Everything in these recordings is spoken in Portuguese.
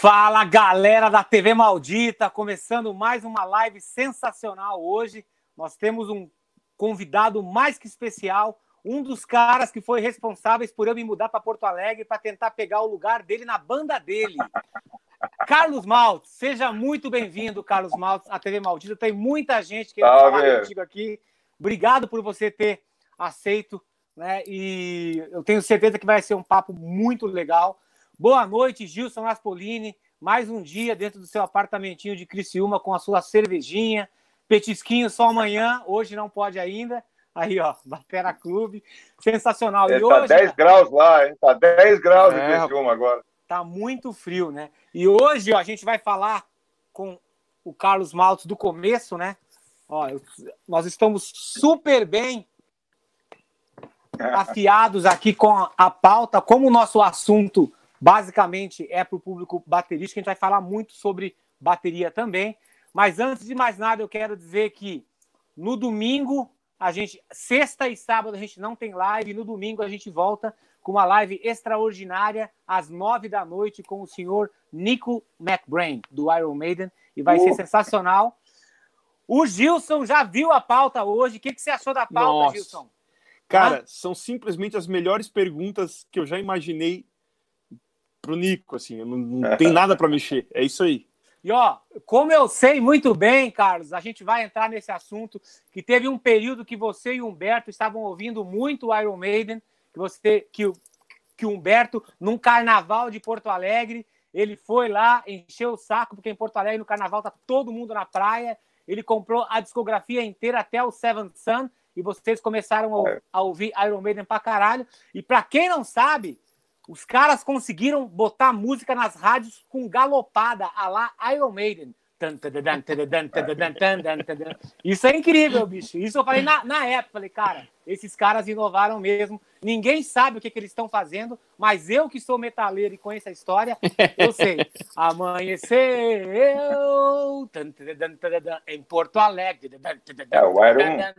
Fala galera da TV Maldita, começando mais uma live sensacional hoje. Nós temos um convidado mais que especial, um dos caras que foi responsáveis por eu me mudar para Porto Alegre para tentar pegar o lugar dele na banda dele. Carlos Maltz, seja muito bem-vindo, Carlos Maltz, à TV Maldita. Tem muita gente querendo Salve. falar contigo aqui. Obrigado por você ter aceito, né? E eu tenho certeza que vai ser um papo muito legal. Boa noite, Gilson Aspolini. Mais um dia dentro do seu apartamentinho de Criciúma com a sua cervejinha, petisquinho só amanhã, hoje não pode ainda. Aí, ó, Batera Clube, sensacional. É, e tá hoje 10 graus lá, hein? Tá 10 graus É, em Criciúma agora. tá muito frio, né? E hoje, ó, a gente vai falar com o Carlos Maltz do começo, né? Ó, eu- nós estamos super bem afiados aqui com a pauta, como o nosso assunto basicamente é para o público baterista, que a gente vai falar muito sobre bateria também. Mas antes de mais nada, eu quero dizer que no domingo, a gente, sexta e sábado, a gente não tem live, no domingo a gente volta com uma live extraordinária às nove da noite com o senhor Nico McBrain, do Iron Maiden, e vai ser Uh. sensacional. O Gilson já viu a pauta hoje. O que, que você achou da pauta, Nossa. Gilson? Cara, são simplesmente as melhores perguntas que eu já imaginei pro Nico, assim, não, não tem nada para mexer. É isso aí. E ó, como eu sei muito bem, Carlos, a gente vai entrar nesse assunto que teve um período que você e o Humberto estavam ouvindo muito o Iron Maiden, que você que o que Humberto num carnaval de Porto Alegre, ele foi lá, encheu o saco porque em Porto Alegre no carnaval tá todo mundo na praia. Ele comprou a discografia inteira até o Seventh Sun e vocês começaram a, a ouvir Iron Maiden pra caralho. E pra quem não sabe, os caras conseguiram botar música nas rádios com galopada, a lá Iron Maiden. Isso é incrível, bicho. Isso eu falei na, na época. Falei, cara, esses caras inovaram mesmo. Ninguém sabe o que, que eles estão fazendo, mas eu que sou metaleiro e conheço a história, eu sei. Amanheceu em Porto Alegre. É, o Iron-.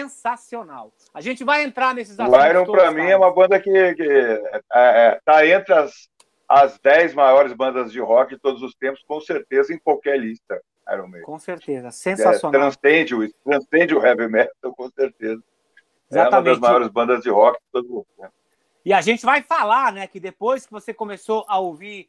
Sensacional. A gente vai entrar nesses O assuntos Iron, todos, pra mim, é uma banda que, que é, é, tá entre as, as 10 maiores bandas de rock de todos os tempos, com certeza, em qualquer lista. Iron Maiden. Com certeza, É, sensacional. transcende, o, transcende o heavy metal, com certeza. É uma Exatamente. das maiores bandas de rock de todo o tempo. E a gente vai falar, né, que depois que você começou a ouvir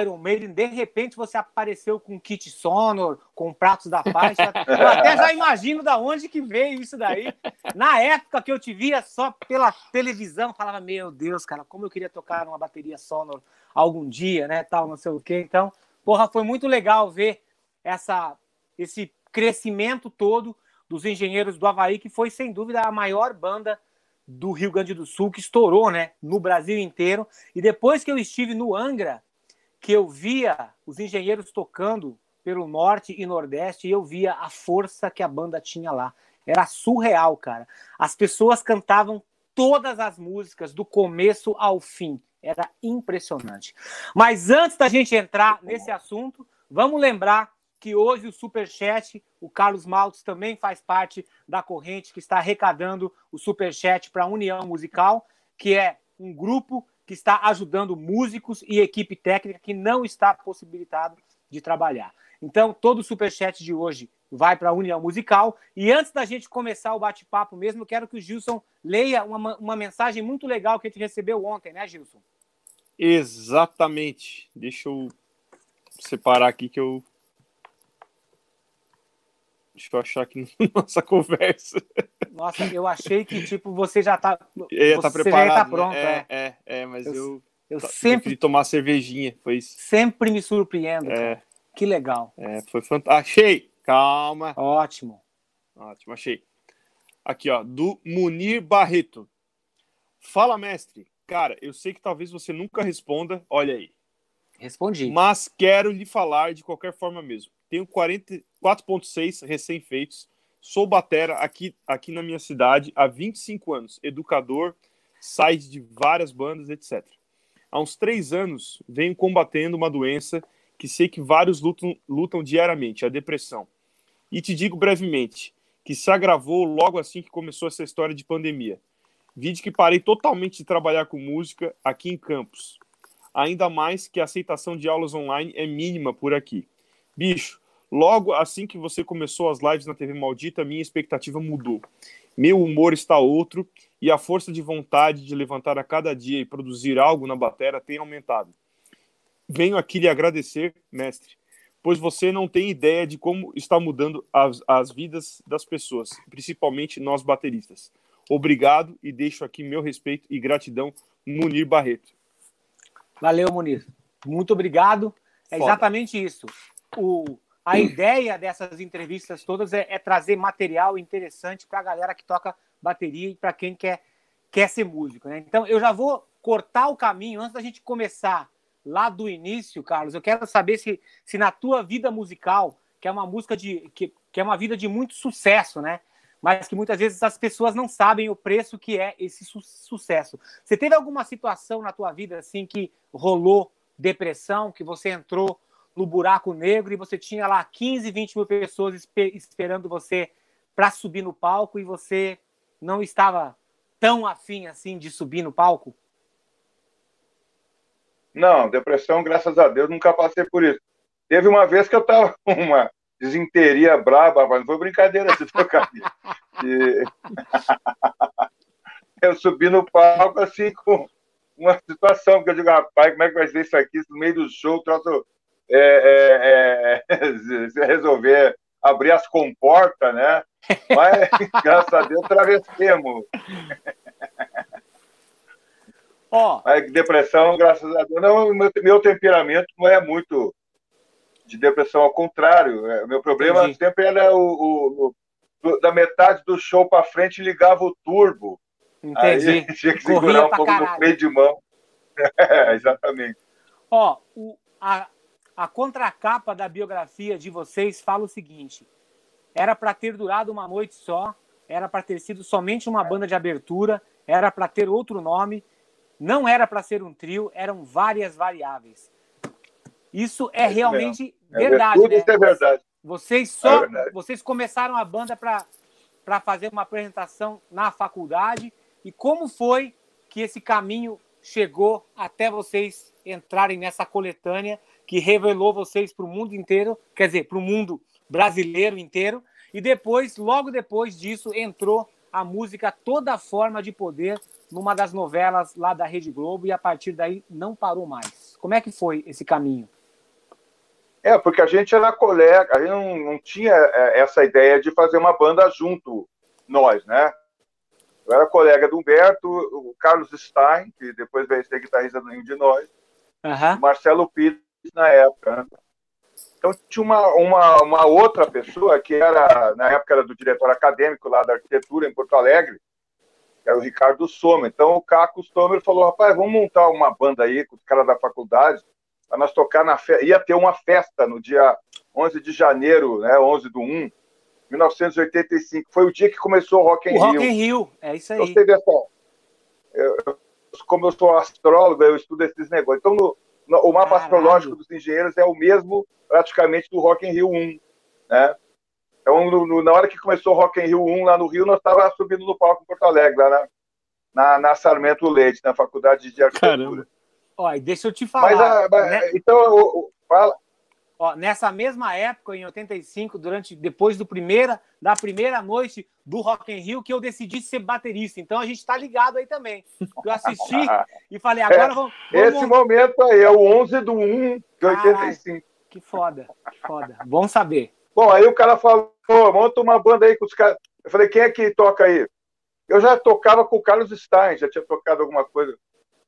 Iron Maiden, de repente você apareceu com kit sonor, com pratos da faixa. Eu até já imagino da onde que veio isso daí. Na época que eu te via só pela televisão, falava, meu Deus, cara, como eu queria tocar numa bateria sonor algum dia, né, tal, não sei o quê. Então, porra, foi muito legal ver essa esse crescimento todo dos engenheiros do Havaí, que foi sem dúvida a maior banda do Rio Grande do Sul, que estourou, né, no Brasil inteiro. E depois que eu estive no Angra, que eu via os engenheiros tocando pelo norte e nordeste, e eu via a força que a banda tinha lá. Era surreal, cara. As pessoas cantavam todas as músicas, do começo ao fim. Era impressionante. Mas antes da gente entrar nesse assunto, vamos lembrar que hoje o Superchat, o Carlos Maltz também faz parte da corrente que está arrecadando o Superchat para a União Musical, que é um grupo que está ajudando músicos e equipe técnica que não está possibilitado de trabalhar. Então, todo o Superchat de hoje vai para a União Musical. E antes da gente começar o bate-papo mesmo, quero que o Gilson leia uma, uma mensagem muito legal que a gente recebeu ontem, né, Gilson? Exatamente. Deixa eu separar aqui que eu. Deixa eu achar aqui na nossa conversa. Nossa, eu achei que, tipo, você já tá. Eu ia estar você preparado. já tá né? pronto, é. é, é, é, mas Eu- eu, Eu ta- sempre, tomar cervejinha. Foi isso. sempre me surpreendo. cara. É, Que legal. é, foi fantástico. Achei! Calma. Ótimo. Ótimo, achei. Aqui, ó, do Munir Barreto. Fala, mestre. Cara, eu sei que talvez você nunca responda, olha aí. Respondi. Mas quero lhe falar de qualquer forma mesmo. Tenho 44.6 recém-feitos. Sou batera aqui, aqui na minha cidade há 25 anos. Educador, site de várias bandas, etc. Há uns três anos venho combatendo uma doença que sei que vários lutam, lutam diariamente, a depressão. E te digo brevemente que se agravou logo assim que começou essa história de pandemia. Vide que parei totalmente de trabalhar com música aqui em Campos. Ainda mais que a aceitação de aulas online é mínima por aqui. Bicho, logo assim que você começou as lives na TV Maldita, minha expectativa mudou. Meu humor está outro e a força de vontade de levantar a cada dia e produzir algo na batera tem aumentado. Venho aqui lhe agradecer, mestre, pois você não tem ideia de como está mudando as, as vidas das pessoas, principalmente nós bateristas. Obrigado e deixo aqui meu respeito e gratidão, Munir Barreto. Valeu, Munir. Muito obrigado. É Foda. exatamente isso. O, a ideia dessas entrevistas todas é, é trazer material interessante para a galera que toca bateria e para quem quer, quer ser músico. Né? Então, eu já vou cortar o caminho antes da gente começar lá do início, Carlos. Eu quero saber se, se na tua vida musical, que é uma música de que, que é uma vida de muito sucesso, né? Mas que muitas vezes as pessoas não sabem o preço que é esse su sucesso. Você teve alguma situação na tua vida assim que rolou depressão, que você entrou no buraco negro e você tinha lá 15, 20 mil pessoas esperando você para subir no palco e você não estava tão afim assim de subir no palco? Não, depressão, graças a Deus, nunca passei por isso. Teve uma vez que eu estava com uma desinteria braba, mas não foi brincadeira de tocar. e... eu subi no palco assim com uma situação que eu digo, rapaz, como é que vai ser isso aqui no meio do show, troço é, é, é, resolver abrir as comportas, né? Mas, graças a Deus, travessemos. Ó. Mas depressão, graças a Deus. Não, meu, meu temperamento não é muito de depressão, ao contrário. É, meu problema Entendi. sempre era o, o, o, da metade do show para frente ligava o turbo. Entendi. Aí tinha que segurar um pouco caralho. no freio de mão. É, exatamente. Ó, o, a, a contracapa da biografia de vocês fala o seguinte: era para ter durado uma noite só, era para ter sido somente uma banda de abertura, era para ter outro nome, não era para ser um trio, eram várias variáveis. Isso é, é realmente é verdade. Tudo né? isso é verdade. Vocês só, é vocês começaram a banda para fazer uma apresentação na faculdade e como foi que esse caminho chegou até vocês entrarem nessa coletânea que revelou vocês para o mundo inteiro, quer dizer, para o mundo brasileiro inteiro, e depois, logo depois disso, entrou a música Toda Forma de Poder numa das novelas lá da Rede Globo e a partir daí não parou mais. Como é que foi esse caminho? É, porque a gente era colega, a gente não, não tinha é, essa ideia de fazer uma banda junto, nós, né? Eu era colega do Humberto, o Carlos Stein, que depois veio ser guitarrista do Ninho de Nós, uhum. Marcelo Pires, na época. Né? Então tinha uma, uma, uma, outra pessoa que era, na época, era do diretor acadêmico lá da arquitetura em Porto Alegre, que era o Ricardo Sommer. Então o Caco Sommer falou, rapaz, vamos montar uma banda aí com os caras da faculdade, para nós tocar na festa. Ia ter uma festa no dia 11 de janeiro, né, 11 do 1, 1985. Foi o dia que começou o Rock in o Rio. Rock in Rio, é isso aí. Então, você vê só, eu, como eu sou astrólogo, eu estudo esses negócios. Então, no, o mapa Caralho. astrológico dos engenheiros é o mesmo praticamente do Rock in Rio 1, né? Então, no, no, na hora que começou o Rock in Rio 1 lá no Rio, nós estávamos subindo no palco em Porto Alegre, lá na, na, na Sarmento Leite, na Faculdade de Arquitetura. Caramba. Olha, deixa eu te falar. Mas, a, né? então, eu, fala. Ó, nessa mesma época, em 85, durante depois do primeira, da primeira noite do Rock in Rio, que eu decidi ser baterista. Então a gente está ligado aí também. Eu assisti e falei, agora é, vamos, vamos, Esse momento aí é o 11 do 1 de 85. que foda, que foda. Bom saber. Bom, aí o cara falou, monta uma banda aí com os caras. Eu falei, quem é que toca aí? Eu já tocava com o Carlos Stein, já tinha tocado alguma coisa.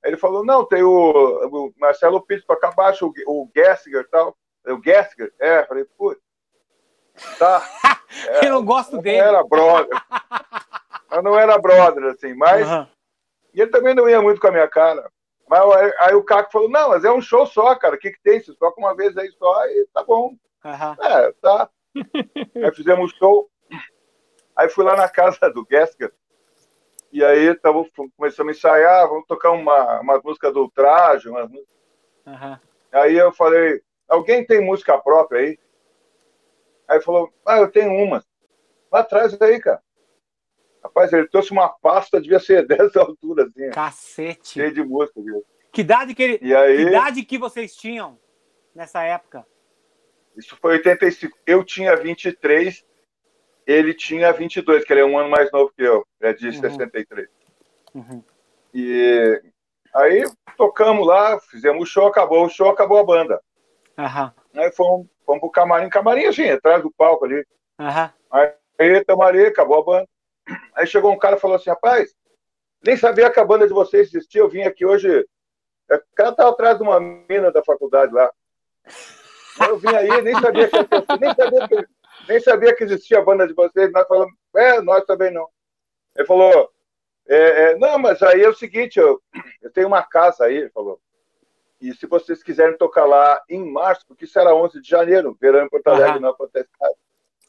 Aí ele falou, não, tem o, o Marcelo Pitts toca baixo, o, o Gessinger e tal. O Gessinger? É, falei, putz. Tá. É, eu não gosto não dele. Não era brother. eu não era brother, assim, mas. Uhum. E ele também não ia muito com a minha cara. Mas aí, o Caco falou: não, mas é um show só, cara. O que, que tem? Você toca uma vez aí só e tá bom. Uhum. É, tá. aí fizemos show. Aí fui lá na casa do Gessinger. E aí tava, começamos a ensaiar, vamos tocar uma, uma música do Ultraje. Uma... Uhum. Aí eu falei, alguém tem música própria aí? Aí falou, ah, eu tenho uma. Lá atrás aí, cara. Rapaz, ele trouxe uma pasta, devia ser dessa altura, assim. Cacete. Cheio de música, viu? Que idade que, ele, E aí- que idade que vocês tinham nessa época? Isso foi 85. Eu tinha 23, ele tinha 22, que ele é um ano mais novo que eu. É de Uhum. 63. Uhum. E aí tocamos lá, fizemos o show, acabou o show, acabou a banda. Aham, Aí fomos, fomos pro camarim, camarim assim, atrás do palco ali. aham. Aí, tamo ali, acabou a banda. Aí chegou um cara e falou assim, rapaz, nem sabia que a banda de vocês existia, eu vim aqui hoje. O cara tava atrás de uma mina da faculdade lá. Eu vim aí, nem sabia que, nem sabia que, nem sabia que existia a banda de vocês. Nós falamos, é, nós também não. Ele falou, é, é, não, mas aí é o seguinte, eu, eu tenho uma casa aí, ele falou. E se vocês quiserem tocar lá em março, porque isso era 11 de janeiro, verão em Porto Alegre Aham. não acontece nada.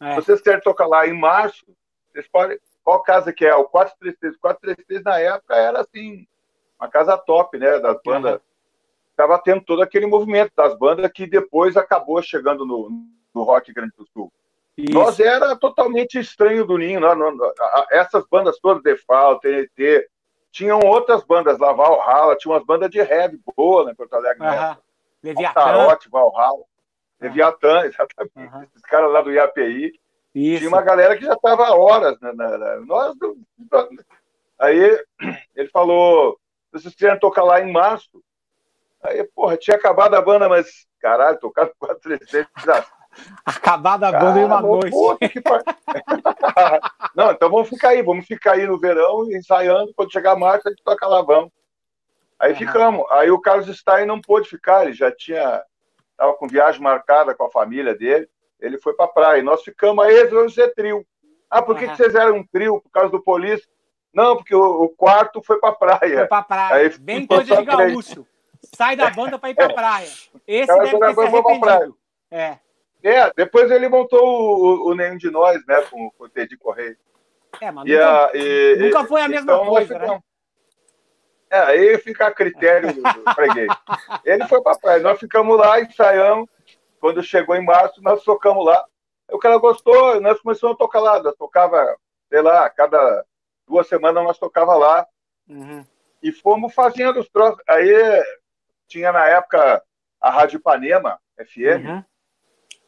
É. Se vocês querem tocar lá em março, vocês podem. Qual casa que é? O 433. O 433 na época era assim, uma casa top, né? Das bandas. Aham. Tava tendo todo aquele movimento das bandas que depois acabou chegando no, no Rock Grande do Sul. Isso. Nós era totalmente estranho do ninho. Nós- a- a- essas bandas todas, Defal, TNT, tinham outras bandas lá, Valhalla, tinha umas bandas de heavy boa né, em Porto Alegre. né? Aham. Leviatã. Tarote, Valhalla, Leviatã, exatamente. Esses caras lá do IAPI. Isso. Tinha uma galera que já estava há horas. né, na- na- nós, aí ele falou: vocês querem tocar lá em março? Aí, porra, tinha acabado a banda, mas caralho, tocar no 436. Acabada a banda em uma noite. Puta que Não, então vamos ficar aí, vamos ficar aí no verão, ensaiando. Quando chegar março, a gente toca lá, vamos. Aí ficamos. Aí o Carlos Stein não pôde ficar, ele já tinha. Estava com viagem marcada com a família dele. Ele foi para praia. E nós ficamos aí, vamos ser trio. Ah, por que, Aham. que vocês eram um trio? Por causa do polícia? Não, porque o, o quarto foi para Foi praia. pra praia. Aí Bem coisa de gaúcho. Sai da banda pra ir pra praia. Esse Cara, deve ter se vou pra praia. arrependido. É. É, depois ele montou o, o Nenhum de Nós, né, com, com o Teddy Correia. É, mas E nunca, a- e- nunca foi a mesma então coisa, né? ficamos- É, aí fica a critério do, freguês. Ele foi para praia, nós ficamos lá, ensaiamos. Quando chegou em março, nós tocamos lá. O cara gostou, nós começamos a tocar lá. Nós tocava, sei lá, cada duas semanas nós tocava lá Uhum. e fomos fazendo os troços. Aí tinha na época a Rádio Ipanema, FM, Uhum.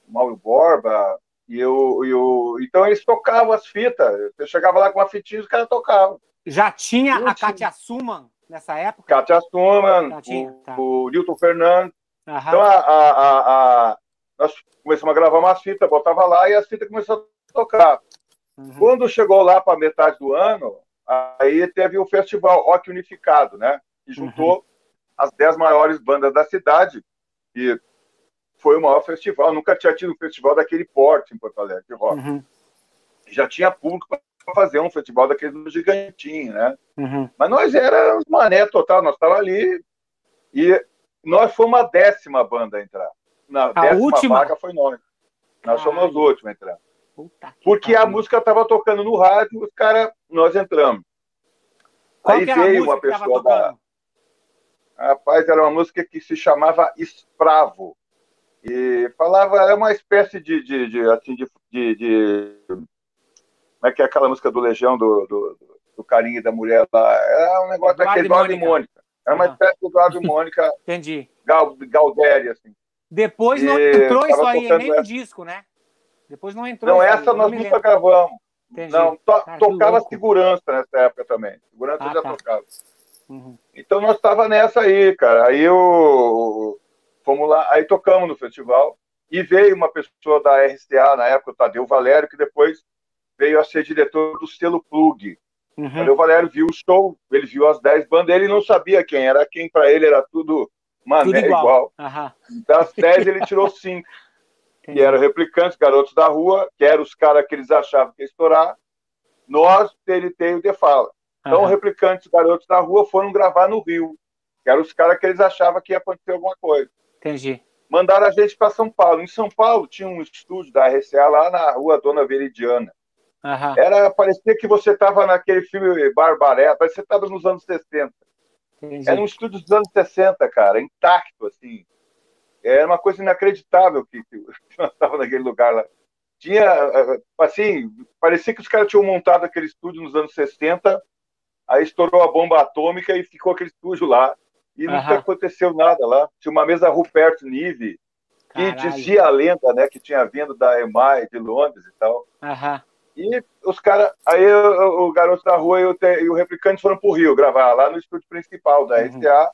Mauro Borba, e eu, e eu, então eles tocavam as fitas. Você chegava lá com uma fitinha, os caras tocavam. Já tinha a Putz. Katia Suman nessa época? Katia Suman, tinha, tá. o, o Newton Fernandes. Aham. Então a, a- a- nós começamos a gravar umas fitas, botava lá e as fitas começaram a tocar. Uhum. Quando chegou lá para metade do ano, aí teve o festival Rock Unificado, né? Que juntou Uhum. as dez maiores bandas da cidade. E foi o maior festival. Nunca tinha tido um festival daquele porte em Porto Alegre, de rock. Uhum. Já tinha público para fazer um festival daquele gigantinho, né? Uhum. Mas nós éramos mané total, nós estávamos ali e nós fomos a décima banda a entrar. Na décima última? vaga foi nós. Nós somos Caralho. os últimos a entrar. Puta que Porque a música estava tocando no rádio, os caras, nós entramos. Qual aí a veio uma pessoa da-? Rapaz, era uma música que se chamava Espravo. E falava, era uma espécie de, de, de, assim, de, de, de- Como é que é aquela música do Legião, do, do, do carinha e da mulher lá? Era um negócio daquele do Eduardo e Mônica. Era uma Aham. espécie do Eduardo e Mônica Entendi. Gal, Galdéria, assim. Depois não E entrou isso aí, nem no essa. disco, né? Depois não entrou Não, isso aí, essa nós nunca lembro. gravamos. Entendi. Não, to- Cara, tocava segurança nessa época também. Segurança Ah, já tá. tocava. Uhum. Então nós estava nessa aí, cara. Aí eu fomos lá, aí tocamos no festival e veio uma pessoa da RCA na época, o Tadeu Valério, que depois veio a ser diretor do selo Plug. O Uhum. Tadeu Valério viu o show, ele viu as 10 bandas, ele não sabia quem era quem, para ele era tudo mané Tudo igual. igual. Aham. Das 10 ele tirou 5, que eram replicantes, garotos da rua, que eram os caras que eles achavam que ia estourar. Nós, TNT e o Defala. Então, Aham. replicantes garotos da rua foram gravar no Rio, que eram os caras que eles achavam que ia acontecer alguma coisa. Entendi. Mandaram a gente para São Paulo. Em São Paulo tinha um estúdio da RCA lá na rua Dona Veridiana. Aham. Era, parecia que você estava naquele filme Barbaré, parecia que você estava nos anos 60. Entendi. Era um estúdio dos anos 60, cara, intacto, assim. Era uma coisa inacreditável que, que nós estávamos naquele lugar lá. Tinha, eh, assim, parecia que os caras tinham montado aquele estúdio nos anos 60, aí estourou a bomba atômica e ficou aquele estúdio lá. E uhum. nunca aconteceu nada lá. Tinha uma mesa Rupert Nive, que dizia a lenda, né, que tinha vindo da EMAI de Londres e tal. Uhum. E os caras, aí o, o, garoto da rua e o, e o replicante foram pro Rio gravar lá no estúdio principal da uhum. RCA,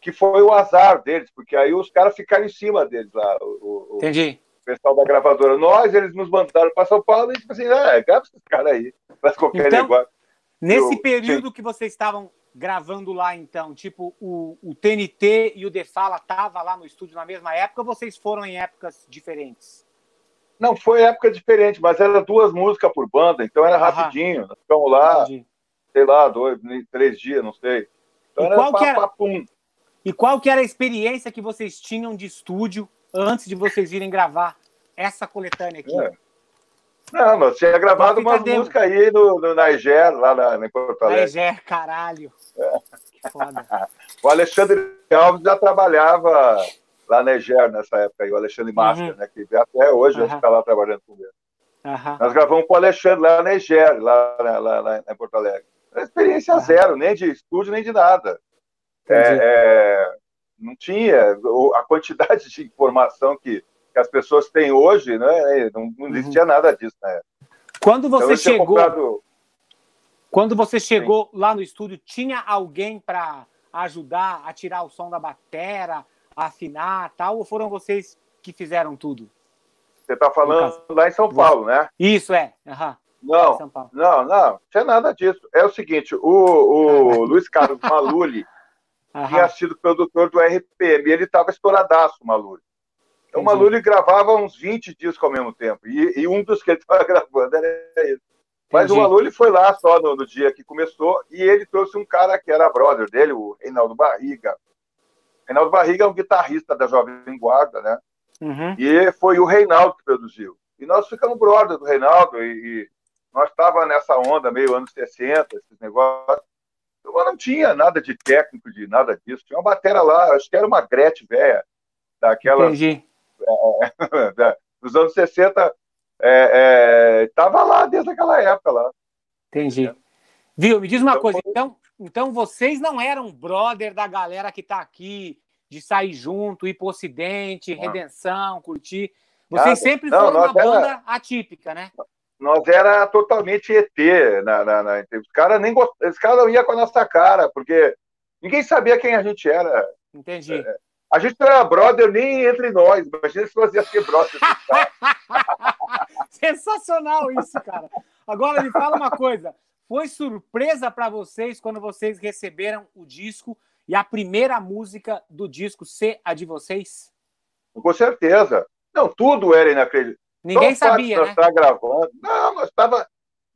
que foi o azar deles, porque aí os caras ficaram em cima deles lá. O, Entendi. O pessoal da gravadora. Nós, eles nos mandaram para São Paulo e tipo assim, é, grava esses caras aí, faz qualquer então, negócio. Nesse eu, período sim. que vocês estavam gravando lá, então, tipo, o, o TNT e o Defala tava lá no estúdio na mesma época ou vocês foram em épocas diferentes? Não, foi época diferente, mas era duas músicas por banda, então era rapidinho. Nós ficamos lá, Entendi. sei lá, dois, três dias, não sei. Então e era, qual pá, era... Pá, E qual que era a experiência que vocês tinham de estúdio antes de vocês irem gravar essa coletânea aqui? É. Não, nós tinha gravado umas músicas aí no, no Niger, lá na, em Porto Alegre. Niger, caralho. É. Que foda. o Alexandre Alves já trabalhava lá na Niger nessa época aí, o Alexandre Master, uhum. né? Que até hoje uhum. está lá trabalhando com ele. Uhum. Nós gravamos com o Alexandre lá na Niger, lá, lá, lá, lá em Porto Alegre. Experiência zero, nem de estúdio, nem de nada. É, é, não tinha a quantidade de informação que que as pessoas têm hoje, né? Não, não uhum. existia uhum. nada disso na época. Quando você então, chegou, comprado... quando você chegou Sim. lá no estúdio, tinha alguém para ajudar a tirar o som da batera, afinar, tal, ou foram vocês que fizeram tudo? Você está falando lá em São Paulo, né? Isso é. Uhum. Não, não, não, não tinha nada disso. É o seguinte, o, o Luiz Carlos Maluli tinha sido produtor do RPM, ele estava estouradaço, o Maluli. Então, o Maluli gravava uns 20 discos ao mesmo tempo. E, e um dos que ele estava gravando era esse. Mas Entendi. o Maluli foi lá só no, no, dia que começou e ele trouxe um cara que era brother dele, o Reinaldo Barriga. Reinaldo Barriga é um guitarrista da Jovem Guarda, né? Uhum. E foi o Reinaldo que produziu. E nós ficamos brother do Reinaldo e, e nós estávamos nessa onda meio anos 60, esses negócios. Então, não tinha nada de técnico, de nada disso. Tinha uma bateria lá, acho que era uma Gretchen velha, daquela. Entendi é, nos anos 60, estava é, é, lá desde aquela época lá. Entendi. Viu? Me diz uma então, coisa, então, então vocês não eram brother da galera que está aqui, de sair junto, ir pro Ocidente, Redenção, curtir. Vocês sempre não, foram uma banda era... atípica, né? Nós era totalmente ET. Na, na, na... Os caras nem gost... Os caras não iam com a nossa cara, porque ninguém sabia quem a gente era. Entendi. É, a gente não era brother nem entre nós. Imagina se nós ia ser brother. Sensacional isso, cara. Agora me fala uma coisa. Foi surpresa para vocês quando vocês receberam o disco e a primeira música do disco ser a de vocês? Com certeza. Não, tudo era inacreditável. Ninguém sabia, né? Estar gravando. Não, nós estava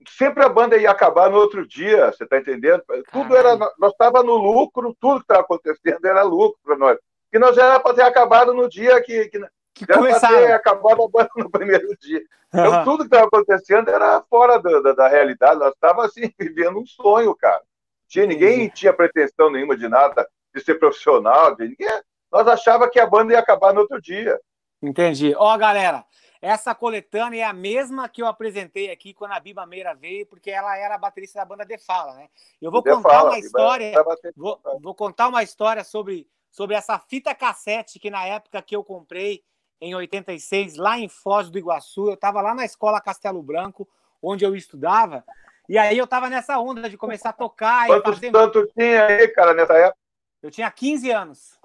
sempre a banda ia acabar no outro dia, você está entendendo? Tudo era, nós estava no lucro, tudo que estava acontecendo era lucro para nós que nós já era para ter acabado no dia que, que, que já começaram. ter acabado a banda no primeiro dia. Então, uhum. tudo que estava acontecendo era fora da, da, da realidade. Nós estávamos assim, vivendo um sonho, cara. Tinha, ninguém tinha pretensão nenhuma de nada, de ser profissional, de ninguém. Nós achava que a banda ia acabar no outro dia. Entendi. Ó, galera, essa coletânea é a mesma que eu apresentei aqui quando a Biba Meira veio, porque ela era a baterista da banda De Fala, né? Eu vou contar Fala, uma história. Vou, vou, contar uma história sobre sobre essa fita cassete que na época que eu comprei, em 86, lá em Foz do Iguaçu, eu estava lá na escola Castelo Branco, onde eu estudava, e aí eu estava nessa onda de começar a tocar. Quantos fazer... tanto tinha aí, cara, nessa época? Eu tinha 15 anos.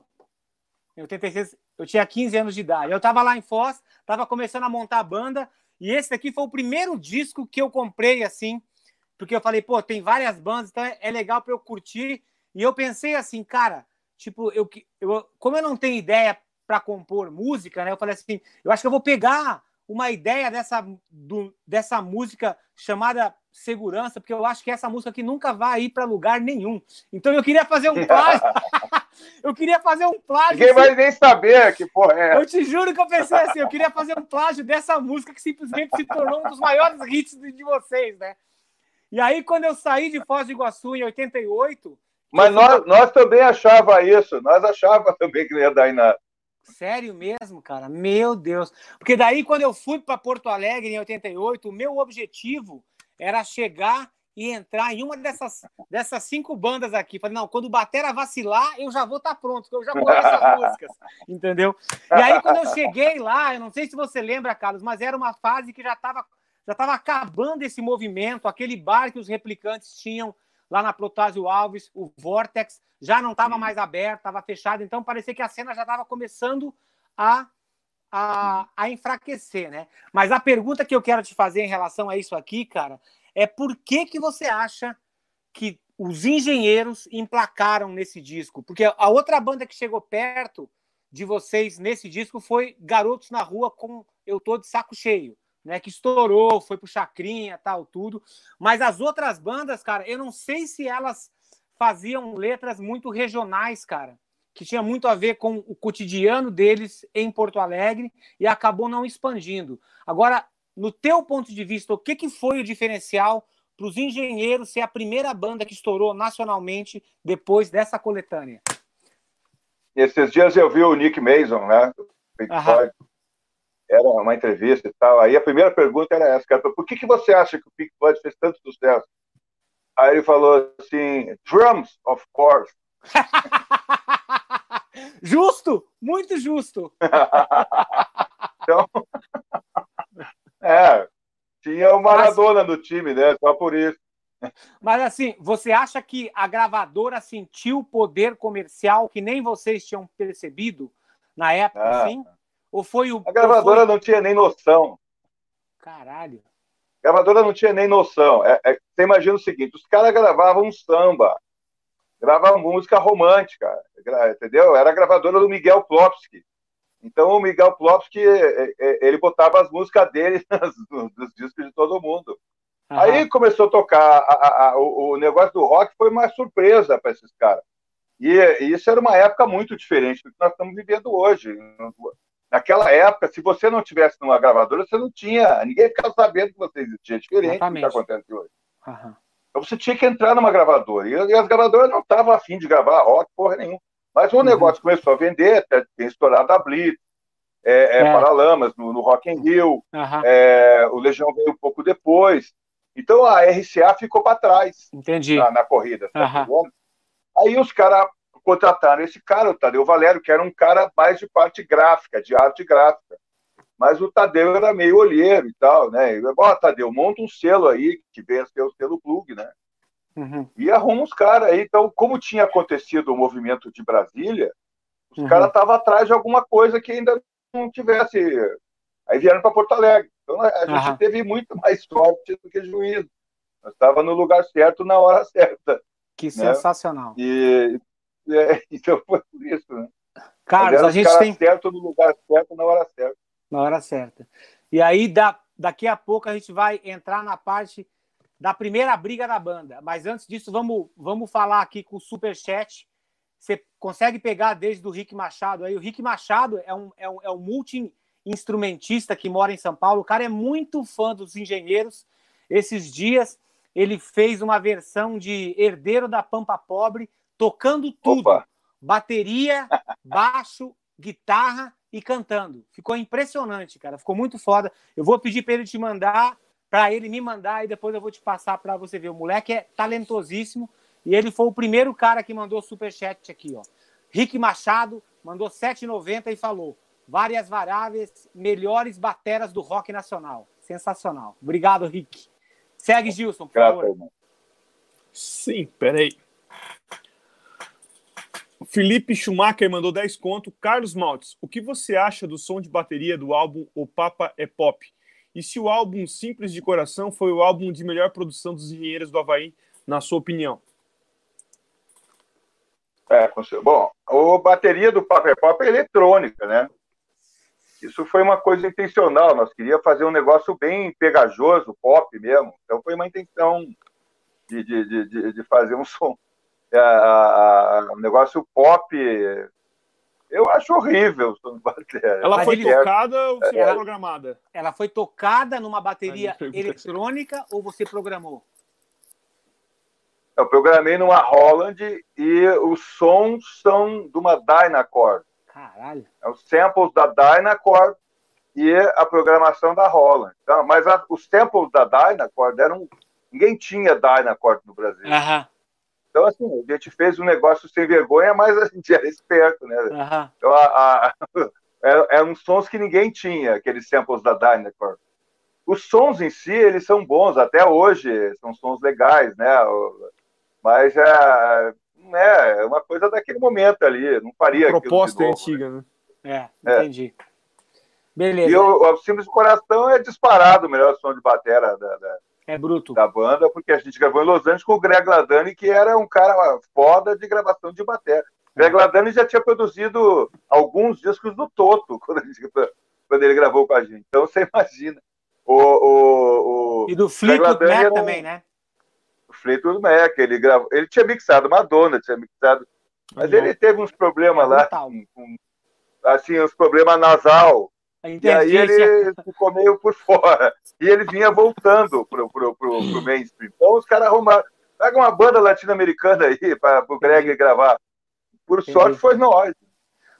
Em 86, eu tinha 15 anos de idade. Eu estava lá em Foz, estava começando a montar a banda, e esse aqui foi o primeiro disco que eu comprei, assim, porque eu falei, pô, tem várias bandas, então é, é legal para eu curtir. E eu pensei assim, cara, tipo, eu, eu como eu não tenho ideia para compor música, né? Eu falei assim, eu acho que eu vou pegar uma ideia dessa, do, dessa música chamada Segurança, porque eu acho que essa música aqui nunca vai ir para lugar nenhum. Então eu queria fazer um plágio. eu queria fazer um plágio. Ninguém assim. vai nem saber que porra é. Eu te juro que eu pensei assim, eu queria fazer um plágio dessa música que simplesmente se tornou um dos maiores hits de vocês, né? E aí, quando eu saí de Foz do Iguaçu em 88, mas nós, nós também achava isso, nós achava também que não ia dar em nada. Sério mesmo, cara? Meu Deus. Porque daí, quando eu fui para Porto Alegre em 88, o meu objetivo era chegar e entrar em uma dessas, dessas cinco bandas aqui. Falei, não, quando o Batera vacilar, eu já vou estar tá pronto, eu já conheço essas músicas, entendeu? E aí, quando eu cheguei lá, eu não sei se você lembra, Carlos, mas era uma fase que já estava já tava acabando esse movimento, aquele bar que os replicantes tinham lá na Protásio Alves, o Vortex, já não estava mais aberto, estava fechado, então parecia que a cena já estava começando a, a, a enfraquecer, né? Mas a pergunta que eu quero te fazer em relação a isso aqui, cara, é por que, que você acha que os engenheiros emplacaram nesse disco? Porque a outra banda que chegou perto de vocês nesse disco foi Garotos na Rua com Eu Tô de Saco Cheio, né? Que estourou, foi pro Chacrinha, tal, tudo. Mas as outras bandas, cara, eu não sei se elas faziam letras muito regionais, cara, que tinha muito a ver com o cotidiano deles em Porto Alegre e acabou não expandindo. Agora, no teu ponto de vista, o que, que foi o diferencial para os engenheiros ser a primeira banda que estourou nacionalmente depois dessa coletânea? Esses dias eu vi o Nick Mason, né? Era uma entrevista e tal. Aí a primeira pergunta era essa, cara, por que, que você acha que o Pink Floyd fez tanto sucesso? Aí ele falou assim, drums, of course. justo, muito justo. então, é, tinha o Maradona Mas... no time, né? Só por isso. Mas assim, você acha que a gravadora sentiu o poder comercial que nem vocês tinham percebido na época, ah. assim? Ou foi o. A gravadora foi... não tinha nem noção. Caralho. A gravadora não tinha nem noção. É, é, você imagina o seguinte: os caras gravavam samba, gravavam música romântica, entendeu? Era a gravadora do Miguel Plopski. Então o Miguel Plopski, é, é, ele botava as músicas dele nos, discos de todo mundo. Uhum. Aí começou a tocar, a, a, a, o, negócio do rock foi uma surpresa para esses caras. E, e, isso era uma época muito diferente do que nós estamos vivendo hoje. Naquela época, se você não tivesse numa gravadora, você não tinha, ninguém ficava sabendo que você existia, diferente Exatamente. do que acontece hoje. Uhum. Então você tinha que entrar numa gravadora. E, e as gravadoras não estavam afim de gravar rock, porra nenhuma. Mas o uhum. negócio começou a vender, tem estourado a Blitz, é, é, é. Paralamas no, no, Rock in Rio, uhum. é, o Legião veio um pouco depois. Então a RCA ficou para trás Entendi. Na, na corrida. Aí os caras contrataram esse cara, o Tadeu Valério, que era um cara mais de parte gráfica, de arte gráfica. Mas o Tadeu era meio olheiro e tal, né? E, Ó, Tadeu, monta um selo aí, que venha ser o selo plug, né? Uhum. E arruma os caras aí. Então, como tinha acontecido o movimento de Brasília, os uhum. caras estavam atrás de alguma coisa que ainda não tivesse. Aí vieram para Porto Alegre. Então, a gente uhum. teve muito mais sorte do que juízo. Nós estava no lugar certo na hora certa. Que né? sensacional. E, é, então foi por isso, né? Carlos, a gente tem certo no lugar certo na hora certa. Na hora certa. E aí da, daqui a pouco a gente vai entrar na parte da primeira briga da banda. Mas antes disso, vamos, vamos falar aqui com o Superchat. Você consegue pegar desde o Rick Machado aí. O Rick Machado é um, é um, é um multi-instrumentista que mora em São Paulo. O cara é muito fã dos engenheiros. Esses dias ele fez uma versão de Herdeiro da Pampa Pobre, tocando tudo: Opa. bateria, baixo, guitarra e cantando. Ficou impressionante, cara. Ficou muito foda. Eu vou pedir para ele te mandar para ele me mandar e depois eu vou te passar para você ver. O moleque é talentosíssimo e ele foi o primeiro cara que mandou super chat aqui, ó. Rick Machado mandou 7,90 e falou: várias variáveis, melhores bateras do rock nacional. Sensacional. Obrigado, Rick. Segue, Gilson, por Graças, favor. Irmão. Sim, peraí. Felipe Schumacher mandou 10 conto. Carlos Maltes, o que você acha do som de bateria do álbum O Papa é Pop? E se o álbum Simples de Coração foi o álbum de melhor produção dos engenheiros do Havaí, na sua opinião? É, bom, a bateria do Paper Pop é eletrônica, né? Isso foi uma coisa intencional. Nós queríamos fazer um negócio bem pegajoso, pop mesmo. Então foi uma intenção de, de, de, de fazer um som. É, um negócio pop eu acho horrível Ela Mas foi ele... tocada ou foi é. programada? Ela foi tocada numa bateria eletrônica ou você programou? Eu programei numa Holland e os sons são de uma Dynacord. Caralho. É os samples da Dynacord e a programação da Holland. Então, mas a, os samples da Dynacord eram Ninguém tinha Dynacord no Brasil. Aham. Então, assim, a gente fez um negócio sem vergonha, mas a gente era esperto, né? Aham. Então, a, a, eram, eram sons que ninguém tinha, aqueles samples da Dynacord. Os sons em si, eles são bons, até hoje, são sons legais, né? Mas é, não é, é uma coisa daquele momento ali, não faria A proposta é novo, antiga, né? É, É. entendi. Beleza. E o, o Simples do Coração é disparado o melhor som de batera da, da, É bruto. da banda, porque a gente gravou em Los Angeles com o Greg Ladani, que era um cara foda de gravação de batera. Greg Ladani já tinha produzido alguns discos do Toto quando, gente- quando ele gravou com a gente. Então você imagina. O, o, o, E do Fleetwood Mac um- também, né? o Fleetwood Mac, ele gravou. Ele tinha mixado Madonna, tinha mixado. Mas Uhum. ele teve uns problemas É lá, com, com- assim, uns problemas nasal. E aí ele ficou meio por fora. E ele vinha voltando pro, pro, pro, pro mainstream. Então os caras arrumaram. Pega uma banda latino-americana aí para o Greg gravar. Por Entendi. sorte foi nós.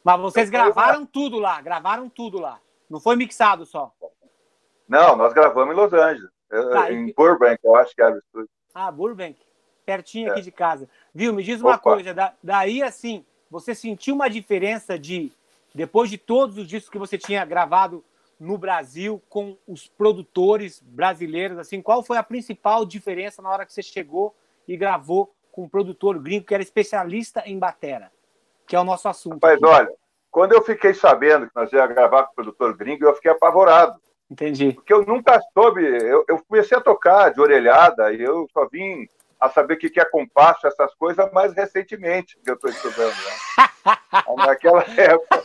Mas vocês Então, gravaram tudo lá, gravaram tudo lá. Não foi mixado só. Não, nós gravamos em Los Angeles. eh, Tá, em e- Burbank, eu acho que era o estúdio. Ah, Burbank. Pertinho É. aqui de casa. Viu? Me diz uma Opa. coisa. da- daí, assim, você sentiu uma diferença de. Depois de todos os discos que você tinha gravado no Brasil com os produtores brasileiros, assim, qual foi a principal diferença na hora que você chegou e gravou com um produtor gringo que era especialista em batera? Que é o nosso assunto. Mas olha, quando eu fiquei sabendo que nós ia gravar com o produtor gringo, eu fiquei apavorado. Entendi. Porque eu nunca soube, eu, eu comecei a tocar de orelhada e eu só vim a saber o que é compasso, essas coisas, mais recentemente que eu estou estudando. Né? Naquela época,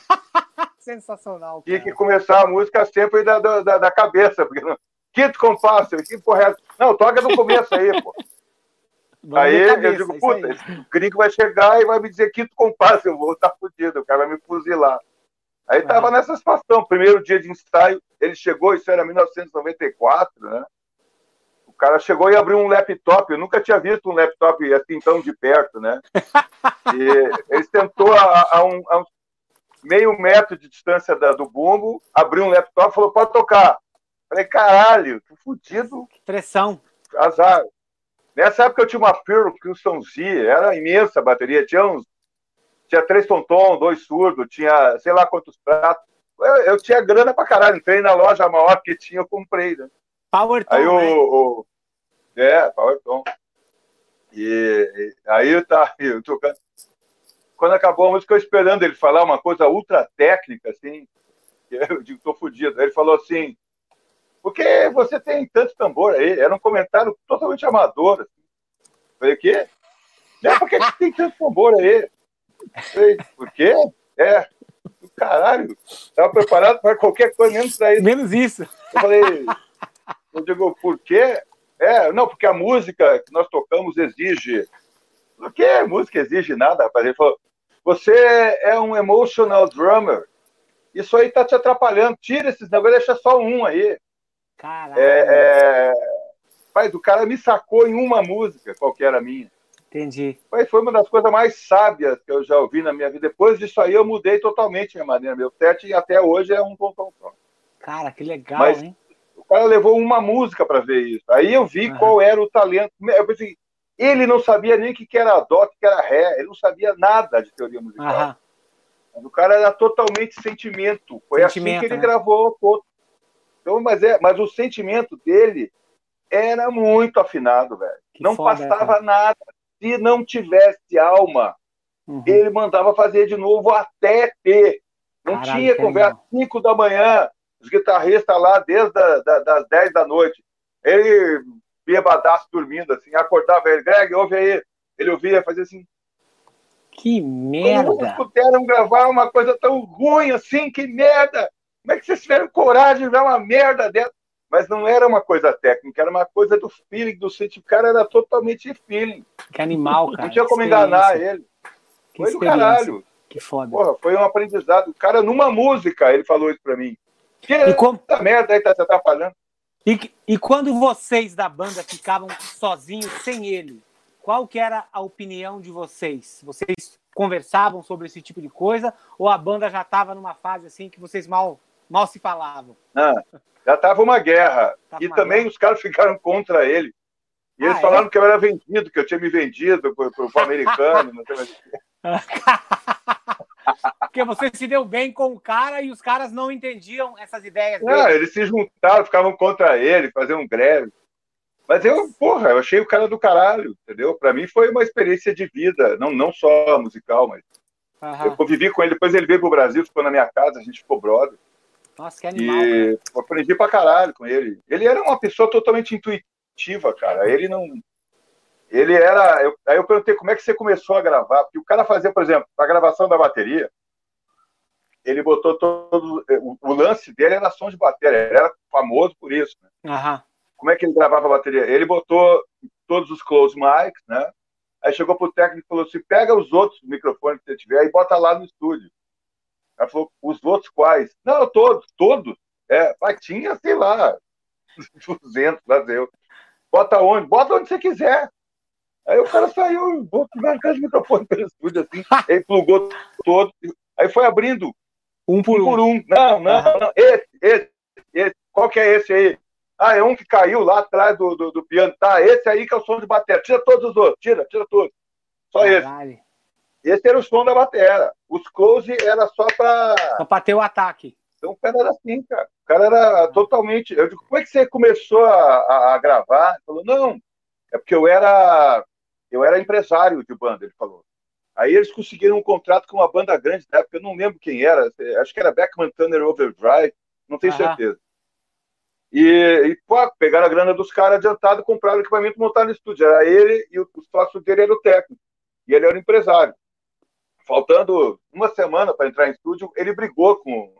Sensacional. tinha que começar a música sempre da, da, da cabeça, porque não... quinto compasso, que porra é? Não, toca no começo aí, pô. Vamos aí cabeça, eu digo, puta, esse gringo vai chegar e vai me dizer quinto compasso, eu vou estar fudido, o cara vai me fuzilar. Aí tava Aham. nessa situação, primeiro dia de ensaio, ele chegou, isso era 1994, né? O cara chegou e abriu um laptop, eu nunca tinha visto um laptop assim tão de perto, né? E ele sentou a, a um, a um meio metro de distância da- do bumbo, abriu um laptop e falou, pode tocar. Falei, caralho, tô fudido, Pressão. azar. Nessa época eu tinha uma Pearl Custom Z, era imensa a bateria, tinha uns. Tinha três tom-tom, dois surdos, tinha sei lá quantos pratos. Eu, eu tinha grana pra caralho, entrei na loja maior que tinha, eu comprei, né? Power Aí Tone, né? o, o. É, Power Tom. E, e aí eu tá, eu tocando. Quando acabou a música, eu esperando ele falar uma coisa ultra técnica, assim. Eu digo, tô fudido. Aí ele falou assim: por que você tem tanto tambor aí? Era um comentário totalmente amador. Assim. Falei, o quê? É, por que você tem tanto tambor aí? Falei, por quê? É, caralho. Tava preparado para qualquer coisa, menos pra isso. Menos isso. Eu falei, eu digo, por quê? É, não, porque a música que nós tocamos exige. O que? Música exige nada, rapaz. Ele falou, você é um emotional drummer. Isso aí tá te atrapalhando. Tira esses negócios, deixa só um aí. Caralho. É, é... Pai, o cara me sacou em uma música, qualquer a minha. Entendi. Mas foi uma das coisas mais sábias que eu já ouvi na minha vida. Depois disso aí, eu mudei totalmente minha maneira. Meu set até hoje é um tom, tom, tom. Cara, que legal, Mas- hein? O cara levou uma música para ver isso. Aí eu vi Aham. qual era o talento. Eu pensei, ele não sabia nem o que que era dó, o que que era ré. Ele não sabia nada de teoria musical. Mas O cara era totalmente sentimento. Foi assim Sentimento, que ele né? gravou todo. Então, mas, é, mas o sentimento dele era muito afinado, velho. Que Não foda, passava cara. nada. Se não tivesse alma, Uhum. ele mandava fazer de novo até ter. Não Caralho, tinha conversa. 5 da manhã, os guitarristas lá desde a, da, das 10 da noite. Ele bêbadaço dormindo, assim, acordava ele, Greg, ouve aí. Ele ouvia, fazia assim. Que Como merda. vocês puderam gravar uma coisa tão ruim assim? Que merda! Como é que vocês tiveram coragem de gravar uma merda dessa? Mas não era uma coisa técnica, era uma coisa do feeling, do sentimento. O cara era totalmente feeling. Que animal, cara. não tinha como enganar ele. Que Foi do caralho. Que foda. Porra, foi um aprendizado. O cara, numa música, ele falou isso pra mim. E, como- essa merda aí tá se atrapalhando. e, e quando vocês da banda ficavam sozinhos sem ele, qual que era a opinião de vocês? Vocês conversavam sobre esse tipo de coisa ou a banda já estava numa fase assim que vocês mal, mal se falavam? Ah, já tava uma guerra. Tava e uma também guerra. os caras ficaram contra ele. E eles Ah, falaram é? que eu era vendido, que eu tinha me vendido pro, pro americano. não sei mais. Porque você se deu bem com o cara e os caras não entendiam essas ideias Não, dele. eles se juntaram, ficavam contra ele, faziam greve. Mas eu, porra, eu achei o cara do caralho, entendeu? Pra mim foi uma experiência de vida, não, não só musical, mas Aham. eu convivi com ele. Depois ele veio pro Brasil, ficou na minha casa, a gente ficou brother. Nossa, que animal. E aprendi pra caralho com ele. Ele era uma pessoa totalmente intuitiva, cara. Ele não. Ele era. eu- aí eu perguntei como é que você começou a gravar. Porque o cara fazia, por exemplo, a gravação da bateria, ele botou todo. O, o lance dele era som de bateria. Ele era famoso por isso. Né? Aham. Como é que ele gravava a bateria? Ele botou todos os close mics, né? Aí chegou pro técnico e falou assim: pega os outros microfones que você tiver e bota lá no estúdio. Ela falou: os outros quais? Não, todos, todos. É, mas tinha, sei lá, 200, lá eu. Bota onde? Bota onde você quiser. Aí o cara saiu, botou na casa de microfone pelo estúdio, assim, ele plugou todo. Aí foi abrindo Um por um por um. Não, não, não. Esse, esse, esse. Qual que é esse aí? Ah, é um que caiu lá atrás do, do, do piano. Tá, esse aí que é o som de bateria. Tira todos os outros. Tira, tira todos. Só esse. Esse era o som da bateria. Os close era só pra. Só pra ter o ataque. Então o cara era assim, cara. O cara era totalmente. Eu digo, como é que você começou a, a, a gravar? Ele falou, não. É porque eu era. Eu era empresário de banda, ele falou. Aí eles conseguiram um contrato com uma banda grande na época, eu não lembro quem era, acho que era Beckman Thunder Overdrive, não tenho certeza. E, e pô, pegaram a grana dos caras adiantado, compraram o equipamento e montaram no estúdio. Era ele e o, o sócio dele era o técnico. E ele era o empresário. Faltando uma semana para entrar em estúdio, ele brigou com,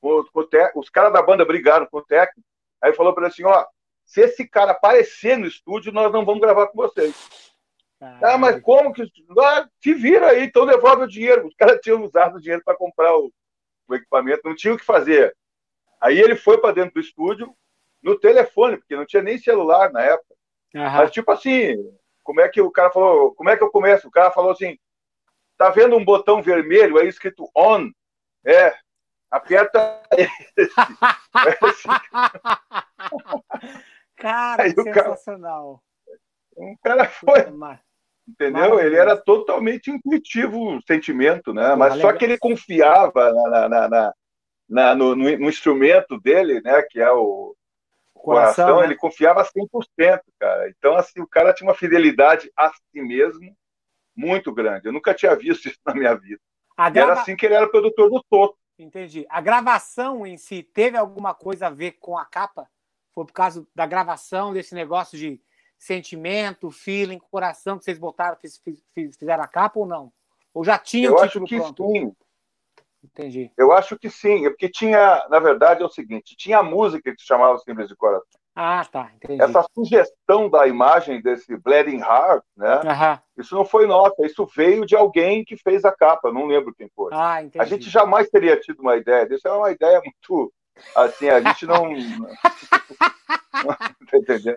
com, com o técnico. Os caras da banda brigaram com o técnico. Aí falou para ele assim: ó, se esse cara aparecer no estúdio, nós não vamos gravar com vocês. Ah, mas como que. Ah, se vira aí, então devolve o dinheiro. Os caras tinham usado o dinheiro para comprar o, o equipamento, não tinha o que fazer. Aí ele foi para dentro do estúdio no telefone, porque não tinha nem celular na época. Aham. Mas tipo assim, como é que o cara falou, como é que eu começo? O cara falou assim: tá vendo um botão vermelho aí escrito on? É, aperta esse. Cara, Aí o cara- sensacional. O cara foi, entendeu? Maravilhoso. Ele era totalmente intuitivo o sentimento, né? Mas só que ele confiava na, na- na- na- no, no- instrumento dele, né? Que é o coração, Coração, né? ele confiava 100%, cara. Então, assim, o cara tinha uma fidelidade a si mesmo muito grande. Eu nunca tinha visto isso na minha vida. A E era grava... assim que ele era produtor do Toto. Entendi. A gravação em si teve alguma coisa a ver com a capa? Foi por causa da gravação, desse negócio de sentimento, feeling, coração que vocês botaram, fiz- fiz- fiz- fizeram a capa ou não? Ou já tinha Eu o acho título que pronto? sim. Entendi. Eu acho que sim. É Porque tinha, na verdade, é o seguinte: tinha a música que se chamava Simples de Coração. Ah, tá. Entendi. Essa sugestão da imagem desse Bleeding Heart, né? Aham. Isso não foi nossa, isso veio de alguém que fez a capa, não lembro quem foi. Ah, entendi. A gente jamais teria tido uma ideia disso, é uma ideia muito. Assim, a gente não. Tá?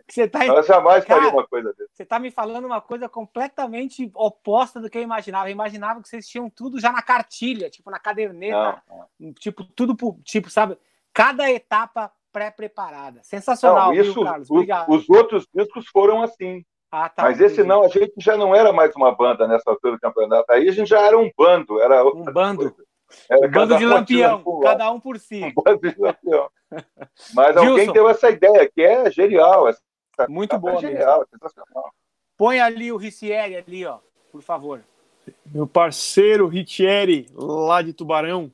Você tá, Nós jamais Cara, faria uma coisa dessa. você tá me falando uma coisa completamente oposta do que eu imaginava. Eu imaginava que vocês tinham tudo já na cartilha, tipo na caderneta, Não, não. tipo tudo, pro- tipo, sabe? Cada etapa pré-preparada. Sensacional, Não, viu, isso, Carlos? os, Obrigado. os outros discos foram assim. Ah, tá, mas esse não, a gente já não era mais uma banda nessa altura do campeonato. Aí a gente já era um bando, era Um bando. coisa. Era Um bando de um lampião, cada um por si. Um bando de lampião. Mas alguém Gilson. deu essa ideia, que é genial. Essa Muito capa boa é mesmo. genial, sensacional. Põe ali o Ricieri ali, ó, por favor. Meu parceiro Ritieri, lá de Tubarão.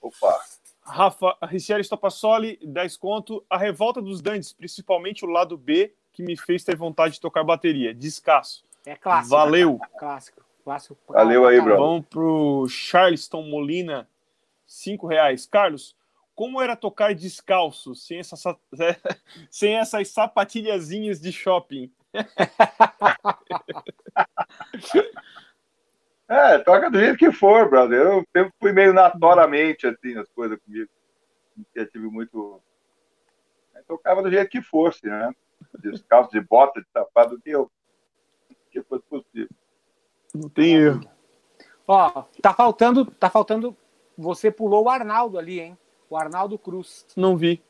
Opa. Rafa, Ricieri Stopassoli, 10 conto. A Revolta dos Dantes, principalmente o lado B, que me fez ter vontade de tocar bateria. Descasso. É clássico. Valeu. Clássico. Clássico. Valeu aí, bro. Vamos pro Charleston Molina, 5 reais. Carlos, como era tocar descalço, sem, essa, sa- sem essas sapatilhazinhas de shopping? É, toca do jeito que for, brother. Eu sempre fui meio naturalmente, assim, as coisas comigo. Nunca tive muito. Eu tocava do jeito que fosse, né? Descalço, de bota, de sapato, o que eu. o que fosse possível. Não tem erro. Ó, tá faltando, tá faltando. Você pulou o Arnaldo ali, hein? O Arnaldo Cruz. Não vi.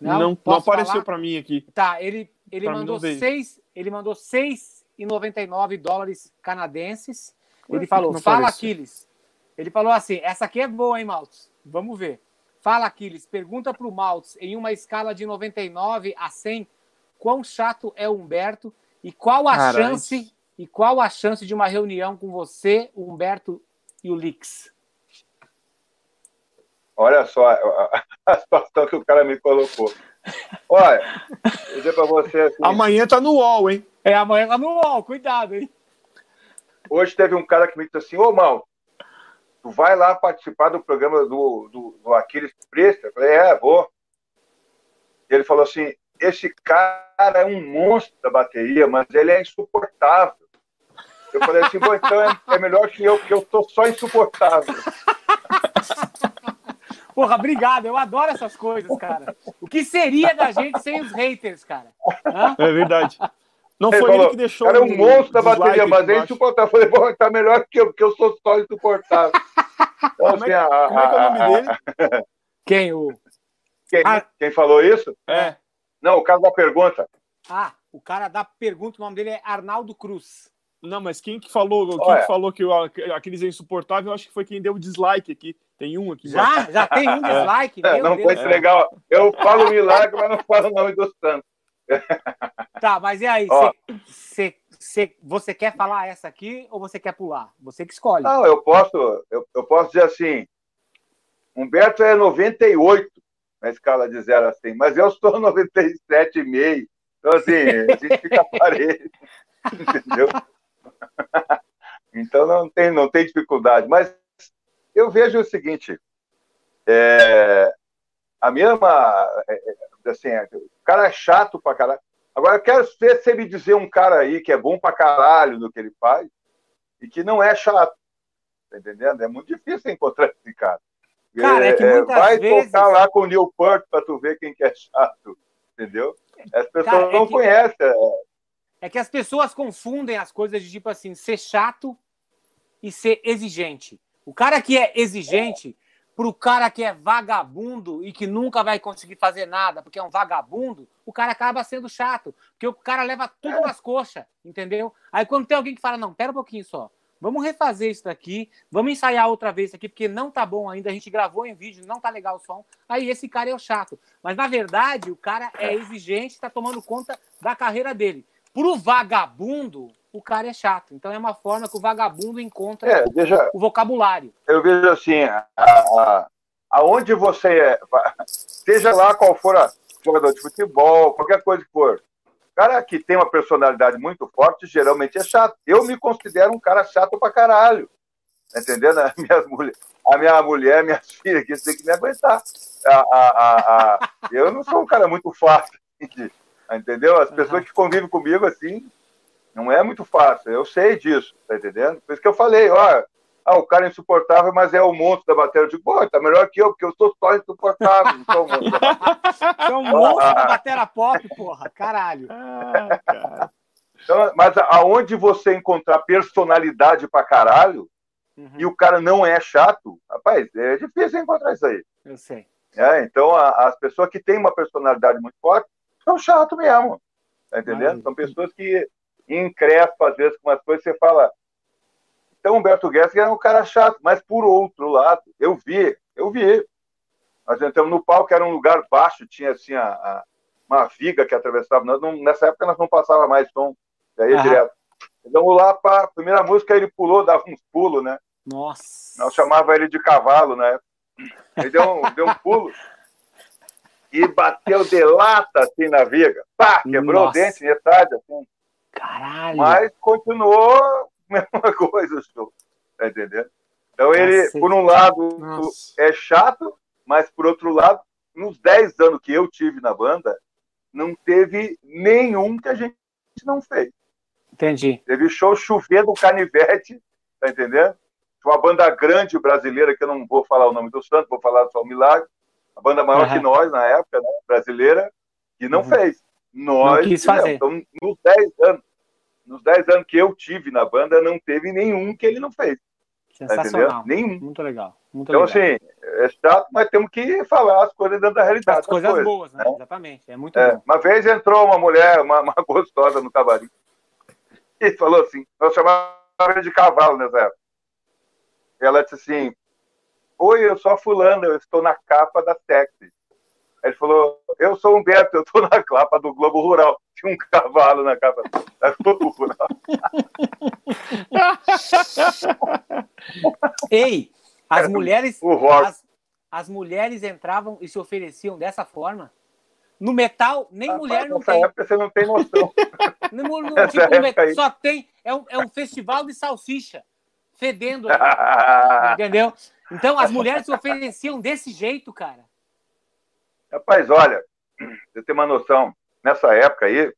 Não? Não, não, apareceu para mim aqui. Tá, ele, ele Pra mandou seis. ele mandou 6,99 dólares canadenses. Ele falou: Fala, Aquiles. Ele falou assim: essa aqui é boa, hein, Maltz? Vamos ver. Fala, Aquiles. Pergunta para o Maltz, em uma escala de 99 a 100, quão chato é o Humberto e qual a Caramba. chance e qual a chance de uma reunião com você, o Humberto e o Lix? Olha só a, a situação que o cara me colocou. Olha, vou dizer para você. Assim, amanhã tá no UOL, hein? É, amanhã tá no UOL, cuidado, hein? Hoje teve um cara que me disse assim: Ô, Mal, tu vai lá participar do programa do, do, do Aquiles Presta? Eu falei: É, vou. E ele falou assim: esse cara é um monstro da bateria, mas ele é insuportável. Eu falei assim: bom, então é, é melhor que eu, porque eu tô só insuportável. Porra, obrigado. Eu adoro essas coisas, cara. O que seria da gente sem os haters, cara? Hã? É verdade. Não foi ele, falou, ele que deixou. Era um monstro da bateria, mas é insuportável. Eu falei, bom, tá melhor que eu, porque eu sou só insuportável. Então, como, é, assim, a, como é que é o nome dele? Quem? O... Quem, ah. quem falou isso? É. Não, o cara da pergunta. Ah, o cara da pergunta, o nome dele é Arnaldo Cruz. Não, mas quem que falou, quem que falou que aqueles é insuportável, eu acho que foi quem deu dislike aqui. Tem um aqui. Já? Já tem um dislike? É, não Deus. foi legal. Eu falo milagre, mas não falo o nome do santo. Tá, mas e aí? Cê, cê, cê, você quer falar essa aqui ou você quer pular? Você que escolhe. Não, eu posso, eu, eu posso dizer assim. Humberto é 98 na escala de 0 a 100, mas eu estou 97,5. Então, assim, a gente fica parelho. Entendeu? Então não tem, não tem dificuldade. Mas eu vejo o seguinte: é, a mesma. É, é assim, o cara é chato pra caralho. Agora, eu quero ver se ele dizer um cara aí que é bom pra caralho no que ele faz e que não é chato. Tá entendendo? É muito difícil encontrar esse cara. Cara, é que é, muitas Vai vezes... tocar lá com o Neil Peart pra tu ver quem que é chato. Entendeu? As pessoas cara, é não que... conhecem. É. que as pessoas confundem as coisas de tipo assim, ser chato e ser exigente. O cara que é exigente, pro cara que é vagabundo e que nunca vai conseguir fazer nada, porque é um vagabundo, o cara acaba sendo chato, porque o cara leva tudo nas coxas, entendeu? Aí quando tem alguém que fala, não, pera um pouquinho só, vamos refazer isso daqui, vamos ensaiar outra vez aqui, porque não tá bom ainda, a gente gravou em vídeo, não tá legal o som, aí esse cara é o chato. Mas na verdade, o cara é exigente, tá tomando conta da carreira dele. Pro vagabundo, o cara é chato. Então é uma forma que o vagabundo encontra é, veja, o vocabulário. Eu vejo assim, a, a, aonde você é, seja lá qual for a jogador de futebol, qualquer coisa que for, cara que tem uma personalidade muito forte, geralmente é chato. Eu me considero um cara chato pra caralho. Tá entendendo? A minha mulher, a minha mulher, minhas filhas, que tem que me aguentar. A, a, a, eu não sou um cara muito fácil. Entendeu? As pessoas uhum. que convivem comigo assim, não é muito fácil, eu sei disso, tá entendendo? Por isso que eu falei, ó, ah, o cara é insuportável, mas é o monstro da bateria. Eu digo, pô, tá melhor que eu, porque eu sou só insuportável, não sou um monstro. Você é um monstro da bateria pop, porra, caralho. Ah, cara. Então, mas aonde você encontrar personalidade pra caralho, uhum. e o cara não é chato, rapaz, é difícil encontrar isso aí. Eu sei. É, então, a, as pessoas que têm uma personalidade muito forte são chato mesmo. Tá entendendo? Ai, são pessoas que encrespa, às vezes, com umas coisas, você fala. Então, Humberto Gessinger era um cara chato, mas por outro lado, eu vi, eu vi. Nós entramos no palco, era um lugar baixo, tinha assim a, a uma viga que atravessava. Nós não, nessa época nós não passava mais som, daí uhum. direto. Então lá para a primeira música ele pulou, dava uns pulos, né? Nossa. Nós chamava ele de cavalo, né? Ele deu um, deu um pulo e bateu de lata assim na viga. Pá, quebrou Nossa. o dente metade assim. Caralho! Mas continuou a mesma coisa o show. Tá entendendo? Então ele, por um lado, Nossa. é chato, mas por outro lado, nos 10 anos que eu tive na banda, não teve nenhum que a gente não fez. Entendi. Teve show chovendo canivete, tá entendendo? Uma banda grande brasileira, que eu não vou falar o nome do santo, vou falar só o Milagre. A banda maior uhum. que nós na época, né, brasileira, que não uhum. fez. Nós não quis fazer. Então, nos 10 anos, nos 10 anos que eu tive na banda, não teve nenhum que ele não fez. Tá Sensacional. Tá nenhum. Muito legal. Muito então, legal. assim, é chato, mas temos que falar as coisas dentro da realidade. As coisas, coisas boas, né? né? Exatamente. É muito é, bom. Uma vez entrou uma mulher, uma, uma gostosa no cavalinho, e falou assim: nós chamávamos de cavalo nessa época. Ela disse assim: Oi, eu sou a fulana, eu estou na capa da Sexy. Ele falou: Eu sou o Humberto, eu estou na capa do Globo Rural. Tinha um cavalo na capa da Globo Rural. Ei, as mulheres. As, as, mulheres entravam e se ofereciam dessa forma? No metal, nem Rapaz, mulher não tem. época você não tem noção. No, no, tipo, metal, só tem. É um, é um festival de salsicha. Fedendo. entendeu? Então, as mulheres se ofereciam desse jeito, cara. Rapaz, olha, você tem uma noção, nessa época aí,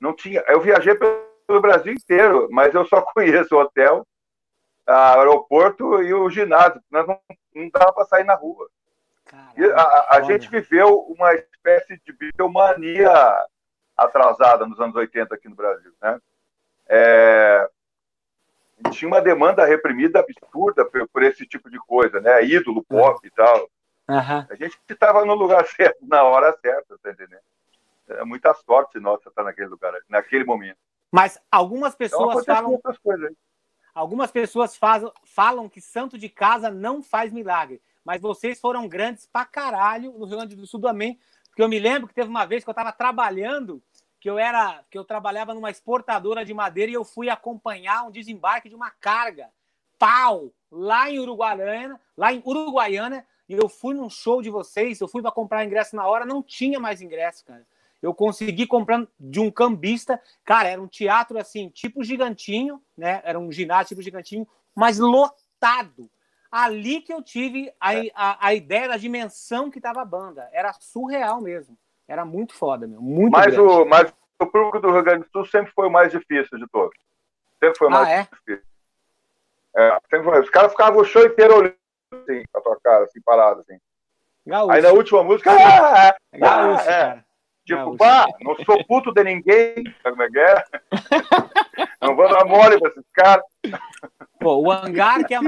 não tinha. Eu viajei pelo Brasil inteiro, mas eu só conheço o hotel, o aeroporto e o ginásio. Nós não, não dava para sair na rua. Caramba, a, a gente viveu uma espécie de biomania atrasada nos anos 80 aqui no Brasil, né? É, tinha uma demanda reprimida absurda por, por, esse tipo de coisa, né? Ídolo, pop e tal. Uhum. A gente estava no lugar certo, na hora certa, tá entendendo? É muita sorte nossa estar naquele lugar, naquele momento. Mas algumas então, pessoas então, falam. Algumas pessoas faz, falam que santo de casa não faz milagre. Mas vocês foram grandes pra caralho no Rio Grande do Sul também. Porque eu me lembro que teve uma vez que eu estava trabalhando, que eu era, que eu trabalhava numa exportadora de madeira e eu fui acompanhar um desembarque de uma carga. Pau! Lá em Uruguaiana, lá em Uruguaiana, e eu fui num show de vocês, eu fui para comprar ingresso na hora, não tinha mais ingresso, cara. Eu consegui comprando de um cambista, cara, era um teatro assim, tipo gigantinho, né? Era um ginásio tipo gigantinho, mas lotado. Ali que eu tive a, a, a ideia da dimensão que tava a banda. Era surreal mesmo. Era muito foda, meu. Muito mas o, mas o público do Rio Grande do Sul sempre foi o mais difícil de todos. Sempre foi o mais ah, é? difícil. É, sempre foi. Os caras ficavam o show inteiro olhando assim, com a tua cara, assim, parado, assim. Gaúcho. Aí na última música. Ah, é Gaúcho, ah, é. Tipo, pá, não sou puto de ninguém, sabe como é que é? Não vou dar mole pra esses caras. Pô, o Hangar, que é,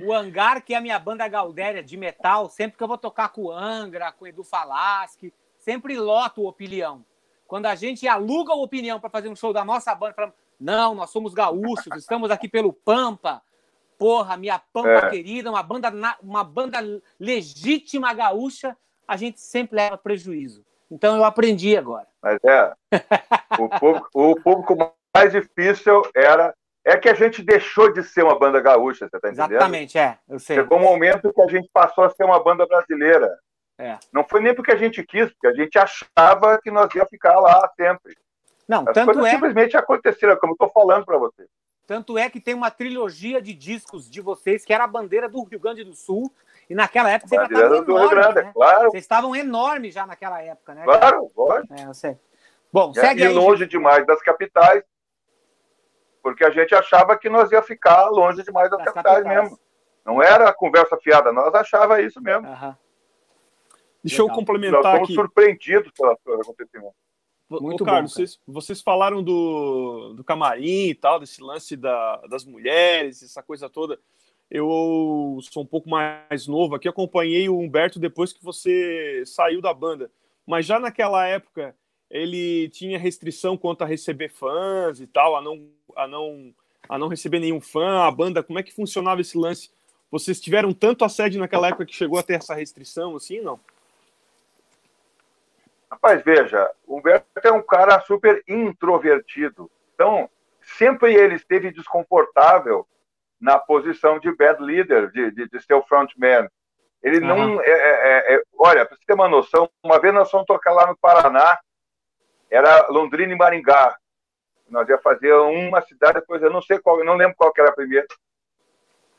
o Hangar, que é a minha banda Galdéria de metal, sempre que eu vou tocar com o Angra, com o Edu Falaschi, sempre loto o Opinião. Quando a gente aluga o Opinião para fazer um show da nossa banda, falamos, não, nós somos gaúchos, estamos aqui pelo Pampa, porra, minha pampa é. querida, uma banda, uma banda legítima gaúcha, a gente sempre leva prejuízo. Então eu aprendi agora. Mas é. o, público, o público mais difícil era. É que a gente deixou de ser uma banda gaúcha, você tá entendendo? Exatamente, é. Eu sei. Chegou um momento que a gente passou a ser uma banda brasileira. É. Não foi nem porque a gente quis, porque a gente achava que nós ia ficar lá sempre. Não, As tanto é. simplesmente aconteceram, como eu estou falando para você. Tanto é que tem uma trilogia de discos de vocês, que era a bandeira do Rio Grande do Sul. E naquela época vocês estavam enormes, Grande, né? claro. Vocês estavam enormes já naquela época, né? Claro, lógico. É, eu sei. Bom, segue e aí. longe gente. demais das capitais, porque a gente achava que nós ia ficar longe demais das, das capitais, capitais, mesmo. Não era conversa fiada, nós achava isso mesmo. Uhum. Deixa Legal. eu complementar nós aqui. surpreendidos pelo acontecimento. Muito Ô, Carlos, bom, vocês, vocês, falaram do, do camarim e tal, desse lance da, das mulheres, essa coisa toda. Eu sou um pouco mais novo aqui, acompanhei o Humberto depois que você saiu da banda. Mas já naquela época, ele tinha restrição quanto a receber fãs e tal, a não, a não, a não receber nenhum fã, a banda, como é que funcionava esse lance? Vocês tiveram tanto assédio naquela época que chegou a ter essa restrição, assim, não? Rapaz, veja, o Humberto é um cara super introvertido. Então, sempre ele esteve desconfortável na posição de bad leader, de, de, de ser o frontman. Ele uhum. não. É, é, é, olha, para você ter uma noção, uma vez nós fomos tocar lá no Paraná, era Londrina e Maringá. Nós ia fazer uma cidade, depois eu não sei qual, não lembro qual que era a primeira.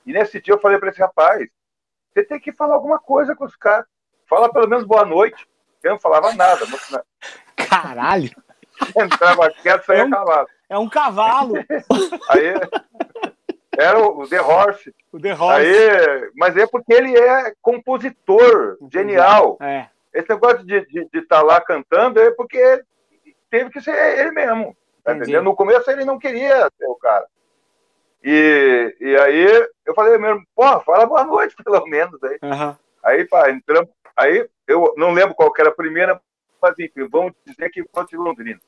E nesse dia eu falei para esse rapaz: você tem que falar alguma coisa com os caras. Fala pelo menos boa noite. Eu não falava nada. Caralho! Entrava quieto, saía é um, cavalo. É um cavalo. Aí, era o The Horse. O The Horse. Aí, mas é porque ele é compositor, genial. É. Esse negócio de estar tá lá cantando é porque teve que ser ele mesmo. Tá entendendo? No começo ele não queria ser o cara. E, e aí Eu falei mesmo, pô, fala boa noite, pelo menos. Aí, Aham. aí pá, entramos. Aí eu não lembro qual que era a primeira, mas enfim, vamos dizer que foi de Londrina.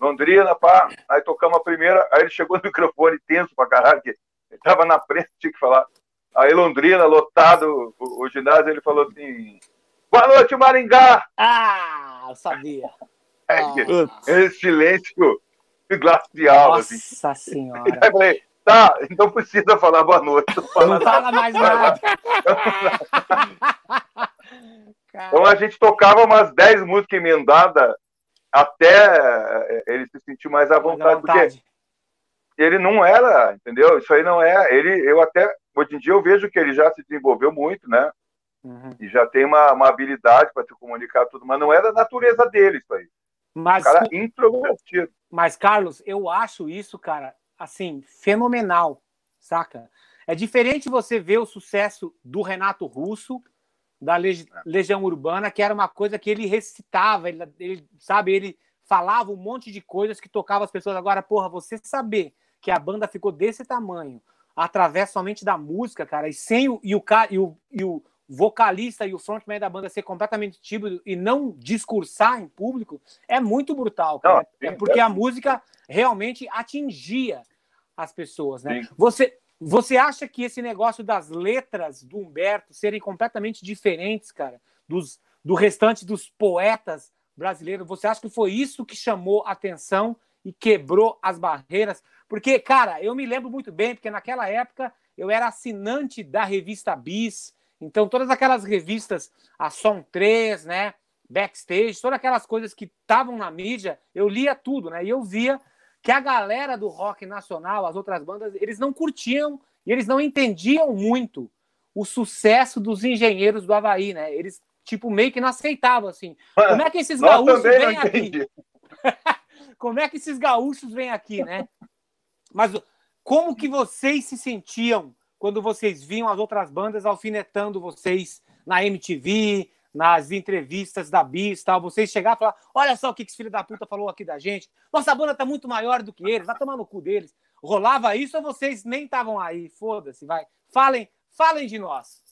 Londrina, pá, aí tocamos a primeira, aí ele chegou no microfone tenso pra caralho, que ele tava na frente, tinha que falar. Aí Londrina, lotado o, o ginásio, ele falou assim: Boa noite, Maringá! Ah, eu sabia. Aí, Ah. Esse silêncio glacial, assim. Nossa senhora. Aí eu falei, tá, não precisa falar boa noite. Não fala Não fala mais nada. Então a gente tocava umas 10 músicas emendadas até eh, ele se sentir mais à vontade, porque ele não era, entendeu? Isso aí não é. Ele, eu até, hoje em dia eu vejo que ele já se desenvolveu muito, né? Uhum. E já tem uma, uma habilidade para se comunicar tudo, mas não é da natureza dele isso aí. Mas, cara introvertido. mas, Carlos, eu acho isso, cara, assim, fenomenal, saca? É diferente você ver o sucesso do Renato Russo, da Leg- Legião Urbana, que era uma coisa que ele recitava, ele, ele, sabe, ele falava um monte de coisas que tocava as pessoas. Agora, porra, você saber que a banda ficou desse tamanho, através somente da música, cara, e sem o, e o, e o, e o vocalista e o frontman da banda ser completamente tímido e não discursar em público, é muito brutal, cara. Não, é sim, porque é. a música realmente atingia as pessoas, né? Sim. Você, você acha que esse negócio das letras do Humberto serem completamente diferentes, cara, dos, do restante dos poetas brasileiros? Você acha que foi isso que chamou atenção e quebrou as barreiras? Porque, cara, eu me lembro muito bem, porque naquela época eu era assinante da revista Bis, então todas aquelas revistas, a Som 3, né? Backstage, todas aquelas coisas que estavam na mídia, eu lia tudo, né? E eu via que a galera do rock nacional, as outras bandas, eles não curtiam e eles não entendiam muito o sucesso dos engenheiros do Havaí, né? Eles, tipo, meio que não aceitavam, assim. Como é que esses gaúchos vêm aqui? Como é que esses gaúchos vêm aqui, né? Mas como que vocês se sentiam quando vocês viam as outras bandas alfinetando vocês na MTV, nas entrevistas da Bis, tal? Vocês chegaram e falar: olha só o que esse filho da puta falou aqui da gente. Nossa banda tá muito maior do que eles, vai tomar no cu deles. Rolava isso ou vocês nem estavam aí? Foda-se, vai. Falem, falem de nós.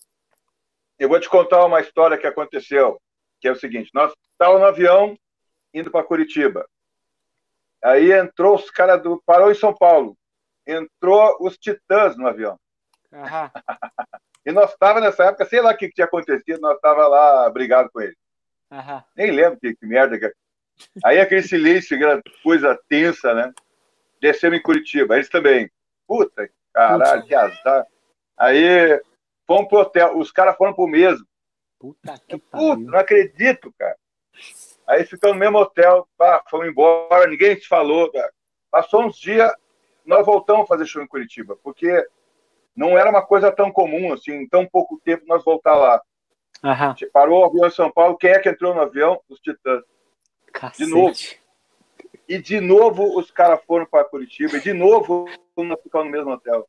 Eu vou te contar uma história que aconteceu, que é o seguinte: nós estávamos no avião indo para Curitiba. Aí entrou os caras do. Parou em São Paulo. Entrou os titãs no avião. E nós estávamos nessa época, sei lá o que, que tinha acontecido, nós estávamos lá brigado com eles. Aham. Nem lembro que, que merda. Que... Aí aquele silêncio, aquela coisa tensa, né? Descemos em Curitiba, eles também. Puta, caralho, que azar. Aí fomos pro hotel, os caras foram pro mesmo. Puta que Puta, não acredito, cara. Aí ficamos no mesmo hotel, pá, fomos embora, ninguém se falou. Cara. Passou uns dias, nós voltamos a fazer show em Curitiba, porque não era uma coisa tão comum, assim, em tão pouco tempo nós voltar lá. Aham. Parou o avião em São Paulo, quem é que entrou no avião? Os Titãs. Cacete. novo. E de novo os caras foram para Curitiba, e de novo nós ficamos no mesmo hotel.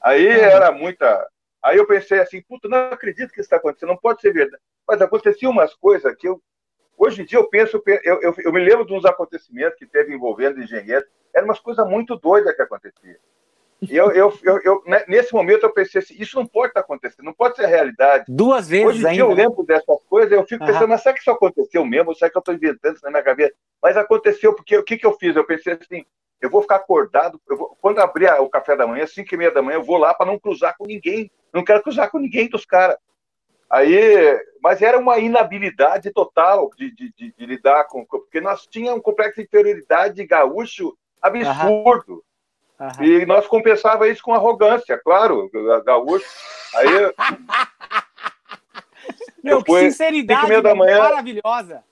Aí era muita. Aí eu pensei assim, puta, não acredito que isso está acontecendo, não pode ser verdade. Mas aconteciam umas coisas que eu. Hoje em dia eu penso, eu, eu, eu me lembro de uns acontecimentos que teve envolvendo engenheiros, eram umas coisas muito doidas que aconteciam. E eu, eu, eu, eu, né, nesse momento eu pensei assim, isso não pode estar acontecendo, não pode ser realidade. Duas vezes Hoje ainda. eu lembro dessas coisas, eu fico pensando, mas será que isso aconteceu mesmo? Será que eu estou inventando isso na minha cabeça? Mas aconteceu, porque o que, que eu fiz? Eu pensei assim, eu vou ficar acordado, eu vou- quando abrir o café da manhã, 5 e meia da manhã, eu vou lá para não cruzar com ninguém. Não quero cruzar com ninguém dos caras. Aí, mas era uma inabilidade total de, de, de- de lidar com, porque nós tínhamos um complexo de inferioridade gaúcho absurdo. Aham. E nós compensava isso com arrogância, claro, ga- gaúcho. Aí Meu, Eu fui que sinceridade meia da manhã. maravilhosa.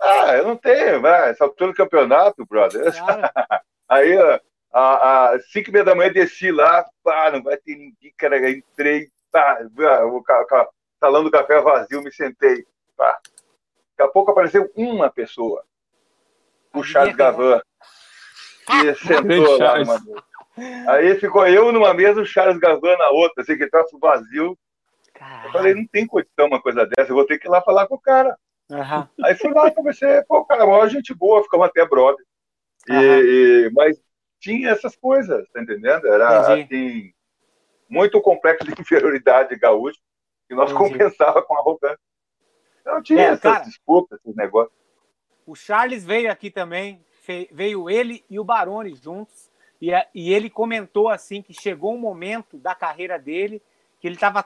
Ah, eu não tenho, vai, essa altura do campeonato, brother. Cara. Aí, a cinco e meia da manhã, desci lá, pá, não vai ter ninguém, cara, entrei, pá, o salão do café vazio, me sentei, pá. Daqui a pouco apareceu uma pessoa, o Charles? Gavan, que sentou lá numa mesa. Aí ficou eu numa mesa, o Charles Gavan na outra, assim, que troço vazio. Eu falei, não tem condição uma coisa dessa, eu vou ter que ir lá falar com o cara. Aham. Aí fui lá, conversei, pô, cara, maior gente boa, ficamos até brother. E, Aham. e- mas tinha essas coisas, tá entendendo? Era Entendi. assim. muito complexo de inferioridade gaúcho, que nós Entendi. compensava com arrogância. Não tinha é, essas cara, disputas, esses negócios. O Charles veio aqui também, veio ele e o Baroni juntos, e, e ele comentou assim que chegou um momento da carreira dele que ele estava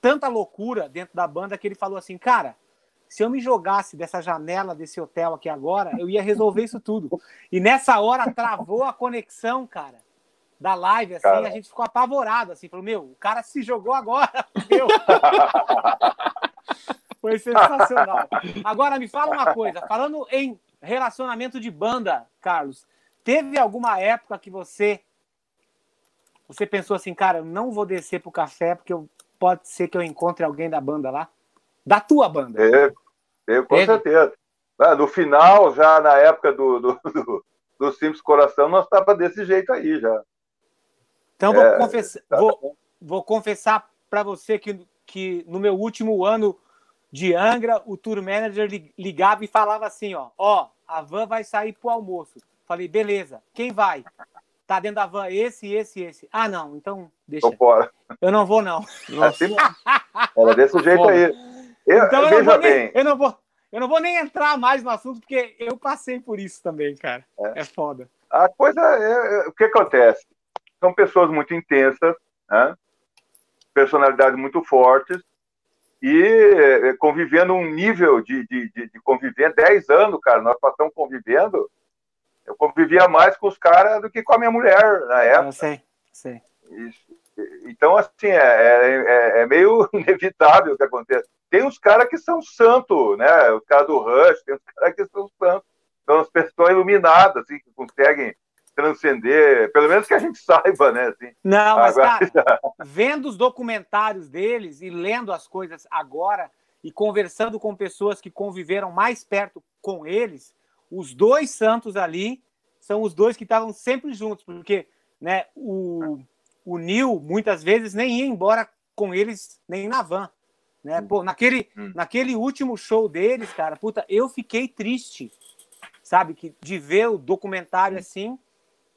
tanta loucura dentro da banda que ele falou assim, cara, se eu me jogasse dessa janela desse hotel aqui agora, eu ia resolver isso tudo. E nessa hora travou a conexão, cara, da live, assim, cara. a gente ficou apavorado, assim, falou, meu, o cara se jogou agora, meu. Foi sensacional. Agora, me fala uma coisa, falando em relacionamento de banda, Carlos, teve alguma época que você você pensou assim, cara, eu não vou descer pro café porque eu, pode ser que eu encontre alguém da banda lá? Da tua banda? Eu, com Teve? certeza. Ah, no final, já na época do, do, do, do Simples Coração, nós estava desse jeito aí já. Então, vou, é, confessar, tá vou, vou confessar para você que, que no meu último ano de Angra, o tour manager ligava e falava assim, ó, ó, a van vai sair pro almoço. Falei, beleza, quem vai? Tá dentro da van esse, esse, esse. Ah, não, então deixa. Tô fora. Eu não vou, não. Nossa. Era desse jeito aí. Eu, então eu não, bem. Nem, eu não vou eu não vou nem entrar mais no assunto, porque eu passei por isso também, cara. É, é foda. A coisa é, é. O que acontece? São pessoas muito intensas, né? personalidades muito fortes, e é, convivendo um nível de, de, de, de conviver 10 anos, cara, nós passamos convivendo. Eu convivia mais com os caras do que com a minha mulher na época. Eu sei, sei. Isso. Então, assim, é, é, é, é meio inevitável que aconteça. Tem uns caras que são santos, né? Os caras do Rush, tem uns caras que são santos. São as pessoas iluminadas, assim, que conseguem transcender, pelo menos que a gente saiba, né? Assim. Não, mas, agora... cara, vendo os documentários deles e lendo as coisas agora e conversando com pessoas que conviveram mais perto com eles, os dois santos ali são os dois que estavam sempre juntos, porque né, o, o Neil muitas vezes nem ia embora com eles nem na van. Né? Pô, naquele, hum. naquele último show deles, cara, puta, eu fiquei triste, sabe? Que, de ver o documentário hum. assim,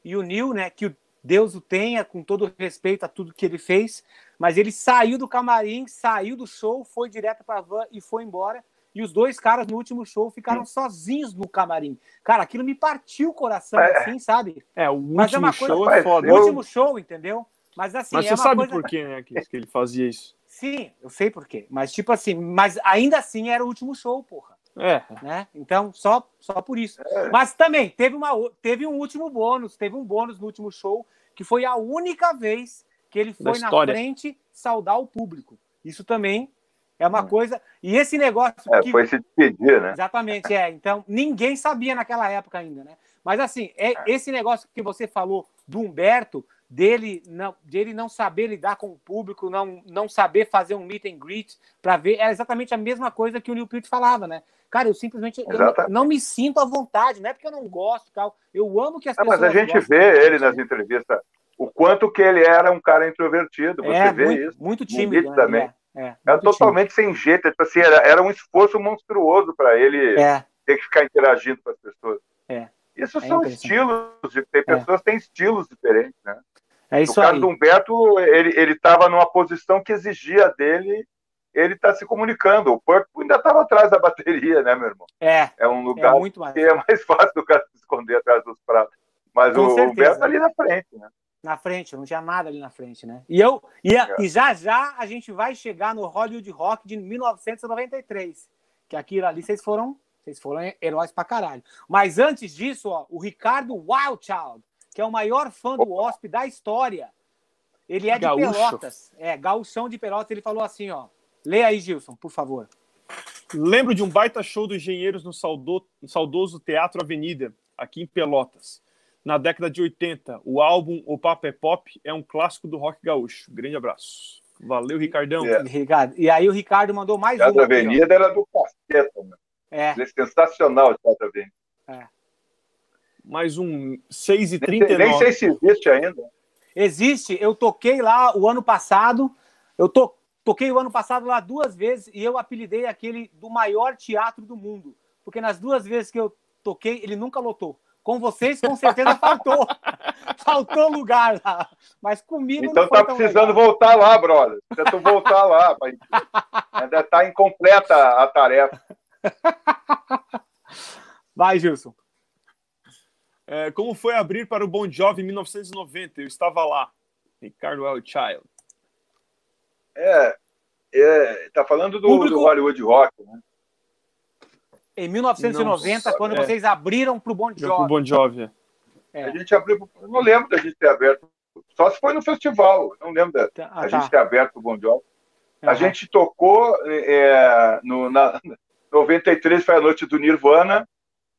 e o Neil, né? Que Deus o tenha, com todo respeito a tudo que ele fez, mas ele saiu do camarim, saiu do show, foi direto pra van e foi embora. E os dois caras no último show ficaram hum. sozinhos no camarim. Cara, aquilo me partiu o coração, é. assim, sabe? É, o último mas é uma show coisa... é foda. O último show, entendeu? Mas assim. Mas é você sabe coisa... por quê, né, que, que ele fazia isso? Sim, eu sei por quê. Mas, tipo assim, mas ainda assim era o último show, porra. É. Né? Então, só, só por isso. É. Mas também teve, uma, teve um último bônus, teve um bônus no último show, que foi a única vez que ele foi na frente saudar o público. Isso também é uma hum. coisa. E esse negócio. É, que... Foi se despedir, né? Exatamente, é. Então, ninguém sabia naquela época ainda, né? Mas assim, é, esse negócio que você falou do Humberto dele não, dele não saber lidar com o público, não, não saber fazer um meet and greet para ver, é exatamente a mesma coisa que o Neil Peart falava, né? Cara, eu simplesmente eu não, não, me sinto à vontade, não é porque eu não gosto, tal. Eu amo que as ah, pessoas. Mas a gente vê ele nas entrevistas, o quanto que ele era um cara introvertido. Você é, vê muito, isso. Muito tímido. Né? também. É, é, era totalmente tímido. sem jeito. Tipo assim, era, era um esforço monstruoso para ele é. ter que ficar interagindo com as pessoas. É. Isso é são estilos, tem pessoas que têm estilos diferentes, né? É isso no caso aí. do Humberto, ele estava numa posição que exigia dele ele estar tá se comunicando. O Purple ainda estava atrás da bateria, né, meu irmão? É. É um lugar é que é mais fácil do cara se esconder atrás dos pratos. Mas Com o certeza. Humberto ali na frente, né? Na frente, não tinha nada ali na frente, né? E, eu, e, é. e já já a gente vai chegar no Hollywood Rock de 1993. Que aquilo ali vocês foram, vocês foram heróis pra caralho. Mas antes disso, ó, o Ricardo Wildchild que é o maior fã do Wasp da história. Ele é de Gaúcho. Pelotas. É, gauchão de Pelotas. Ele falou assim, ó. Lê aí, Gilson, por favor. Lembro de um baita show dos engenheiros no, saudo, no saudoso Teatro Avenida, aqui em Pelotas. Na década de 80, o álbum O Papo é Pop é um clássico do rock gaúcho. Grande abraço. Valeu, Ricardão. É. Ricardo. E aí o Ricardo mandou mais um. Teatro Avenida aqui, era do Caceta, meu. É. é sensacional o Teatro Avenida. É mais um 6h39. Nem, nem sei se existe ainda. Existe, eu toquei lá o ano passado, eu to, toquei o ano passado lá duas vezes e eu apelidei aquele do maior teatro do mundo, porque nas duas vezes que eu toquei, ele nunca lotou. Com vocês, com certeza faltou. faltou lugar lá. Mas comigo então não tá precisando legal. voltar lá, brother. Precisa voltar lá. pai. Ainda tá incompleta a tarefa. Vai, Gilson. É, como foi abrir para o Bon Jovi em 1990? Eu estava lá. Ricardo L. Child. É, é, tá falando do, Público- do Hollywood Rock, né? Em 1990, Nossa, quando é. vocês abriram pro Bon Pro Jovi. Bon Jovi. é. É. A gente abriu. Não lembro da gente ter aberto. Só se foi no festival. Não lembro da, Tá, a ah, gente tá. ter aberto o Bon Jovi. A Aham. gente tocou é, no, na 93 foi a noite do Nirvana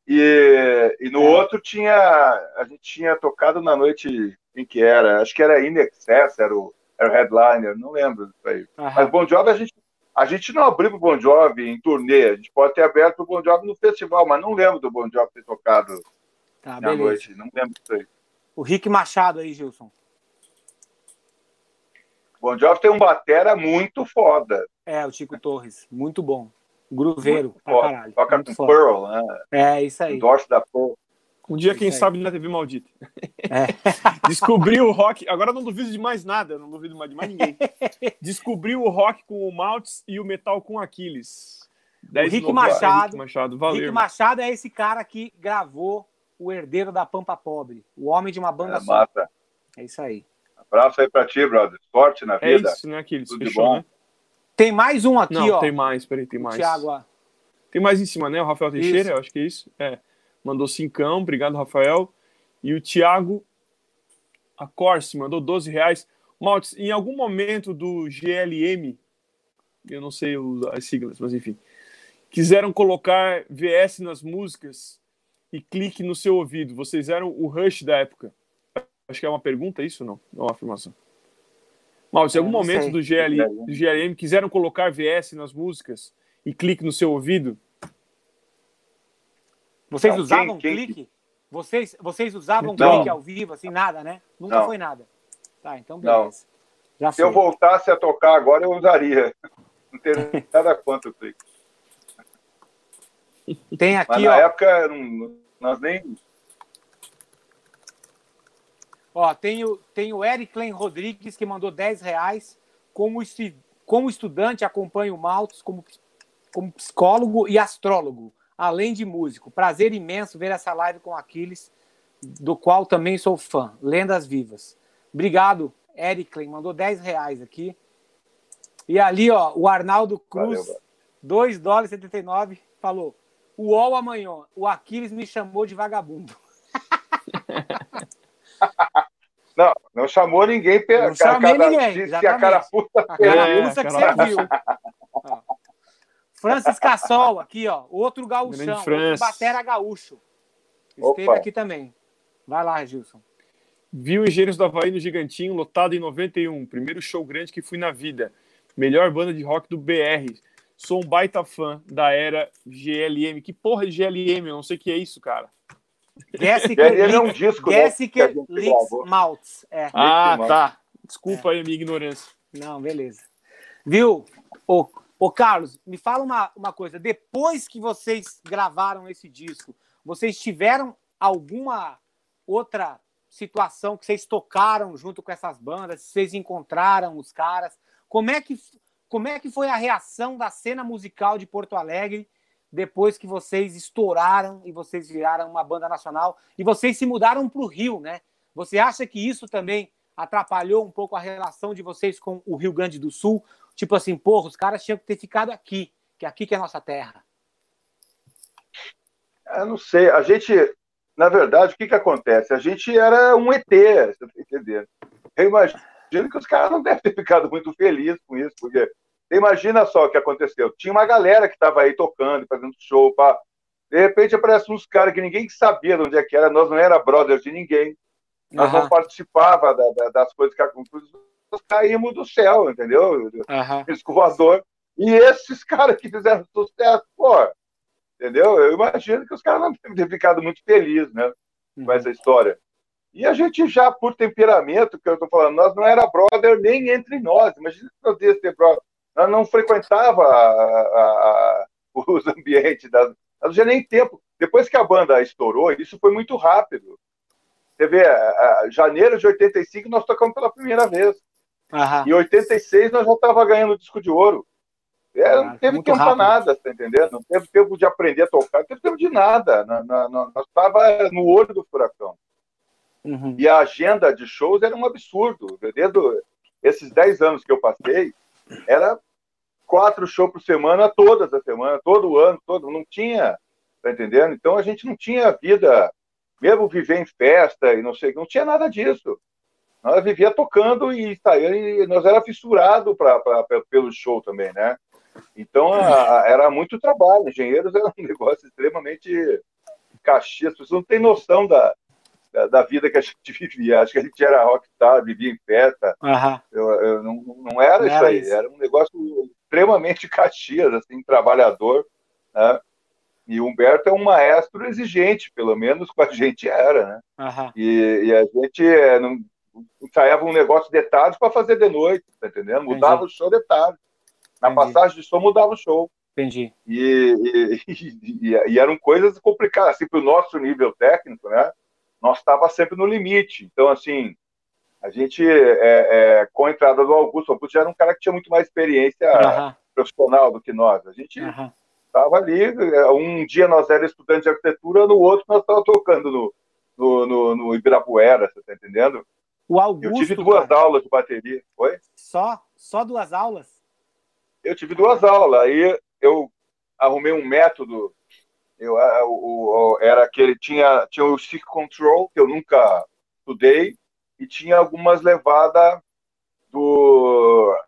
e, e no É. outro tinha a gente tinha tocado na noite em que era, acho que era In Excess, era o, era o headliner, não lembro disso aí. Aham. Mas Bon Jovi a gente a gente não abriu o Bon Jovi em turnê, a gente pode ter aberto o Bon Jovi no festival, mas não lembro do Bon Jovi ter tocado Tá, na beleza. noite, não lembro disso aí. O Rick Machado aí, Gilson. Bon Jovi tem um batera muito foda, É, o Tico Torres. Muito bom. Gruveiro, muito pra caralho. Toca Muito com. Pearl, né? É, isso aí. Endorse da Pearl. Um dia, quem Isso aí. sabe, na TV Maldita. É. Descobriu o rock. Agora eu não duvido de mais nada, não duvido mais de mais ninguém. Descobriu o rock com o Maltz e o metal com o Aquiles. 10 de Rick. Machado. Rick Machado, valeu. Rick. Machado é esse cara que gravou o herdeiro da Pampa Pobre. O homem de uma banda É, só. massa. É isso aí. Abraço aí pra ti, brother. Sorte na É vida. isso, né, Aquiles? Tudo de Fechou, bom. né? Tem mais um aqui, Não, ó. tem mais, peraí, tem mais. Thiago, ó. Tem mais em cima, né? O Rafael Teixeira, Isso. eu acho que é isso. É. Mandou cincão, obrigado, Rafael. E o Thiago Acorce mandou 12 reais. Maltz, em algum momento do GLM, eu não sei as siglas, mas enfim, quiseram colocar VS nas músicas e clique no seu ouvido. Vocês eram o Rush da época. Acho que é uma pergunta isso ou não? Não é uma afirmação. Maltz, em É, algum momento do, GL, do GLM quiseram colocar VS nas músicas e clique no seu ouvido? Vocês Não, usavam quem- clique? Vocês, vocês usavam Não. clique ao vivo, assim, nada, né? Nunca Não. foi nada. Tá, então Não. beleza. Já Se foi. eu voltasse a tocar agora, eu usaria. Não teria nada contra o clique. Tem Mas aqui, na ó. época, não- nós nem. Ó, tem o, tem o Eric Klein Rodrigues que mandou 10 reais. Como, esti- como estudante, acompanho o Maltos como, como psicólogo e astrólogo, além de músico. Prazer imenso ver essa live com Aquiles, do qual também sou fã. Lendas vivas. Obrigado, Eric Klein. Mandou 10 reais aqui. E ali, ó, o Arnaldo Cruz, Valeu, 2 dólares e 79, falou: O UOL amanhã, o Aquiles me chamou de vagabundo. Não, não chamou ninguém. pe- Não chamei ninguém, Disse que a cara puta A carapuça que você viu. Francis Cassol, aqui, ó. Outro gaúchão, outro batera gaúcho. Esteve Opa. aqui também. Vai lá, Gilson. Viu Engenheiros do Havaí no Gigantinho, lotado em 91. Primeiro show grande que fui na vida. Melhor banda de rock do BR. Sou um baita fã da era GLM. Que porra de GLM? Eu não sei o que é isso, cara. Gessica Ele é um disco né, Gessica Licks gravou. Maltz. É. Ah, tá. Desculpa aí a minha ignorância. Não, beleza. Viu? Ô, ô Carlos, me fala uma, uma coisa. Depois que vocês gravaram esse disco, vocês tiveram alguma outra situação que vocês tocaram junto com essas bandas? Vocês encontraram os caras? Como é que, como é que foi a reação da cena musical de Porto Alegre depois que vocês estouraram e vocês viraram uma banda nacional e vocês se mudaram para o Rio, né? Você acha que isso também atrapalhou um pouco a relação de vocês com o Rio Grande do Sul? Tipo assim, porra, os caras tinham que ter ficado aqui, que aqui que é a nossa terra. Eu não sei. A gente, na verdade, o que, que acontece? A gente era um ET, você tá entendendo? Eu imagino que os caras não devem ter ficado muito felizes com isso, porque imagina só o que aconteceu. Tinha uma galera que estava aí tocando, fazendo show, pá. De repente aparecem uns caras que ninguém sabia de onde é que era, nós não era brothers de ninguém, nós Aham, não participava da- da- das coisas que aconteciam, nós caímos do céu, entendeu? aham. escovador. E esses caras que fizeram sucesso, pô, entendeu? Eu imagino que os caras não devem ter ficado muito felizes, né, Uhum. com essa história. E a gente já, por temperamento, que eu tô falando, nós não era brother nem entre nós. Imagina se nós ia ter brother. Nós não frequentava a- a- a- os ambientes das. Nós não tinha nem tempo. depois que a banda estourou, isso foi muito rápido. Você vê, janeiro de 85 nós tocamos pela primeira vez. Aham. Em 86 nós já estava ganhando disco de ouro. É, não teve tempo para nada, tá entendendo? Não teve tempo de aprender a tocar, não teve tempo de nada. Na, na, na, nós estava no olho do furacão. Uhum. E a agenda de shows era um absurdo. Desde esses 10 anos que eu passei, era quatro shows por semana, todas as semanas, todo ano, todo. Não tinha, tá entendendo? Então a gente não tinha vida, mesmo viver em festa e não sei, não tinha nada disso. Nós vivia tocando e, e nós era fissurado pra, pra, pra, pelo show também, né? Então a, a, era muito trabalho. Engenheiros era um negócio extremamente cachê. As pessoas não têm noção da, da, da, vida que a gente vivia. Acho que a gente era rockstar, vivia em festa. Uhum. Eu, eu, não, não era não isso era aí. Isso. Era um negócio extremamente caxias, assim, trabalhador. Né? E Humberto é um maestro exigente, pelo menos com a gente era, né? Uhum. E, e, a gente é, não, ensaiava um negócio de tarde para fazer de noite, tá entendendo? Mudava Entendi. o show de tarde. Na Entendi. passagem de som mudava o show. Entendi. E, e, e, eram coisas complicadas, assim, para o nosso nível técnico, né? Nós estava sempre no limite. Então, assim, a gente, é, é, com a entrada do Augusto, o Augusto já era um cara que tinha muito mais experiência uhum. profissional do que nós. A gente estava uhum. ali, é, um dia nós éramos estudantes de arquitetura, no outro nós estávamos tocando no, no, no, no Ibirapuera, você está entendendo? O Augusto, eu tive duas cara. aulas de bateria. Oi? Só? Só duas aulas? Eu tive duas aulas. Aí eu arrumei um método. Eu, o, o, era que ele tinha, tinha o stick control, que eu nunca estudei, e tinha algumas levadas do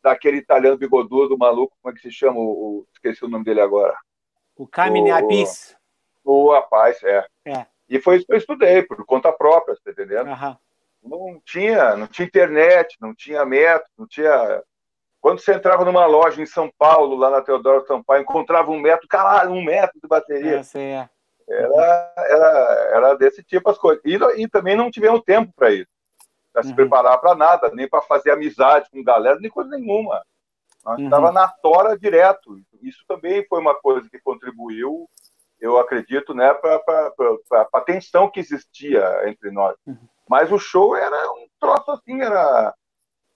daquele italiano bigodudo maluco, como é que se chama? O, esqueci o nome dele agora. O Camine Abyss. O, o rapaz, é. é. E foi isso que eu estudei, por conta própria, tá entendendo? Uhum. Não tinha, não tinha internet, não tinha método, não tinha. Quando você entrava numa loja em São Paulo, lá na Teodoro Sampaio, encontrava um método, caralho, um método de bateria. É, é. Era, era, era desse tipo as coisas. E, e também não tivemos tempo para isso para se uhum. preparar para nada, nem para fazer amizade com galera, nem coisa nenhuma. Nós uhum. estava na tora direto. Isso também foi uma coisa que contribuiu, eu acredito, né, para a tensão que existia entre nós. Uhum. Mas o show era um troço assim, era,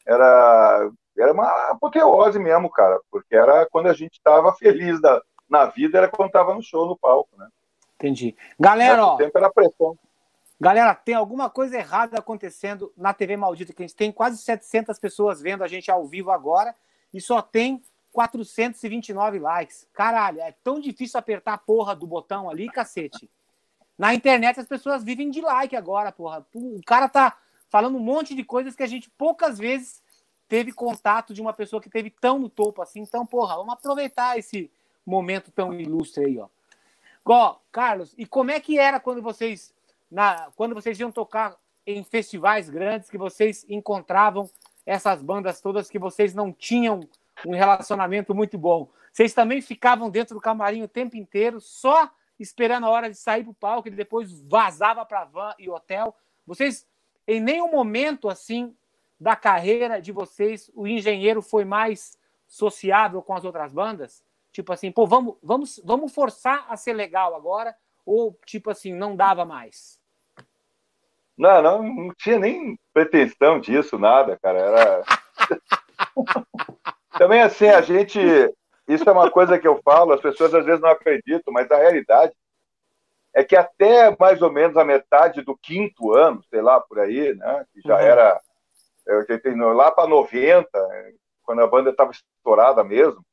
era, era uma apoteose mesmo, cara, porque era quando a gente estava feliz da, na vida, era quando estava no show, no palco, né? Entendi. Galera, ó. tempo era pressão. Galera, tem alguma coisa errada acontecendo na TV Maldita, que a gente tem quase 700 pessoas vendo a gente ao vivo agora e só tem 429 likes. Caralho, é tão difícil apertar a porra do botão ali, cacete. Na internet as pessoas vivem de like agora, porra. O cara tá falando um monte de coisas que a gente poucas vezes teve contato de uma pessoa que teve tão no topo assim. Então, porra, vamos aproveitar esse momento tão ilustre aí, ó. Ó, Carlos, e como é que era quando vocês na, quando vocês iam tocar em festivais grandes, que vocês encontravam essas bandas todas que vocês não tinham um relacionamento muito bom. Vocês também ficavam dentro do camarim o tempo inteiro, só esperando a hora de sair para o palco e depois vazava para van e hotel. Vocês, em nenhum momento assim da carreira de vocês, o engenheiro foi mais sociável com as outras bandas? Tipo assim, pô, vamos, vamos, vamos forçar a ser legal agora? Ou, tipo assim, não dava mais? Não, não, não tinha nem pretensão disso, nada, cara. Era. Também assim, a gente. Isso é uma coisa que eu falo, as pessoas às vezes não acreditam, mas a realidade é que até mais ou menos a metade do quinto ano, sei lá, por aí, né? Que já uhum. era. Lá para 90, quando a banda estava estourada mesmo,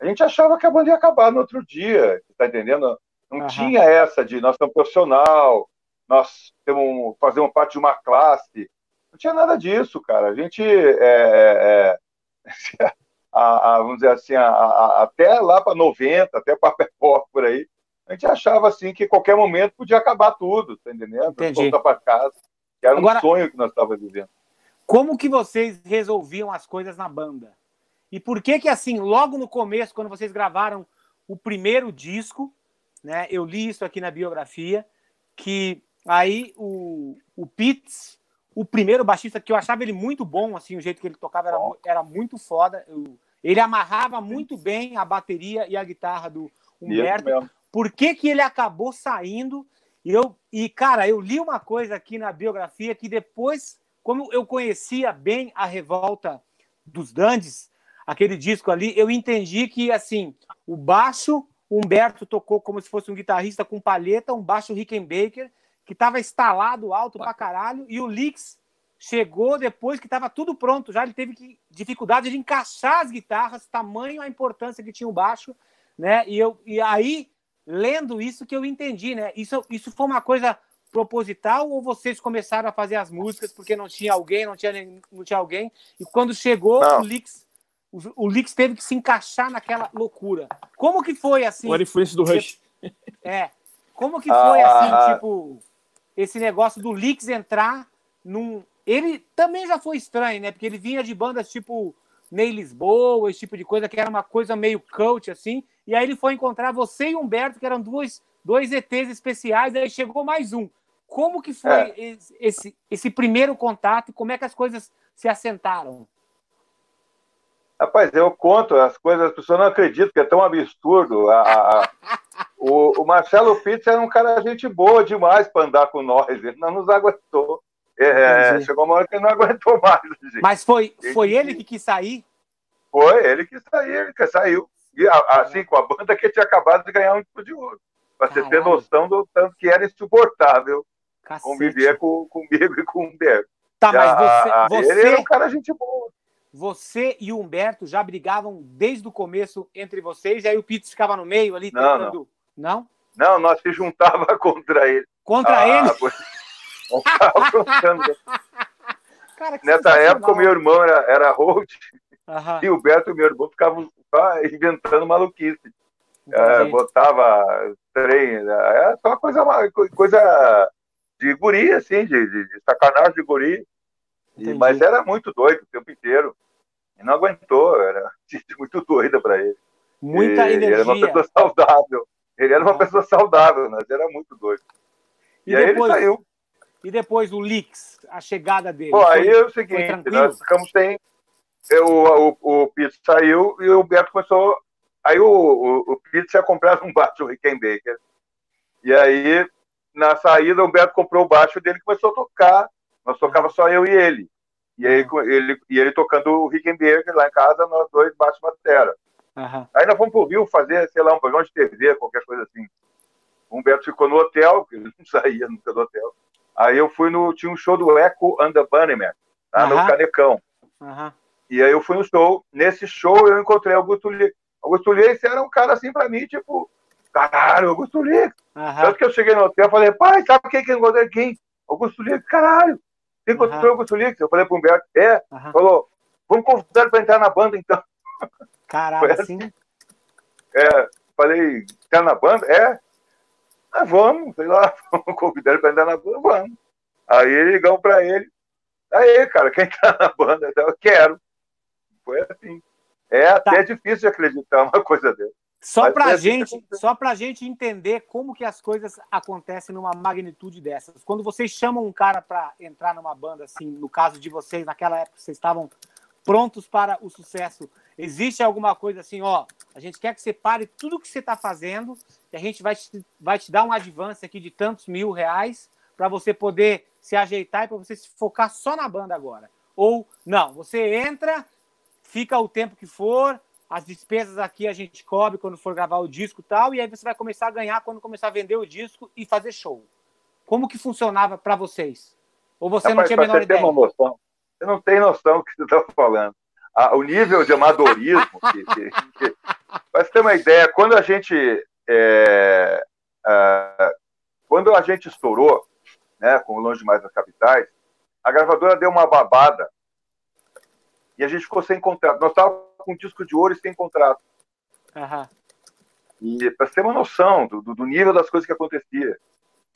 a gente achava que a banda ia acabar no outro dia, tá entendendo? Não uhum. tinha essa de nós somos profissional, nós temos fazer uma parte de uma classe. Não tinha nada disso, cara. A gente, é, é, é a, a, vamos dizer assim, a, até lá para 90, até para pop por aí, a gente achava assim que qualquer momento podia acabar tudo, tá entendendo? Voltar para casa. Que era Agora, um sonho que nós estávamos vivendo. Como que vocês resolviam as coisas na banda? E por que que assim, logo no começo, quando vocês gravaram o primeiro disco, né? Eu li isso aqui na biografia, que Aí o, o Pitts, o primeiro baixista, que eu achava ele muito bom, assim, o jeito que ele tocava era, era muito foda. Eu, ele amarrava muito bem a bateria e a guitarra do Humberto. por que, que ele acabou saindo. E, eu, e, cara, eu li uma coisa aqui na biografia que depois, como eu conhecia bem a revolta dos Dandes, aquele disco ali, eu entendi que, assim, o baixo, o Humberto tocou como se fosse um guitarrista com palheta, um baixo Rickenbacker, que estava instalado alto pra caralho, e o Lix chegou depois que estava tudo pronto, já ele teve que, dificuldade de encaixar as guitarras, tamanho a importância que tinha o baixo, né? E, eu, e aí, lendo isso, que eu entendi, né? Isso, isso foi uma coisa proposital ou vocês começaram a fazer as músicas porque não tinha alguém, não tinha, não tinha alguém, e quando chegou não. o Lix o, Lix teve que se encaixar naquela loucura. Como que foi assim? O influência do Rush. É. Como que foi ah, assim, tipo, esse negócio do Lix entrar num. Ele também já foi estranho, né? Porque ele vinha de bandas tipo Ney Lisboa, esse tipo de coisa, que era uma coisa meio coach, assim. E aí ele foi encontrar você e Humberto, que eram dois, dois ETs especiais, aí chegou mais um. Como que foi é. esse, esse primeiro contato e como é que as coisas se assentaram? Rapaz, eu conto as coisas, as pessoas não acreditam, que é tão absurdo. A, a, o, o, Marcelo Pitts era um cara gente boa demais para andar com nós, ele não nos aguentou. É, é chegou uma hora que ele não aguentou mais. Gente. Mas foi, foi ele que quis sair? Foi ele que saiu, ele que saiu. E, assim, com a banda que tinha acabado de ganhar um tipo de ouro. Para você ter noção do tanto que era insuportável Cacete. conviver com, comigo e com o Humberto. Tá, mas você, você... Ele era um cara gente boa você e o Humberto já brigavam desde o começo entre vocês, e aí o Pitts ficava no meio ali não, tentando... Não. não? Não, nós se juntava contra ele. Contra ah, ele? Pois... Cara, Nessa época, o meu irmão era, era Holt, e o Beto, meu irmão, ficavam inventando maluquice. É, botava trem, é só coisa, coisa de guri, assim, de, de, de sacanagem de guri. E, mas era muito doido o tempo inteiro. E não aguentou, era muito doida para ele. Muita e, energia. Ele era uma pessoa saudável. Ele era uma pessoa saudável, mas era muito doido. E, e depois, aí ele saiu. E depois o Lix, a chegada dele. Bom, aí é o seguinte, nós ficamos sem. Eu, o, o, o saiu e o Beto começou. Aí o, o, o Pete tinha comprado um baixo Rickenbacker. E aí, na saída, o Beto comprou o baixo dele e começou a tocar nós tocava só eu e ele. E aí ele, e ele tocando o Rickenberg lá em casa, nós dois baixo batera. Uhum. Aí nós fomos pro Rio fazer, sei lá, um programa de TV, qualquer coisa assim. O Humberto ficou no hotel, porque ele não saía nunca do hotel. Aí eu fui no. Tinha um show do Echo and the Bunnyman, lá uhum. no Canecão. Uhum. E aí eu fui no show. Nesse show eu encontrei Augusto Lix. Augusto Lix era um cara assim pra mim, tipo, caralho, Augusto Lix. Uhum. Tanto que eu cheguei no hotel e falei, pai, sabe quem que encontrei? Quem? Augusto Lix, caralho. Você encontrou uhum. o Augusto Lix? Eu falei pro Humberto, é. Uhum. Falou, vamos convidar ele para entrar na banda, então. Caralho, assim? É, falei, tá na banda? É. Ah, vamos, sei lá, vamos convidar ele para entrar na banda, vamos. Aí ligou para ele. Aí, cara, quem tá na banda? Eu quero. Foi assim. É até tá. difícil de acreditar uma coisa dessa. Só para gente, só para gente entender como que as coisas acontecem numa magnitude dessas. Quando vocês chamam um cara para entrar numa banda, assim, no caso de vocês, naquela época vocês estavam prontos para o sucesso. Existe alguma coisa assim, ó, a gente quer que você pare tudo que você está fazendo e a gente vai te, vai te dar um advance aqui de tantos mil reais para você poder se ajeitar e para você se focar só na banda agora. Ou não, você entra, fica o tempo que for, as despesas aqui a gente cobre quando for gravar o disco e tal, e aí você vai começar a ganhar quando começar a vender o disco e fazer show. Como que funcionava para vocês? Ou você Rapaz, não tinha a menor ideia? Uma noção, você não tem noção do que você está falando. Ah, o nível de amadorismo, que, que, que... para você ter uma ideia, quando a gente é, é, quando a gente estourou, né, com Longe Mais das Capitais, a gravadora deu uma babada e a gente ficou sem contrato. Nós estávamos com disco de ouro e sem contrato. Uhum. E para ter uma noção do, do, nível das coisas que acontecia.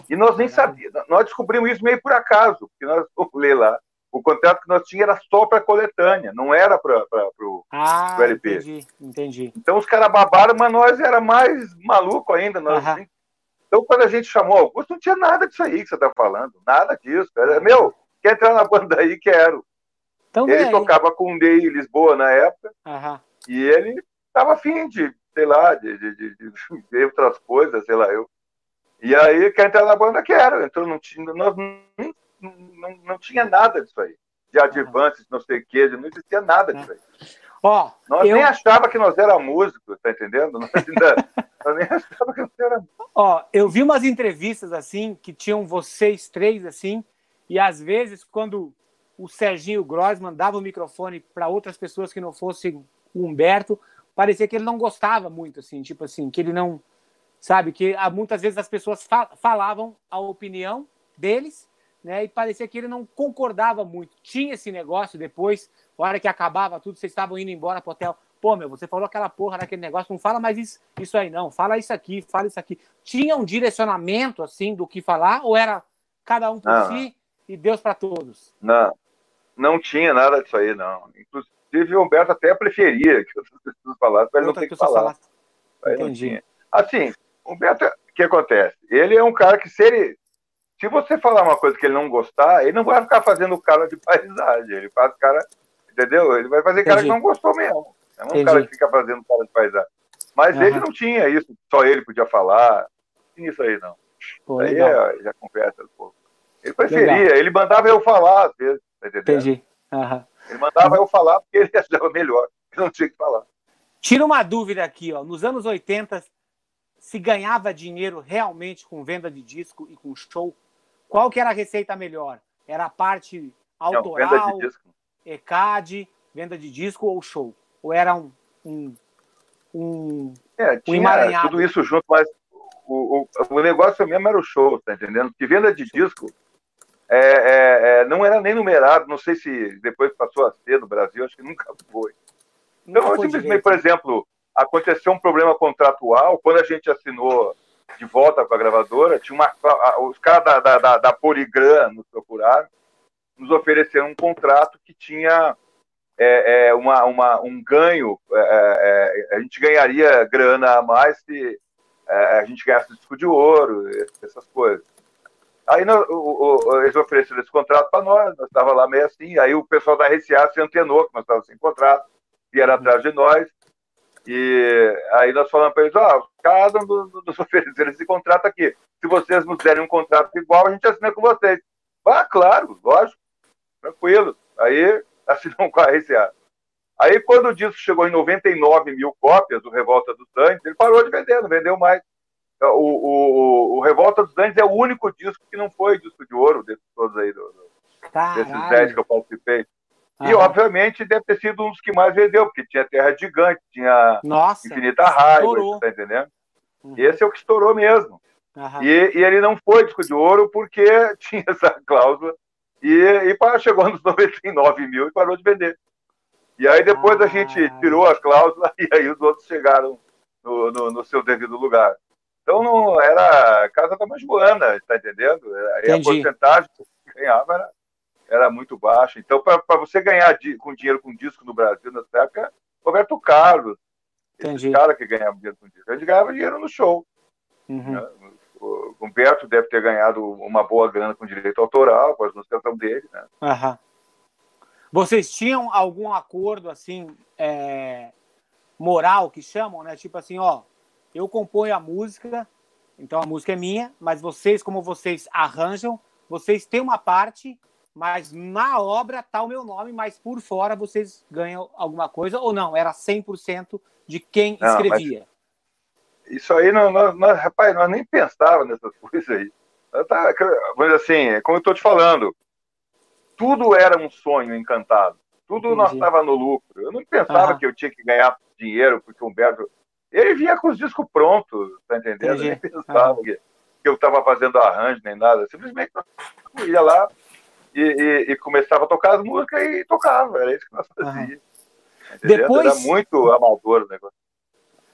E nós nem sabíamos, nós descobrimos isso meio por acaso, porque nós vamos ler lá. O contrato que nós tínhamos era só para coletânea, não era para o ah, LP. Entendi, entendi. Então os caras babaram, mas nós era mais maluco ainda. Nós, uhum. Então quando a gente chamou Augusto, não tinha nada disso aí que você está falando, nada disso. Era, meu, quer entrar na banda aí? Quero. Então, ele tocava com o Ney em Lisboa na época. E ele estava afim de sei lá, de, de, de, de ver outras coisas, sei lá, eu. E aí, quer entrar na banda, quero. Então, não tinha, nós não, não, não tinha nada disso aí. De advances, não sei o quê, não existia nada disso aí. Ó, Nós eu- nem achava que nós era músicos, tá entendendo? Nós, ainda, nós nem achava que nós era Ó, eu vi umas entrevistas assim que tinham vocês três assim, e às vezes quando o Serginho Grossman dava o microfone para outras pessoas que não fossem o Humberto, parecia que ele não gostava muito assim, tipo assim, que ele não sabe que ah, muitas vezes as pessoas fa- falavam a opinião deles, né? E parecia que ele não concordava muito. Tinha esse negócio depois, a hora que acabava tudo, vocês estavam indo embora pro hotel. Pô, meu, você falou aquela porra daquele negócio, não fala mais isso, isso aí não, fala isso aqui, fala isso aqui. Tinha um direcionamento assim do que falar ou era cada um por Não. si e Deus para todos? Não, não tinha nada disso aí, não. Inclusive, o Humberto até preferia que outras pessoas falassem, para ele não ter que falar. Aí não tinha. Assim, o Humberto, o que acontece? Ele é um cara que, se ele. Se você falar uma coisa que ele não gostar, ele não vai ficar fazendo cara de paisagem. Ele faz cara. Entendeu? Ele vai fazer cara Entendi. que não gostou mesmo. É um Entendi. cara que fica fazendo cara de paisagem. Mas Aham. ele não tinha isso, só ele podia falar. Não tinha isso aí, não. Pô, aí é, já conversa um pouco. Ele preferia, ele mandava eu falar, às vezes, tá? Entendi. Aham. Ele mandava eu falar porque ele achava melhor. Eu não tinha que falar. Tira uma dúvida aqui, ó. Nos anos 80, se ganhava dinheiro realmente com venda de disco e com show, qual que era a receita melhor? Era a parte Não, venda autoral, de disco. ECAD, venda de disco ou show? Ou era um, um, um É, tinha emaranhado. tudo isso junto, mas o, o, o negócio mesmo era o show, tá entendendo? Porque venda de disco é, é, é, não era nem numerado, não sei se depois passou a ser no Brasil, acho que nunca foi. Então, nunca foi simplesmente, por exemplo, aconteceu um problema contratual, quando a gente assinou de volta com a gravadora, tinha uma, os caras da, da, da, da Poligram nos procuraram, nos ofereceram um contrato que tinha é, é, uma, uma, um ganho, é, é, a gente ganharia grana a mais se é, a gente ganhasse disco de ouro, essas coisas. Aí nós- o- o- eles ofereceram esse contrato para nós, nós estávamos lá meio assim, aí o pessoal da RCA se antenou, que nós estávamos sem contrato, vieram atrás de nós, e aí nós falamos para eles, ó, os caras nos, nos ofereceram esse contrato aqui, se vocês nos derem um contrato igual, a gente assina com vocês. Ah, claro, lógico, tranquilo. Aí assinamos com a RCA. Aí quando o disco chegou em 99 mil cópias, do Revolta dos Dantes, ele parou de vender, não vendeu mais. O, o, o Revolta dos Dantes é o único disco que não foi disco de ouro desses todos aí, do, do- desses 10 que eu participei. E, Aham. obviamente, deve ter sido um dos que mais vendeu, porque tinha Terra Gigante, tinha Nossa. Infinita Raiva, estourou. tá entendendo? Uhum. Esse é o que estourou mesmo. E, e ele não foi disco de ouro porque tinha essa cláusula e, e pa- chegou nos 99 mil e parou de vender. E aí depois a gente tirou a cláusula e aí os outros chegaram no, no- no seu devido lugar. Então não era casa da Joana, tá entendendo? E a porcentagem que ganhava era, era muito baixa. Então, para você ganhar di- com dinheiro com disco no Brasil nessa época, Roberto Carlos, Entendi. esse cara que ganhava dinheiro com disco, gente ganhava dinheiro no show. Uhum. né? O Humberto deve ter ganhado uma boa grana com direito autoral, com as músicas dele, né? Aham. Vocês tinham algum acordo assim é, moral que chamam, né? Tipo assim, ó, eu componho a música, então a música é minha, mas vocês, como vocês arranjam, vocês têm uma parte, mas na obra tá o meu nome, mas por fora vocês ganham alguma coisa ou não? Era 100% de quem Não, escrevia. Isso aí, nós, nós, nós- rapaz, nós nem pensávamos nessas coisas aí. Tava- Mas assim, como eu estou te falando, tudo era um sonho encantado. Tudo Entendi. nós estava no lucro. Eu não pensava Aham. que eu tinha que ganhar dinheiro porque o Humberto. Ele vinha com os discos prontos, tá entendendo? Entendi. Eu nem pensava que, que eu estava fazendo arranjo nem nada. Simplesmente eu ia lá e, e- e começava a tocar as músicas e tocava. Era isso que nós fazíamos. Tá? Depois- Era muito amador o negócio.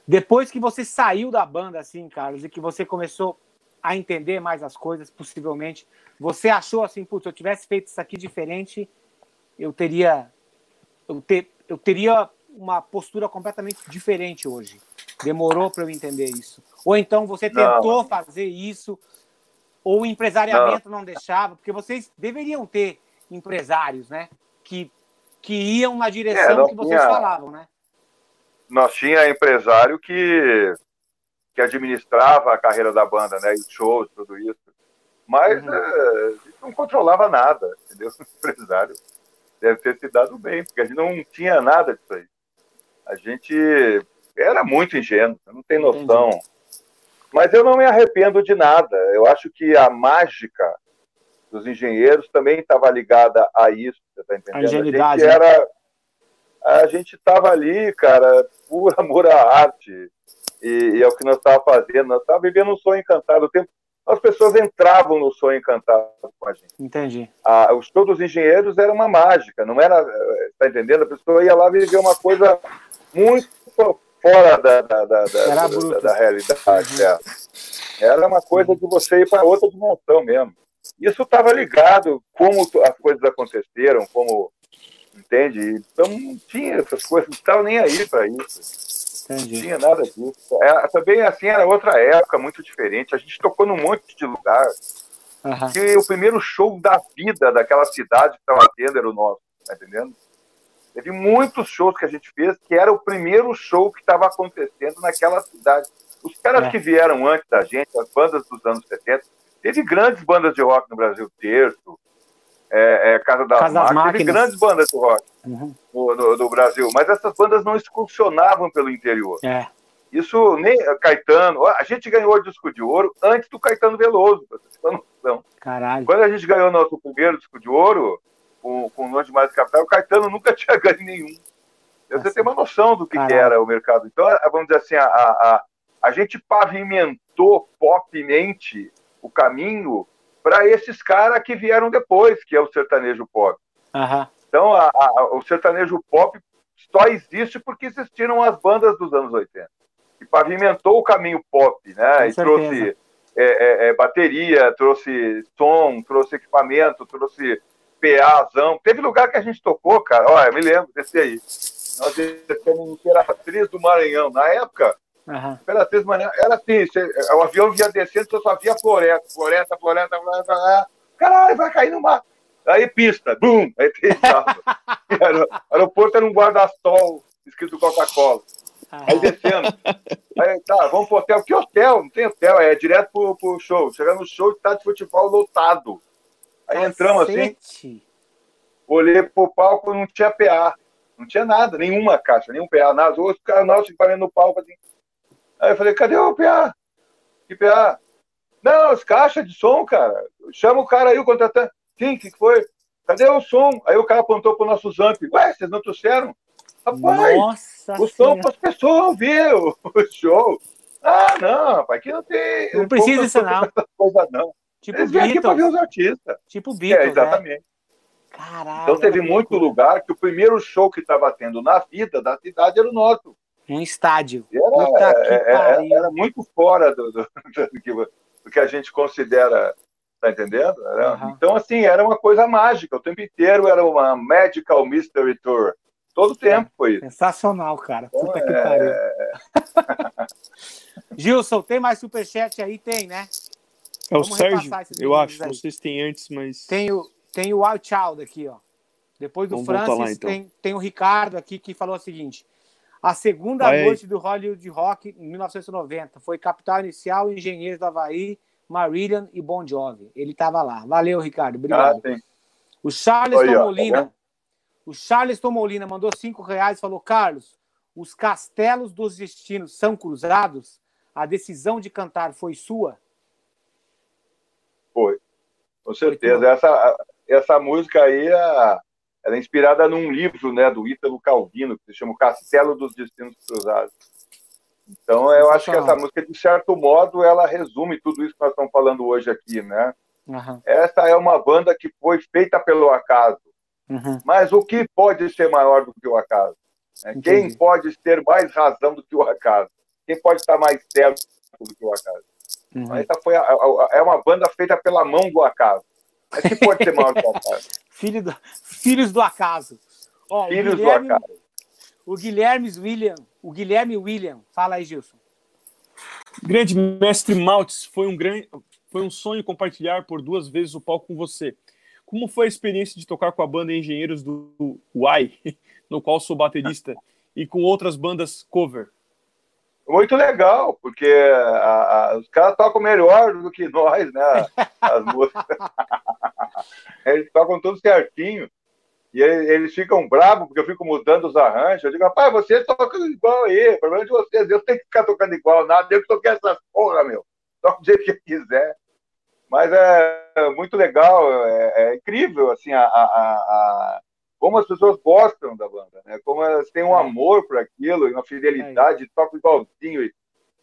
Depois que você saiu da banda, assim, Carlos, e que você começou a entender mais as coisas, possivelmente, você achou assim, putz, se eu tivesse feito isso aqui diferente, eu teria, eu, ter, eu teria uma postura completamente diferente hoje. Demorou para eu entender isso. Ou então você Não. tentou fazer isso, ou o empresariamento não. deixava, porque vocês deveriam ter empresários, né? Que, que iam na direção É, não que vocês tinha- falavam, né? nós tinha empresário que, que administrava a carreira da banda, né? E os shows, tudo isso. Mas uhum. é, a gente não controlava nada, entendeu? O empresário deve ter se dado bem, porque a gente não tinha nada disso aí. A gente era muito ingênuo, não tem noção. Entendi. Mas eu não me arrependo de nada. Eu acho que a mágica dos engenheiros também estava ligada a isso, você está entendendo? A, ingenuidade, a gente era, a gente estava ali, cara, por amor à arte. E, e é o que nós estávamos fazendo. Nós estávamos vivendo um sonho encantado. O tempo, as pessoas entravam no sonho encantado com a gente. Entendi. Ah, o show dos engenheiros era uma mágica, não era, está entendendo? A pessoa ia lá viver uma coisa muito fora da, da, da, da, da, da realidade. Uhum. É. Era uma coisa de você ir para outra dimensão mesmo. Isso estava ligado como as coisas aconteceram, como entende? Então não tinha essas coisas, não estava nem aí para isso. Entendi. Não tinha nada disso. É, também assim era outra época muito diferente. A gente tocou num monte de lugar. Uhum. E o primeiro show da vida daquela cidade que estava tendo era o nosso, tá entendendo? Teve muitos shows que a gente fez que era o primeiro show que estava acontecendo naquela cidade. Os caras é. que vieram antes da gente, as bandas dos anos 70, teve grandes bandas de rock no Brasil, Terço, é, é, Casa das, Casa das Máquinas, teve grandes bandas de rock uhum. no, no, no, Brasil, mas essas bandas não excursionavam pelo interior. É. Isso nem Caetano, a gente ganhou o disco de ouro antes do Caetano Veloso, não. Caralho. Quando a gente ganhou nosso primeiro disco de ouro, com, com de Mais Capital, o Caetano nunca tinha ganho nenhum. Você tem uma noção do que, que, era o mercado. Então, vamos dizer assim, a, a, a gente pavimentou popmente o caminho para esses caras que vieram depois, que é o sertanejo pop. Uhum. Então, a, a, o sertanejo pop só existe porque existiram as bandas dos anos 80. E pavimentou o caminho pop, né? Com e certeza. trouxe é, é, é, bateria, trouxe som, trouxe equipamento, trouxe PAzão. Teve lugar que a gente tocou, cara. Olha, eu me lembro desse aí. Nós descemos em Imperatriz do Maranhão. Na época, Uhum. Imperatriz Maranhão era assim: você, o avião vinha descendo, você só via floresta, floresta, floresta, floresta. Caralho, vai cair no mar. Aí pista, bum, aí pisava. aeroporto era um guarda-sol escrito Coca-Cola. Aí descendo. Aí, tá, vamos pro hotel. Que hotel? Não tem hotel, é direto pro, pro show. Chegando no show, tá de futebol lotado. Aí entramos assim, olhei pro palco, não tinha PA. Não tinha nada, nenhuma caixa, nenhum PA, nada. Os caras nossos parando no palco assim. Aí eu falei, cadê o PA? Que PA? Não, as caixas de som, cara. Chama o cara aí, o contratante. Sim, o que foi? Cadê o som? Aí o cara apontou pro nosso zamp. Ué, vocês não trouxeram? Rapaz, Nossa o som para as pessoas ouvir o, show. Ah, não, rapaz, aqui não tem. Não precisa disso, não. Coisa, não. Tipo Eles vêm aqui para ver os artistas. Tipo Beatles, é, exatamente. Né? Caralho, então teve muito lugar que o primeiro show que estava tendo na vida da cidade era o nosso. Um estádio. Era, é, é, era muito fora do, do, do, que, do, que, a gente considera, tá entendendo? Era, uhum. Então, assim, era uma coisa mágica. O tempo inteiro era uma Magical Mystery Tour. Todo tempo foi isso. Sensacional, cara. Então, Puta que pariu. Gilson, tem mais superchat aí? Tem, né? É o Vamos Sérgio, eu acho. Aí. Não sei se tem antes, mas. Tem o, tem o Wild Child aqui, ó. Depois do Vamos Francis, lá, então. tem, tem o Ricardo aqui que falou o seguinte: a segunda Vai noite aí. do Hollywood Rock em 1990 foi Capital Inicial, Engenheiros do Havaí, Marillion e Bon Jovi. Ele estava lá. Valeu, Ricardo. Obrigado. Ah, o Charles Oi. Tá o Charles Tomolina mandou cinco reais e falou: Carlos, os castelos dos destinos são cruzados? A decisão de cantar foi sua? Foi, com certeza. Essa, essa música aí é, ela é inspirada num livro né, do Ítalo Calvino, que se chama Castelo dos Destinos Cruzados. Então, eu acho que essa música, de certo modo, ela resume tudo isso que nós estamos falando hoje aqui, né? Uhum. Essa é uma banda que foi feita pelo acaso. Uhum. Mas o que pode ser maior do que o acaso? Quem pode ter mais razão do que o acaso? Quem pode estar mais certo do que o acaso? Uhum. Essa foi a, a, é uma banda feita pela mão do acaso. Mas que pode ser maior que o acaso? Filho do, filhos do acaso. Ó, filhos Guilherme, do acaso. O Guilherme William, o Guilherme William, fala aí, Gilson. Grande mestre Maltes, foi um grande, foi um sonho compartilhar por duas vezes o palco com você. Como foi a experiência de tocar com a banda Engenheiros do Uai, no qual sou baterista? e com outras bandas cover? Muito legal, porque a, a, os caras tocam melhor do que nós, né? As músicas. eles tocam tudo certinho. E eles ficam bravos porque eu fico mudando os arranjos. Eu digo, rapaz, vocês tocam igual aí, problema é de vocês. Eu tenho que ficar tocando igual, nada. Eu que toquei essas porra, meu. Toca do jeito que quiser. Mas é muito legal, é, é incrível, assim, a, a, como as pessoas gostam da banda, né? Como elas têm um é. amor por aquilo, uma fidelidade, é. tocam igualzinho. E,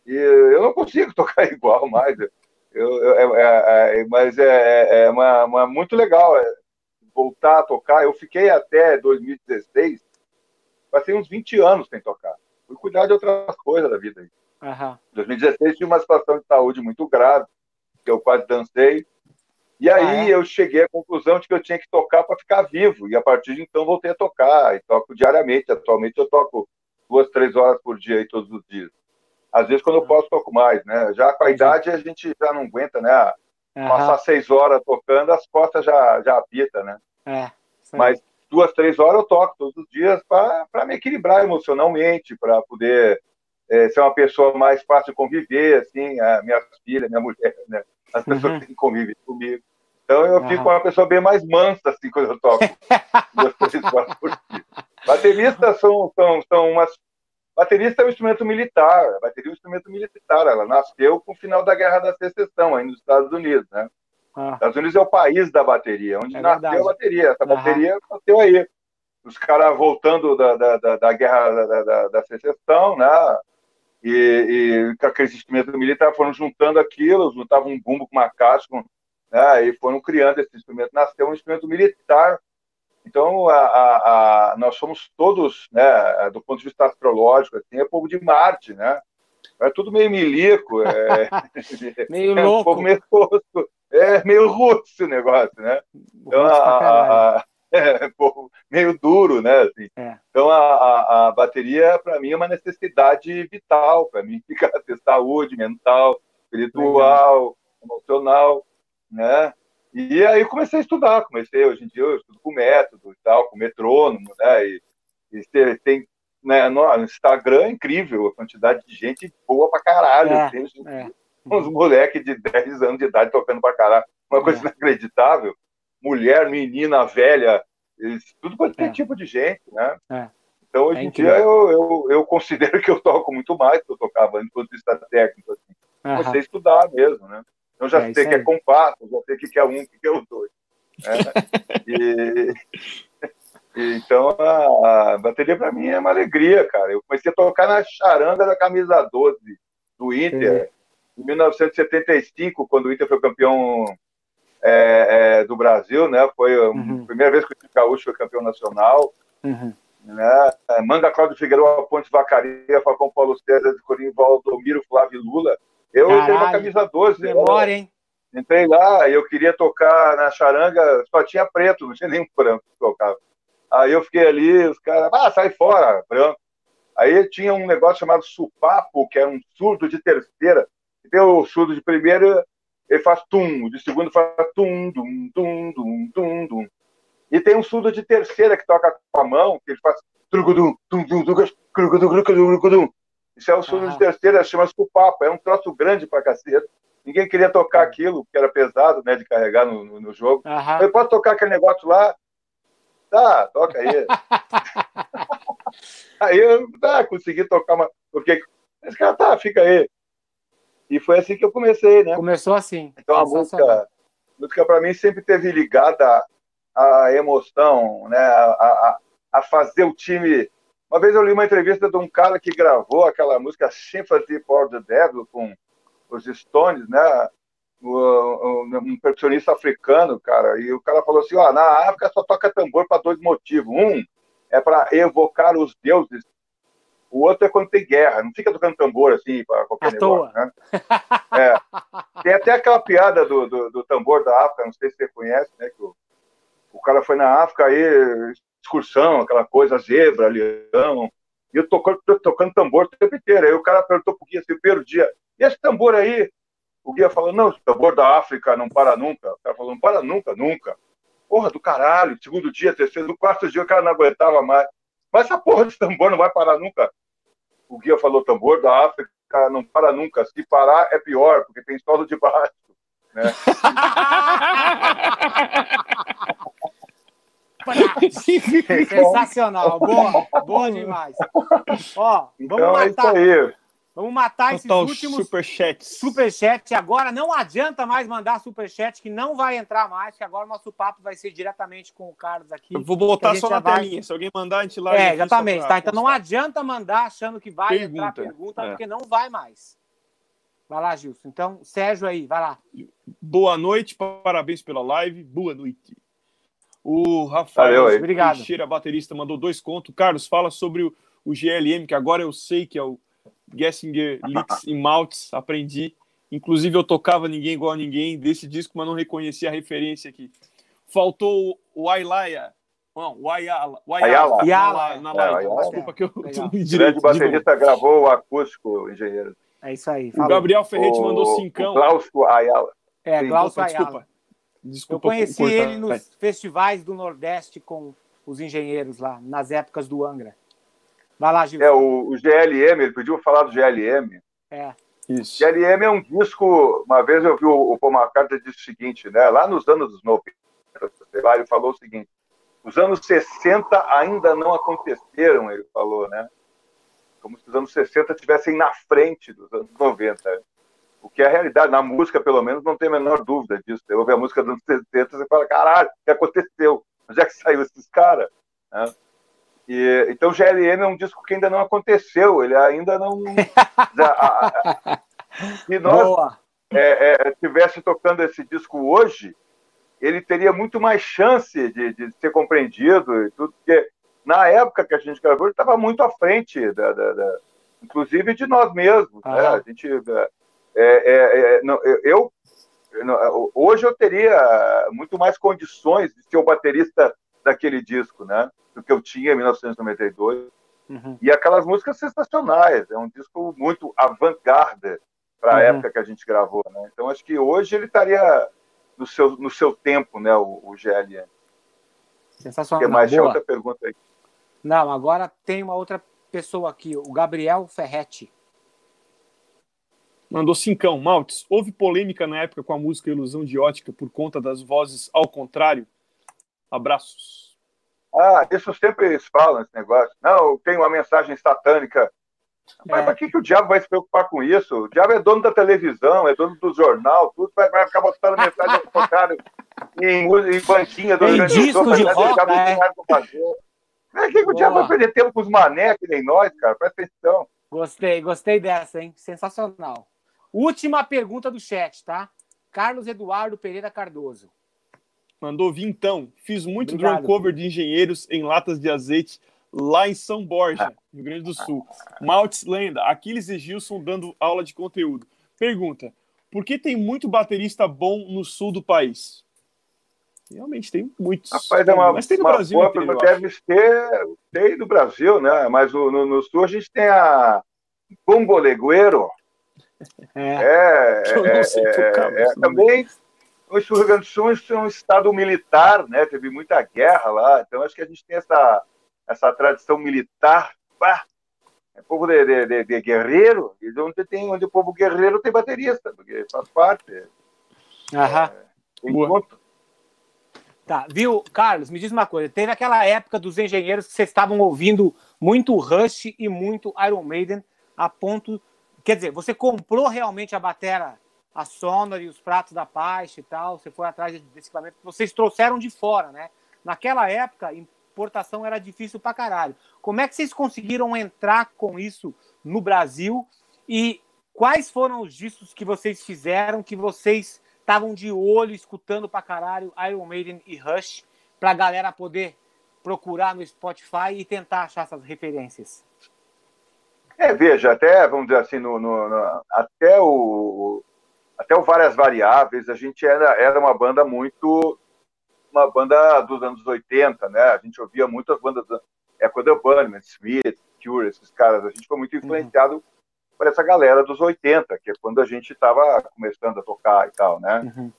e, eu não consigo tocar igual mais. Eu, eu, é, é, mas é, é uma, uma, muito legal voltar a tocar. Eu fiquei até 2016, passei uns 20 anos sem tocar. Fui cuidar de outras coisas da vida. Em uhum. 2016 tinha uma situação de saúde muito grave, que eu quase dancei. E aí ah, é? eu cheguei à conclusão de que eu tinha que tocar para ficar vivo. E a partir de então voltei a tocar. E toco diariamente. Atualmente eu toco duas, três horas por dia aí, todos os dias. Às vezes, quando eu posso, toco mais, né? Já com a idade, a gente já não aguenta, né? Uhum. Passar seis horas tocando, as costas já, já apita, né? É, Mas duas, três horas eu toco todos os dias para me equilibrar emocionalmente, para poder é, ser uma pessoa mais fácil de conviver, assim, a minha filha, minha mulher, né? As pessoas uhum. que convivem comigo. Então eu uhum. fico uma pessoa bem mais mansa assim quando eu toco. Bateristas são, são, são umas. Baterista é um instrumento militar. A bateria é um instrumento militar. Ela nasceu com o final da Guerra da Secessão, aí nos Estados Unidos, né? Ah. Estados Unidos é o país da bateria, onde é nasceu verdade. a bateria. Essa bateria uhum. nasceu aí. Os caras voltando da, da, da, da guerra da, da, da secessão, né? E, e com aqueles instrumentos militares foram juntando aquilo, juntavam um bumbo com uma caixa, com, né? e foram criando esse instrumento. Nasceu um instrumento militar. Então, a, a, a, nós somos todos, né, do ponto de vista astrológico, assim, é povo de Marte, né? É tudo meio milico, é, meio é louco. Um meio, é meio russo o negócio, né? Então, a, a, é, meio duro, né? Assim. É. Então, a, a, a bateria, para mim, é uma necessidade vital, para mim, ficar ter saúde mental, espiritual, Legal. emocional, né? E aí comecei a estudar, comecei, hoje em dia eu estudo com método e tal, com metrônomo, né? E, e tem, né, no Instagram é incrível a quantidade de gente boa pra caralho. É, tem é. uns moleques de 10 anos de idade tocando pra caralho. Uma coisa é. inacreditável mulher, menina, velha, tudo quanto é. tipo de gente, né? É. Então, hoje é em dia, eu, eu, eu, considero que eu toco muito mais do que eu tocava de vista técnico. Assim. Uhum. Você estudar mesmo, né? Então, já é sei que é compasso, já sei que é um, que é o dois. Né? e, e, então, a, a bateria para mim é uma alegria, cara. Eu comecei a tocar na charanga da camisa 12 do Inter, em 1975, quando o Inter foi campeão é, é, do Brasil, né? Foi a uhum. primeira vez que o Gaúcho foi campeão nacional. Uhum. Né? É, Manga Cláudio Figueiredo, Ponte Vacaria, Falcão Paulo César de Corim, Valdomiro, Flávio Lula. Eu Caralho, entrei na camisa 12. Memória, hein? Entrei lá e eu queria tocar na charanga, só tinha preto, não tinha nenhum branco que tocava. Aí eu fiquei ali, os caras, ah, sai fora, branco. Aí tinha um negócio chamado supapo, que era um surdo de terceira. Tem o surdo de primeira ele faz tum, o de segundo faz tum, dum, tum, dum, tum, dum. E tem um surdo de terceira que toca com a mão, que ele faz trugudum, tum, tum, tum, Isso é o surdo de terceira, chama-se papo, é um troço grande pra cacete. Ninguém queria tocar aquilo, que era pesado, né, de carregar no, no, no jogo. Uhum. Eu posso tocar aquele negócio lá? Tá, toca aí. aí eu tá, consegui tocar uma. Porque esse cara tá, fica aí. E foi assim que eu comecei, né? Começou assim. Então a música, música para mim sempre teve ligada à emoção, né? A, a, a, fazer o time. Uma vez eu li uma entrevista de um cara que gravou aquela música Sympathy for the Devil com os Stones, né? Um percussionista africano, cara, e o cara falou assim: ó, na África só toca tambor para dois motivos. Um é para evocar os deuses o outro é quando tem guerra, não fica tocando tambor assim para qualquer à negócio. Né? É. Tem até aquela piada do, do, do, tambor da África, não sei se você conhece, né? Que o, o cara foi na África aí, excursão, aquela coisa, zebra, leão, e eu tocando, tocando tambor o tempo inteiro. Aí o cara perguntou pro guia assim, o primeiro dia, e esse tambor aí? O guia falou, não, esse tambor da África não para nunca. O cara falou, não para nunca, nunca. Porra do caralho, segundo dia, terceiro, quarto dia, o cara não aguentava mais. Mas essa porra de tambor não vai parar nunca. O guia falou: tambor da África não para nunca. Se parar é pior, porque tem solo de baixo. Né? Sensacional, boa, boa demais. Ó, então vamos é matar, é vamos matar esses Total últimos superchats. Superchat. Agora não adianta mais mandar superchat, que não vai entrar mais, que agora o nosso papo vai ser diretamente com o Carlos aqui. Eu vou botar só na vai... telinha, se alguém mandar, a gente larga. É, exatamente, tá? Então não adianta mandar achando que vai pergunta. entrar pergunta, é. porque não vai mais. Vai lá, Gilson. Então, Sérgio aí, vai lá. Boa noite, parabéns pela live. Boa noite. O Rafael Valeu, Obrigado. Teixeira, baterista, mandou dois contos. Carlos, fala sobre o, o GLM, que agora eu sei que é o Gessinger Licks e Maltz. Aprendi. Inclusive, eu tocava Ninguém Igual a Ninguém desse disco, mas não reconheci a referência aqui. Faltou o Ayala. Não, o Ayala. O Ayala. Ayala. Na, live. Desculpa que eu não me direito. O baterista gravou o acústico, engenheiro. É isso aí. Falou. O Gabriel Ferretti mandou cincão. Glaucio Ayala. É, Glaucio Ayala. Desculpa. Desculpa, eu conheci ele nos festivais do Nordeste com os engenheiros lá, nas épocas do Angra. Vai lá, Gil. É, o, o GLM, ele pediu falar do GLM. É. Isso. GLM é um disco. Uma vez eu vi o, o Paul McCartney disse o seguinte, né? Lá nos anos 90, ele falou o seguinte: os anos 60 ainda não aconteceram, ele falou, né? Como se os anos 60 estivessem na frente dos anos 90. O que é a realidade. Na música, pelo menos, não tem a menor dúvida disso. Você ouve a música dos anos 70 e fala, caralho, o que aconteceu? Onde é que saiu esses caras? Né? E, então, GLM é um disco que ainda não aconteceu. Ele ainda não... Se nós é, é, tivesse tocando esse disco hoje, ele teria muito mais chance de, de ser compreendido e tudo, porque na época que a gente gravou, ele estava muito à frente, da, da, da, inclusive de nós mesmos. Ah. Né? A gente é, é, é, não, eu, eu, hoje eu teria muito mais condições de ser o baterista daquele disco, né? Do que eu tinha em 1992. Uhum. E aquelas músicas sensacionais. É um disco muito avant-garde para a uhum. época que a gente gravou, né? Então acho que hoje ele estaria no seu, no seu tempo, né? O, o GLN. Sensacional. Tem mais outra pergunta aí. Não, agora tem uma outra pessoa aqui, o Gabriel Ferretti. Mandou cincão. Maltes, houve polêmica na época com a música Ilusão de Ótica por conta das vozes ao contrário? Abraços. Ah, isso sempre eles falam, esse negócio. Não, tem uma mensagem satânica. Mas é. para que, que o diabo vai se preocupar com isso? O diabo é dono da televisão, é dono do jornal, tudo vai, vai ficar botando mensagem ao contrário em, em banquinha do Tem disco de rock, é. É que, que o diabo vai perder tempo com os mané, que nem nós, cara? Presta atenção. Gostei, gostei dessa, hein? Sensacional. Última pergunta do chat, tá? Carlos Eduardo Pereira Cardoso. Mandou vintão. Fiz muito Obrigado, drum cover de engenheiros em latas de azeite lá em São Borja, Rio Grande do Sul. Maltes Lenda, Aquiles e Gilson dando aula de conteúdo. Pergunta: por que tem muito baterista bom no sul do país? Realmente tem muitos. Rapaz, é uma, mas tem no Brasil. Boa, inteiro, deve ter, tem no Brasil, né? Mas no, no, sul a gente tem a Bombolegueiro, é, é, é, é também o Rio Grande do Sul é um estado militar, né? Teve muita guerra lá, então acho que a gente tem essa, essa tradição militar. Pá, é povo de, de, de, guerreiro, e onde tem onde o povo guerreiro tem baterista, porque faz parte. Aham. É, Tá, viu, Carlos, me diz uma coisa. Teve aquela época dos engenheiros que vocês estavam ouvindo muito Rush e muito Iron Maiden, a ponto Quer dizer, você comprou realmente a batera, a Sonor e os pratos da Paixa e tal, você foi atrás desse equipamento, vocês trouxeram de fora, né? Naquela época, importação era difícil pra caralho. Como é que vocês conseguiram entrar com isso no Brasil e quais foram os discos que vocês fizeram que vocês estavam de olho escutando pra caralho Iron Maiden e Rush pra galera poder procurar no Spotify e tentar achar essas referências? É, veja, até, vamos dizer assim, no, no, no, até, o, até o Várias Variáveis, a gente era, era uma banda muito. Uma banda dos anos 80, né? A gente ouvia muitas bandas. É quando eu Bunnyman, Smith, Cure, esses caras. A gente foi muito uhum. influenciado uhum. por essa galera dos 80, que é quando a gente estava começando a tocar e tal, né? Uhum.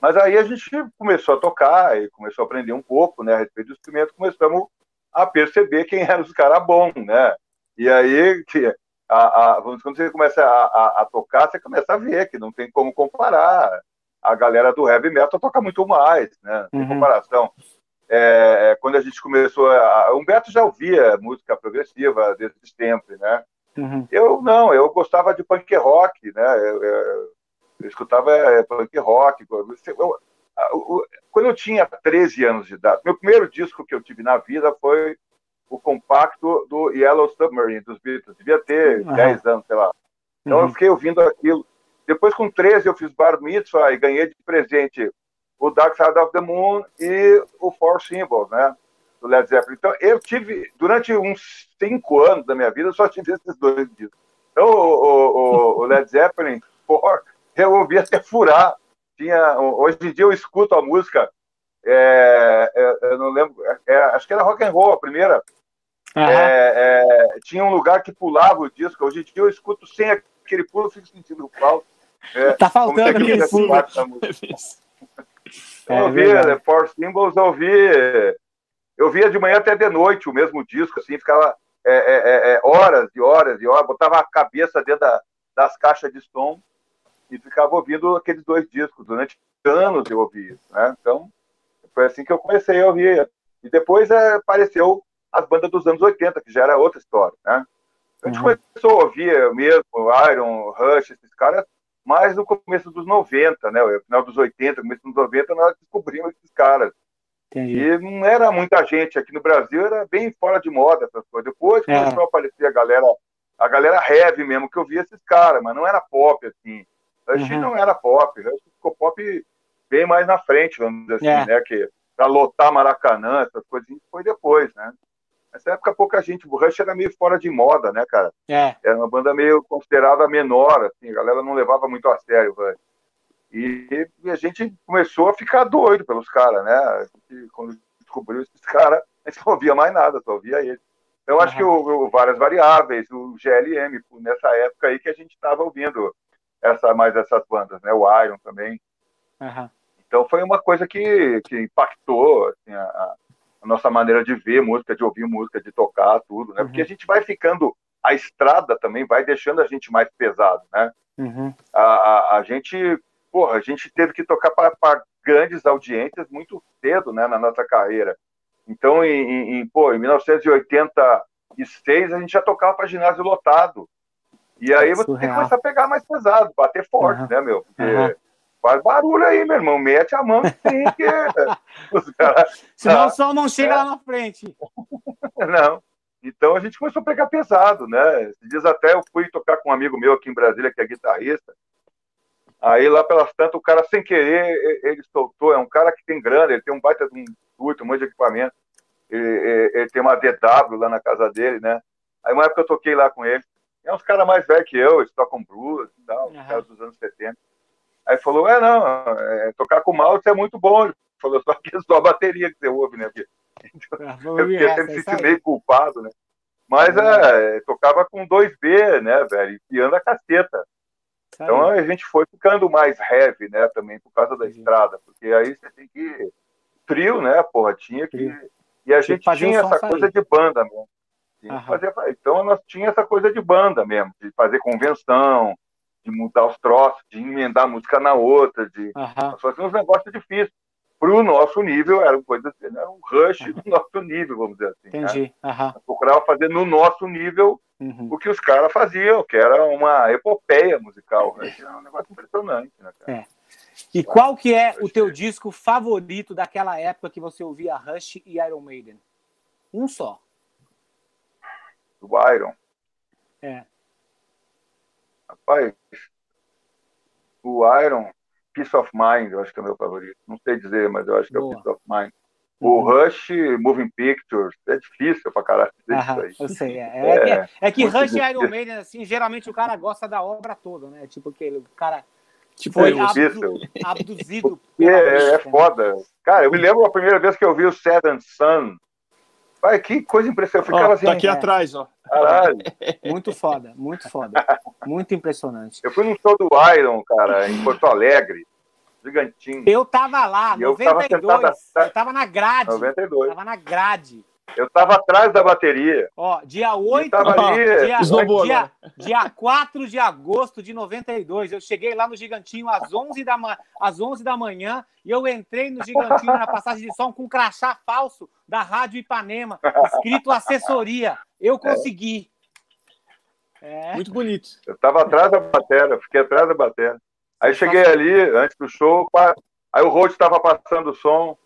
Mas aí a gente começou a tocar e começou a aprender um pouco, né, a respeito do instrumento, começamos a perceber quem eram os caras bons, né? E aí, que, a, a, quando você começa a, a, tocar, você começa a ver que não tem como comparar. A galera do heavy metal toca muito mais, né? Em uhum. comparação. É, quando a gente começou, a, Humberto já ouvia música progressiva desde sempre, né? Uhum. Eu não, eu gostava de punk rock, né? Eu, eu, eu escutava é, punk rock. Eu, quando eu tinha 13 anos de idade, meu primeiro disco que eu tive na vida foi o compacto do Yellow Submarine, dos Beatles. Devia ter uhum. 10 anos, sei lá. Então uhum. eu fiquei ouvindo aquilo. Depois, com 13, eu fiz bar mitzvah e ganhei de presente o Dark Side of the Moon e o Four Symbols, né? Do Led Zeppelin. Então, eu tive, durante uns cinco anos da minha vida, eu só tive esses dois discos. Então, o, o, o Led Zeppelin, Four, eu ouvi até furar. Tinha, hoje em dia eu escuto a música, é, é, eu não lembro, é, acho que era rock and roll a primeira, Uhum. É, é, tinha um lugar que pulava o disco. Hoje em dia eu escuto sem aquele pulo, fico sentindo falta. É, tá faltando aquele pulo. É, eu ouvi é Four Symbols, eu ouvi, eu via de manhã até de noite o mesmo disco, assim, ficava é, é, é, horas e horas e horas, botava a cabeça dentro da, das caixas de som e ficava ouvindo aqueles dois discos. Durante anos eu ouvi isso, né? Então, foi assim que eu comecei a ouvir. E depois apareceu as bandas dos anos 80, que já era outra história, né? A gente uhum. começou a ouvir mesmo Iron, Rush, esses caras, mais no começo dos 90, né? No final dos 80, começo dos 90, nós descobrimos esses caras. Entendi. E não era muita gente. Aqui no Brasil era bem fora de moda essas coisas. Depois é. começou a aparecer a galera, a galera heavy mesmo, que eu via esses caras, mas não era pop, assim. Rush uhum. não era pop, Rush ficou pop bem mais na frente, vamos dizer assim, é. né? Que pra lotar Maracanã, essas coisinhas, foi depois, né? Nessa época, pouca gente. O Rush era meio fora de moda, né, cara? É. Era uma banda meio considerada menor, assim, a galera não levava muito a sério o Rush. E, e a gente começou a ficar doido pelos caras, né? A gente, quando descobriu esses caras, a gente não ouvia mais nada, só ouvia eles. Então, acho que o, o, Várias Variáveis, o GLM, nessa época aí que a gente estava ouvindo essa, mais essas bandas, né? O Iron também. Uhum. Então, foi uma coisa que, que impactou assim, a, a nossa maneira de ver música, de ouvir música, de tocar, tudo, né? Uhum. Porque a gente vai ficando, a estrada também vai deixando a gente mais pesado, né? Uhum. A, a, a, gente, porra, a gente teve que tocar para grandes audiências muito cedo, né, na nossa carreira. Então, em, em, pô, em 1986, a gente já tocava para ginásio lotado. E aí você tem que começar a pegar mais pesado, bater forte, uhum. né, meu? Porque Faz barulho aí, meu irmão. Mete a mão sim, que os caras. Senão o som não chega é. lá na frente. Não. Então a gente começou a pegar pesado, né? Esses dias até eu fui tocar com um amigo meu aqui em Brasília, que é guitarrista. Aí lá pelas tantas, o cara sem querer, ele soltou. É um cara que tem grana, ele tem um baita de um curto, um monte de equipamento. Ele, ele, tem uma DW lá na casa dele, né? Aí uma época eu toquei lá com ele. É uns caras mais velhos que eu, eles tocam blues e tal, uhum. caras dos anos 70. Aí falou, é, não, é, tocar com mouse é muito bom. Ele falou, só que é só a bateria que você ouve, né? Então, ah, eu fiquei até me senti meio culpado, né? Mas é, tocava com 2B, né, velho? E anda a caceta. Então a gente foi ficando mais heavy, né, também, por causa da estrada. Porque aí você tem que. Trio, né, porra? Tinha que. E a gente tinha essa coisa de banda mesmo. Fazer... Então nós tinha essa coisa de banda mesmo, de fazer convenção, de mudar os troços, de emendar música na outra, de uhum. fazer uns negócios difíceis. Para o nosso nível, era coisa era um rush uhum. do nosso nível, vamos dizer assim. Né? Entendi. Né? Uhum. Procurava fazer no nosso nível uhum. o que os caras faziam, que era uma epopeia musical. Né? Era um negócio impressionante, né, cara? É. E qual que é o teu disco favorito daquela época que você ouvia Rush e Iron Maiden? Um só. Do Iron. É. Rapaz, o Iron, Peace of Mind, eu acho que é o meu favorito. Não sei dizer, mas eu acho que Boa. é o Peace of Mind. O uhum. Rush, Moving Pictures, é difícil pra caralho dizer Aham, isso aí. Eu sei, é. É, é, é, é que Rush e Iron Maiden, assim, geralmente o cara gosta da obra toda, né? Tipo, aquele cara tipo, foi abdu abduzido. É, é, é foda. Cara, eu me lembro a primeira vez que eu vi o Seven Sun, Vai, que coisa impressionante. Eu ficava ó, assim. Tá aqui é. atrás, ó. Caralho. Muito foda, muito foda. Muito impressionante. Eu fui num show do Iron, cara, em Porto Alegre. Gigantinho. Eu tava lá, e 92. Eu tava, sentada, eu tava na grade. 92. Tava na grade. Eu tava atrás da bateria. Ó, dia 8, tava ó, ali, dia, esnobou dia, dia 4 de agosto de 92. Eu cheguei lá no Gigantinho às 11 da, às 11 da manhã e eu entrei no Gigantinho na passagem de som com um crachá falso da Rádio Ipanema, escrito assessoria. Eu consegui. É. Muito bonito. Eu tava atrás da bateria, fiquei atrás da bateria. Aí cheguei ali, antes do show, aí o Rhodes estava passando o som,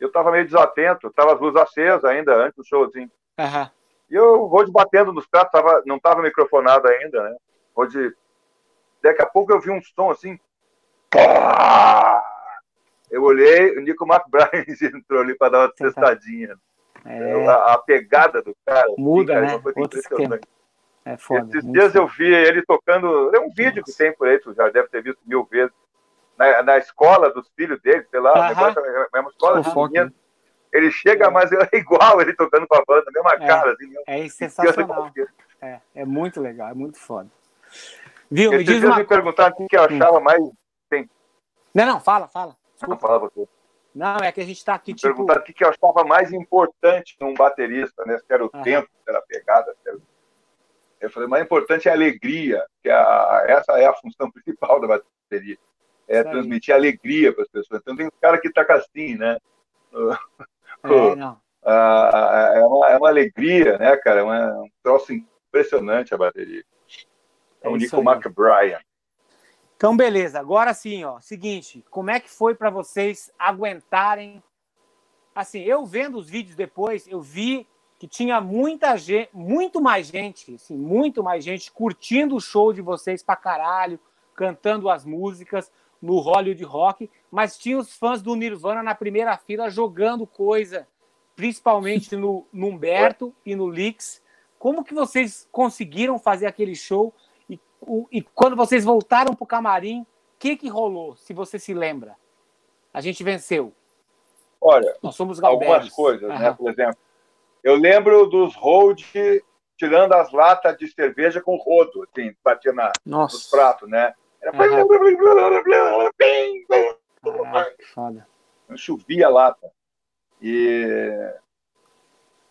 eu tava meio desatento, tava as luzes acesas ainda, antes do show, assim. Aham. E eu, o Rhodes batendo nos pratos, tava, não tava microfonado ainda, né? Rhodes, daqui a pouco eu vi um som assim! Eu olhei, o Nico McBride entrou ali para dar uma testadinha. É, A, a pegada do cara. assim, Muda, cara, né? Outro é foda. Esses dias foda. eu vi ele tocando. É um vídeo que tem por aí, tu já deve ter visto mil vezes. Na, na escola dos filhos dele, sei lá, Aham. um negócio, é uma escola de Fofoca, menino. Ele chega, mas é igual ele tocando com a banda, mesma É. cara, assim, mesmo. É sensacional. É, é muito legal, é muito foda. Viu? Me diz uma me perguntaram o que eu achava mais. Não, não, fala, fala. Desculpa. falar pra você. Não, é que a gente tá aqui, Me tipo. perguntaram o que eu achava mais importante num baterista, né? Se era o Aham. tempo, se era a pegada. Se era... Eu falei, o mais importante é a alegria, que é a- essa é a função principal da bateria. É transmitir alegria para as pessoas. Então tem um cara que toca assim, né? É, é, uma, é uma alegria, né, cara? É uma- um troço impressionante a bateria. É o É Nico aí. McBride. Então, beleza. Agora sim, ó. Seguinte, como é que foi para vocês aguentarem? Assim, eu vendo os vídeos depois, eu vi que tinha muita gente, muito mais gente, assim, muito mais gente curtindo o show de vocês pra caralho, cantando as músicas no Hollywood Rock, mas tinha os fãs do Nirvana na primeira fila jogando coisa, principalmente no, no Humberto e no Lix. Como que vocês conseguiram fazer aquele show e, o- e quando vocês voltaram pro camarim, o que que rolou, se você se lembra? A gente venceu. Olha, Nós somos algumas coisas, né? Por exemplo, eu lembro dos hold tirando as latas de cerveja com rodo, assim, batia na, nos pratos, né? Era... Caraca, que foda. Chovia a lata. E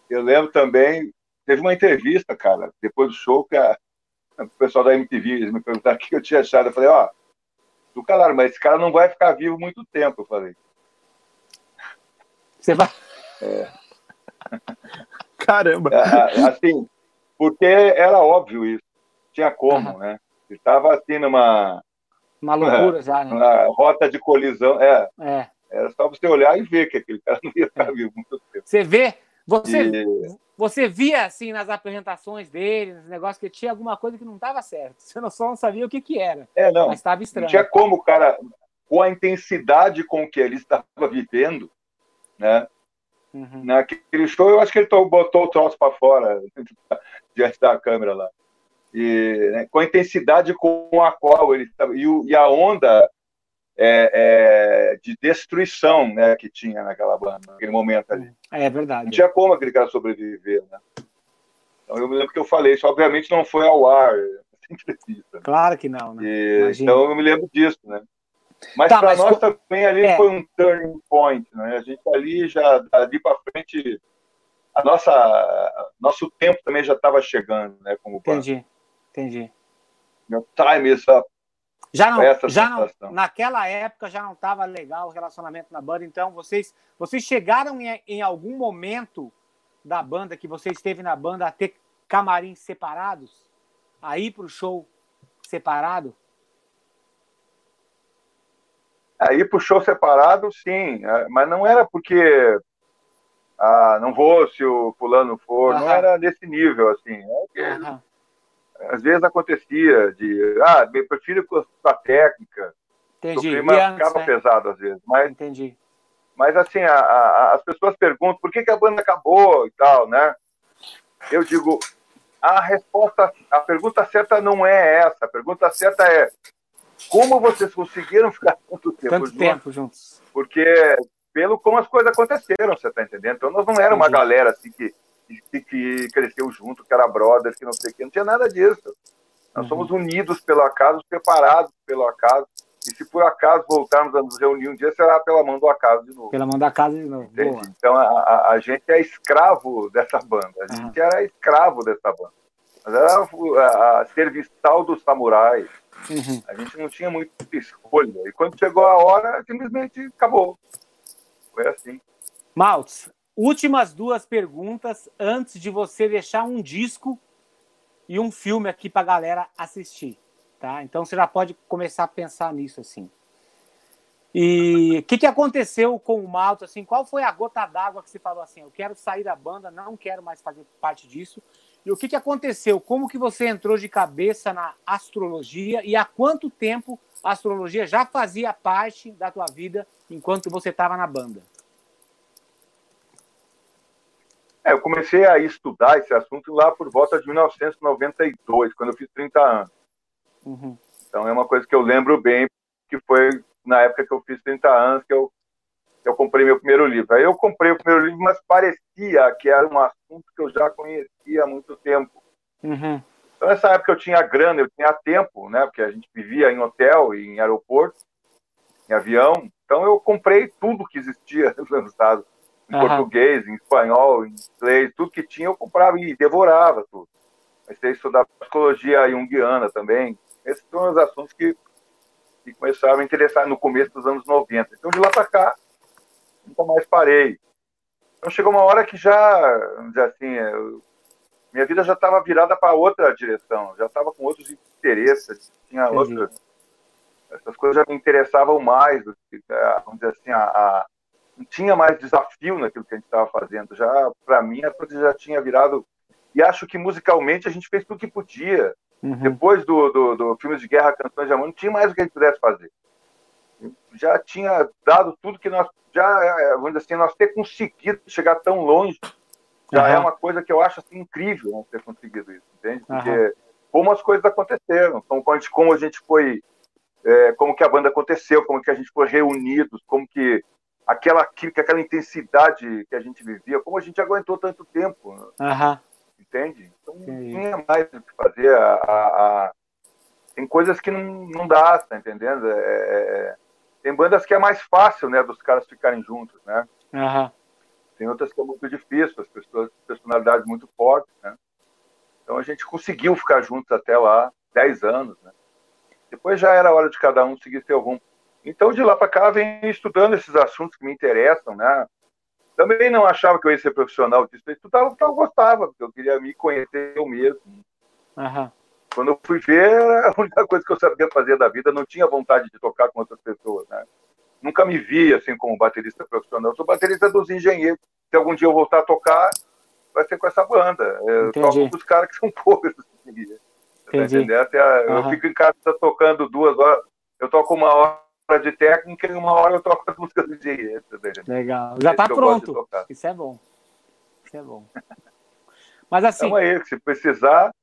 eu lembro também, teve uma entrevista, cara, depois do show, que a- o pessoal da MTV eles me perguntaram o que eu tinha achado. Eu falei, ó, do calor, mas esse cara não vai ficar vivo muito tempo, eu falei. Você vai. Caramba. É, é, assim, porque era óbvio isso. Tinha como, Aham. né? Estava assim numa, Uma loucura já, né? numa rota de colisão. É, É. era só você olhar e ver que aquele cara não ia ficar vivo muito tempo. Você vê, você, E- você via assim nas apresentações dele, nos negócios que tinha alguma coisa que não estava certo. Você não só não sabia o que que era, é, não. mas estava Não estranho. tinha como o cara, com a intensidade com que ele estava né? Uhum. Naquele show, eu acho que ele to- botou o troço para fora, diante da câmera lá. E, né, com a intensidade com a qual ele estava. E, o- e a onda é, é, de destruição né, que tinha naquela banda, naquele momento ali. É Não verdade. tinha como aquele cara sobreviver, né? Então eu me lembro que eu falei isso, obviamente não foi ao ar, essa entrevista. Claro que não, né? E, então eu me lembro disso, né? Mas Tá, para nós co- também ali É. foi um turning point, né? A gente ali já ali para frente a nossa nosso tempo também já estava chegando, né? Como banda. Entendi. Meu time is up. Já não, Essa já não, naquela época já não estava legal o relacionamento na banda, então vocês, vocês chegaram em, em algum momento da banda que você esteve na banda a ter camarins separados? A ir pro show separado? Aí pro show separado, sim, é, mas não era porque ah, não vou se o fulano for, não Aham. era desse nível assim. É Aham. Às vezes acontecia de, ah, eu prefiro a técnica, o Entendi. clima E antes, ficava né? pesado às vezes, mas Entendi. Mas assim, a- a- as pessoas perguntam por que, que a banda acabou e tal, né? Eu digo, a resposta, a pergunta certa não é essa. A pergunta certa é como vocês conseguiram ficar tanto tempo Tanto juntos? tempo juntos. Porque pelo como as coisas aconteceram, você tá entendendo? Então nós não era uma galera assim que, que, que cresceu junto, que era brother, que não sei o que, não tinha nada disso. Nós Uhum. somos unidos pelo acaso, separados pelo acaso, e se por acaso voltarmos a nos reunir um dia, será pela mão do acaso de novo. Pela mão da casa de novo. Então a, a, a, gente é escravo dessa banda. A gente era escravo dessa banda. Mas era a, a serviçal dos samurais. Uhum. A gente não tinha muita escolha. E quando chegou a hora, simplesmente acabou. Foi assim. Maltz, últimas duas perguntas antes de você deixar um disco e um filme aqui para a galera assistir. Tá? Então você já pode começar a pensar nisso assim. E o que, que aconteceu com o Malta? Assim, qual foi a gota d'água que você falou assim? Eu quero sair da banda, não quero mais fazer parte disso. E o que, que aconteceu? Como que você entrou de cabeça na astrologia e há quanto tempo a astrologia já fazia parte da tua vida enquanto você estava na banda? É, eu comecei a estudar esse assunto lá por volta de 1992, quando eu fiz 30 anos. Uhum. Então é uma coisa que eu lembro bem, que foi na época que eu fiz 30 anos que eu, que eu comprei meu primeiro livro. Aí eu comprei o primeiro livro, mas parecia que era um assunto que eu já conhecia há muito tempo. Uhum. Então nessa época eu tinha grana, eu tinha tempo, né? Porque a gente vivia em hotel, em aeroporto, em avião. Então eu comprei tudo que existia lançado em uhum. português, em espanhol, em inglês, tudo que tinha eu comprava e devorava tudo. Comecei a estudar psicologia junguiana também, esses são os assuntos que, que começaram a interessar no começo dos anos 90. Então, de lá para cá, nunca mais parei. Então, chegou uma hora que já, vamos dizer assim, eu, minha vida já estava virada para outra direção, já estava com outros interesses, tinha outras. Essas coisas já me interessavam mais, é, vamos dizer assim, a, a tinha mais desafio naquilo que a gente estava fazendo. Já, para mim, a coisa já tinha virado. E acho que musicalmente a gente fez tudo que podia. Uhum. Depois do, do, do filme de guerra, Canções de Amor, não tinha mais o que a gente pudesse fazer. Já tinha dado tudo que nós, já, é, vamos dizer assim, nós ter conseguido chegar tão longe, já uhum. é uma coisa que eu acho assim, incrível não ter conseguido isso, entende? Porque uhum. como as coisas aconteceram, como, como a gente foi, é, como que a banda aconteceu, como que a gente foi reunidos, como que aquela aquela intensidade que a gente vivia, como a gente aguentou tanto tempo. Uhum entende? Então não tinha mais o que fazer. A, a, a... Tem coisas que não, não dá, tá entendendo? É, é... Tem bandas que é mais fácil, né, dos caras ficarem juntos, né? Uhum. Tem outras que é muito difícil, as pessoas personalidades muito fortes, né? Então a gente conseguiu ficar juntos até lá, 10 anos, né? Depois já era hora de cada um seguir seu rumo. Então de lá para cá vem estudando esses assuntos que me interessam, né? Também não achava que eu ia ser profissional disso. Eu estudava porque eu gostava, porque eu queria me conhecer eu mesmo. Uhum. Quando eu fui ver, a única coisa que eu sabia fazer da vida, não tinha vontade de tocar com outras pessoas, né? Nunca me vi assim como baterista profissional. Eu sou baterista dos engenheiros. Se algum dia eu voltar a tocar, vai ser com essa banda. Eu Entendi. toco com os caras que são poucos. Entendi. Até, uhum. Eu fico em casa tocando duas horas. Eu toco uma hora de técnica e uma hora eu toco as músicas do engenheiro. Legal. Já está pronto. Isso é bom. Isso é bom. Mas assim. Então é se precisar.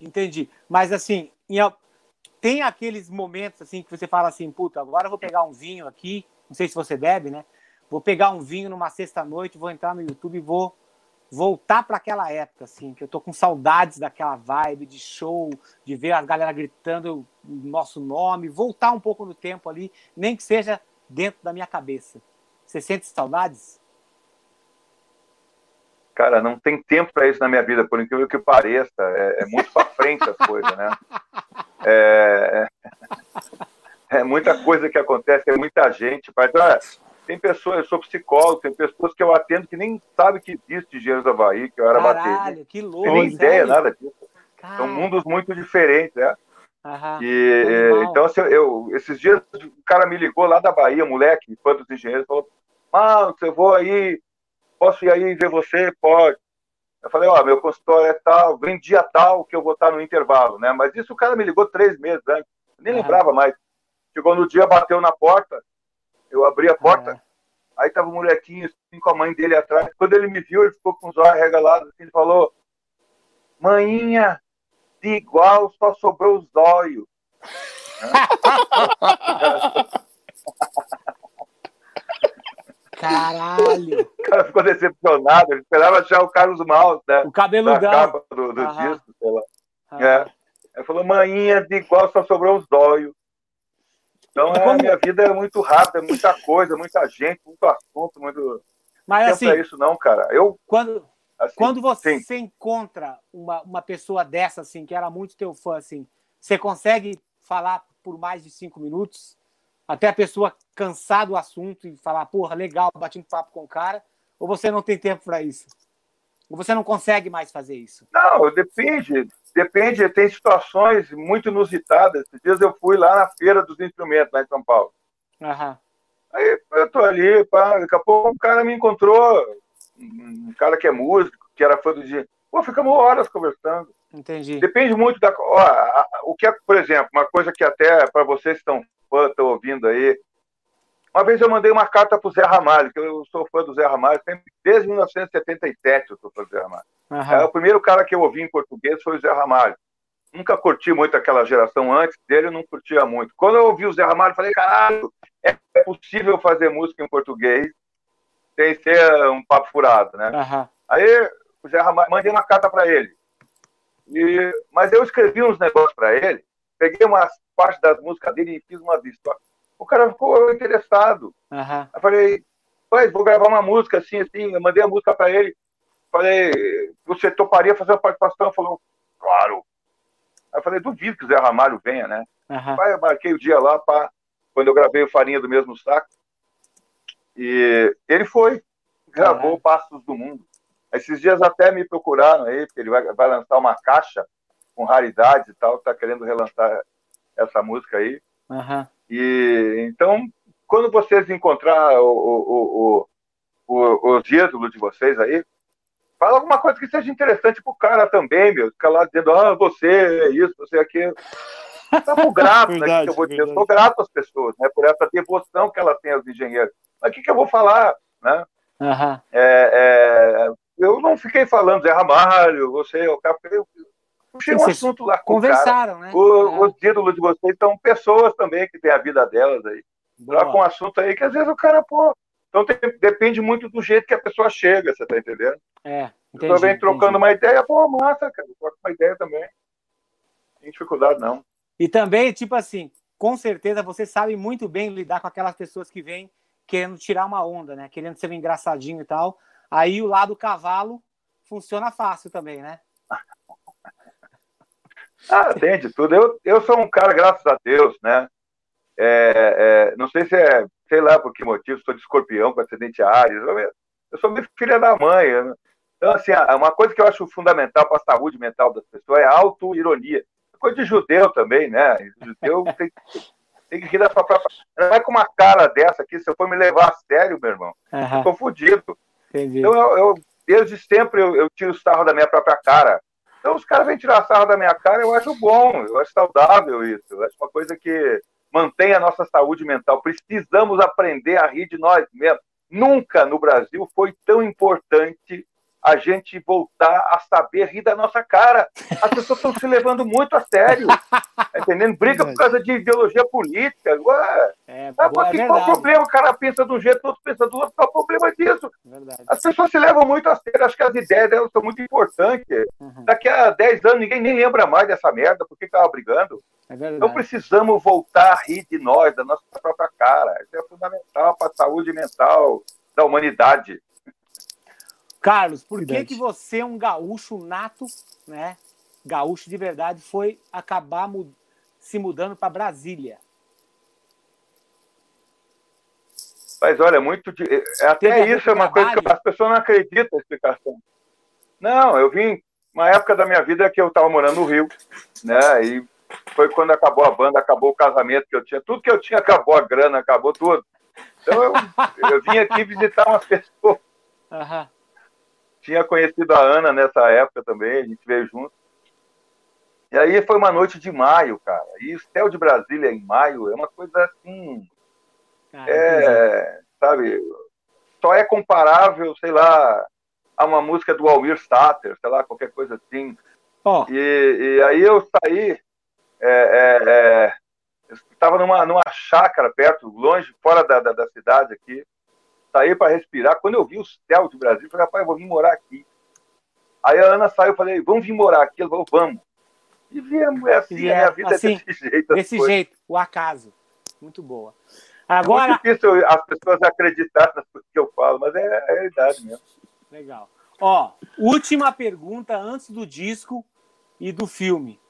Entendi. Mas assim, tem aqueles momentos assim que você fala assim, puta, agora eu vou pegar um vinho aqui. Não sei se você bebe, né? Vou pegar um vinho numa sexta-noite, vou entrar no YouTube e vou voltar para aquela época, assim, que eu tô com saudades daquela vibe de show, de ver as galera gritando o nosso nome, voltar um pouco no tempo ali, nem que seja dentro da minha cabeça. Você sente saudades? Cara, não tem tempo para isso na minha vida, por incrível que pareça. É, é muito para frente as coisas, né? É, é, é, muita coisa que acontece, é muita gente. Mas, olha, tem pessoas, eu sou psicólogo, tem pessoas que eu atendo que nem sabem que existe Engenheiros do Havaí, que eu era Caralho, bateria. que louco. Não tem nem ideia, nada disso. Cara. São mundos muito diferentes, né? Aham, e, então, assim, eu, esses dias, o cara me ligou lá da Bahia, moleque, fã dos engenheiros, falou: Mano, eu vou aí, posso ir aí ver você? Pode. Eu falei: Ó, meu consultório é tal, vem dia tal que eu vou estar no intervalo, né? Mas isso o cara me ligou três meses antes, nem Aham. lembrava mais. Chegou no dia, bateu na porta, eu abri a porta, é. aí tava um molequinho assim, com a mãe dele atrás. Quando ele me viu, ele ficou com os olhos regalados, assim, ele falou: Maninha, de igual só sobrou os olhos. Caralho! O cara ficou decepcionado, ele esperava achar o Carlos Maus, né? O cabeludão. Da capa do, do disco, sei lá. É. Ele falou, maninha, de igual só sobrou os olhos. Então, é, a minha vida é muito rápida, é muita coisa, muita gente, muito assunto, muito. Mas Não assim, é isso, não, cara. Eu, quando, assim, quando você sim. encontra uma, uma pessoa dessa, assim, que era muito teu fã, assim, você consegue falar por mais de cinco minutos? Até a pessoa cansar do assunto e falar, porra, legal, um papo com o cara? Ou você não tem tempo para isso? Ou você não consegue mais fazer isso? Não, depende. Depende, tem situações muito inusitadas. Esses dias eu fui lá na Feira dos Instrumentos, lá em São Paulo. Aham. Aí eu tô ali, pá, daqui a pouco um cara me encontrou, um cara que é músico, que era fã do dia. Pô, ficamos horas conversando. Entendi. Depende muito da. Ó, a- a- o que é, por exemplo, uma coisa que até para vocês que estão fã, estão ouvindo aí. Uma vez eu mandei uma carta pro Zé Ramalho, que eu sou fã do Zé Ramalho, sempre- desde 1977 eu sou fã do Zé Ramalho. Aham. o primeiro cara que eu ouvi em português foi o Zé Ramalho. Nunca curti muito aquela geração antes dele, eu não curtia muito. Quando eu ouvi o Zé Ramalho, falei, caralho, é possível fazer música em português sem ser um papo furado, né? Aham. Aí o Zé Ramalho, mandei uma carta para ele. E, mas eu escrevi uns negócios para ele, peguei umas partes das músicas dele e fiz uma vista. O cara ficou interessado. Aham. Eu falei, pai, vou gravar uma música assim, assim. Eu mandei a música para ele. Falei, você toparia fazer uma participação? Ele falou, claro. Aí eu falei, duvido que o Zé Ramalho venha, né? Aham. Pai, eu marquei o dia lá, pá, quando eu gravei o Farinha do Mesmo Saco. E ele foi, gravou Caralho. Passos do Mundo. Esses dias até me procuraram aí, porque ele vai, vai lançar uma caixa com raridades e tal, tá querendo relançar essa música aí. Aham. E então, quando vocês encontrar o, o, o, os ídolos de vocês aí, fala alguma coisa que seja interessante pro cara também, meu. Fica lá dizendo, ah, você é isso, você é aquilo. Estamos gratos, né? Verdade, Que eu, vou dizer, eu sou grato às pessoas, né? Por essa devoção que elas têm aos engenheiros. Mas o que, que eu vou falar, né? Aham. É, é, eu não fiquei falando Zé Ramalho, você, o café. Eu puxei um assunto lá com o cara. Conversaram, né? O- Aham. Os ídolos de vocês são pessoas também que têm a vida delas aí. Lá com um Boa. assunto aí que às vezes o cara, pô. Então tem- depende muito do jeito que a pessoa chega, você tá entendendo? É, Eu entendi. também trocando entendi. uma ideia, pô, massa, cara. Troca uma ideia também. Tem dificuldade, não. E também, tipo assim, com certeza você sabe muito bem lidar com aquelas pessoas que vêm querendo tirar uma onda, né? Querendo ser um engraçadinho e tal. Aí o lado cavalo funciona fácil também, né? Ah, tem de tudo. Eu, eu sou um cara, graças a Deus, né? É, é, não sei se é, sei lá por que motivo, sou de escorpião com acidente Ares. Eu, eu sou meio filha da mãe. eu- Então, assim, uma coisa que eu acho fundamental para a saúde mental das pessoas é a auto-ironia. Coisa de judeu também, né? Judeu tem, tem que rir da sua própria. Não vai com uma cara dessa aqui, se eu for me levar a sério, meu irmão, eu Aham, tô fudido. entendi. Então, eu, eu- desde sempre eu, eu tiro sarro da minha própria cara. Então, os caras vêm tirar sarro da minha cara, eu acho bom, eu acho saudável isso. Eu acho uma coisa que mantém a nossa saúde mental. Precisamos aprender a rir de nós mesmos. Nunca no Brasil foi tão importante a gente voltar a saber rir da nossa cara. As pessoas estão se levando muito a sério. Tá entendendo? Briga por causa de ideologia política. Ué, É, ah, boa, é porque qual o problema? O cara pensa de um jeito, outro pensa do outro. Qual o problema disso? verdade. As pessoas se levam muito a sério, acho que as ideias delas são muito importantes. Uhum, Daqui a 10 anos ninguém nem lembra mais dessa merda, por que estava brigando? é. Então precisamos voltar a rir de nós, da nossa própria cara. Isso é fundamental para a saúde mental da humanidade. Carlos, por que, que você, um gaúcho nato, né? Gaúcho de verdade, foi acabar mu- se mudando para Brasília? Mas olha, muito. De... é- Até Teve a ver isso é uma coisa que trabalho? as pessoas não acreditam a explicação. Não, eu vim. Uma época da minha vida que eu estava morando no Rio, né? E foi quando acabou a banda, acabou o casamento que eu tinha. Tudo que eu tinha acabou, a grana acabou tudo. Então eu, eu vim aqui visitar umas pessoas. Aham, Tinha conhecido a Ana nessa época também, a gente veio junto. E aí foi uma noite de maio, cara. E o céu de Brasília em maio é uma coisa assim. É, sabe, só é comparável, sei lá, a uma música do Almir Sater, sei lá, qualquer coisa assim. Ó, E, e aí eu saí, é, é, é, eu estava numa, numa chácara perto, longe, fora da, da, da cidade aqui, saí para respirar. Quando eu vi o céu de Brasília, eu falei, rapaz, eu vou vir morar aqui. Aí a Ana saiu, eu falei, vamos vir morar aqui? Ela falou, vamos. E viemos, é assim, E a é minha vida assim, é desse jeito. as desse coisas. jeito, o acaso. muito boa. Agora... É difícil as pessoas acreditarem nas coisas que eu falo, mas é, é a realidade mesmo. Legal. Ó, última pergunta antes do disco e do filme.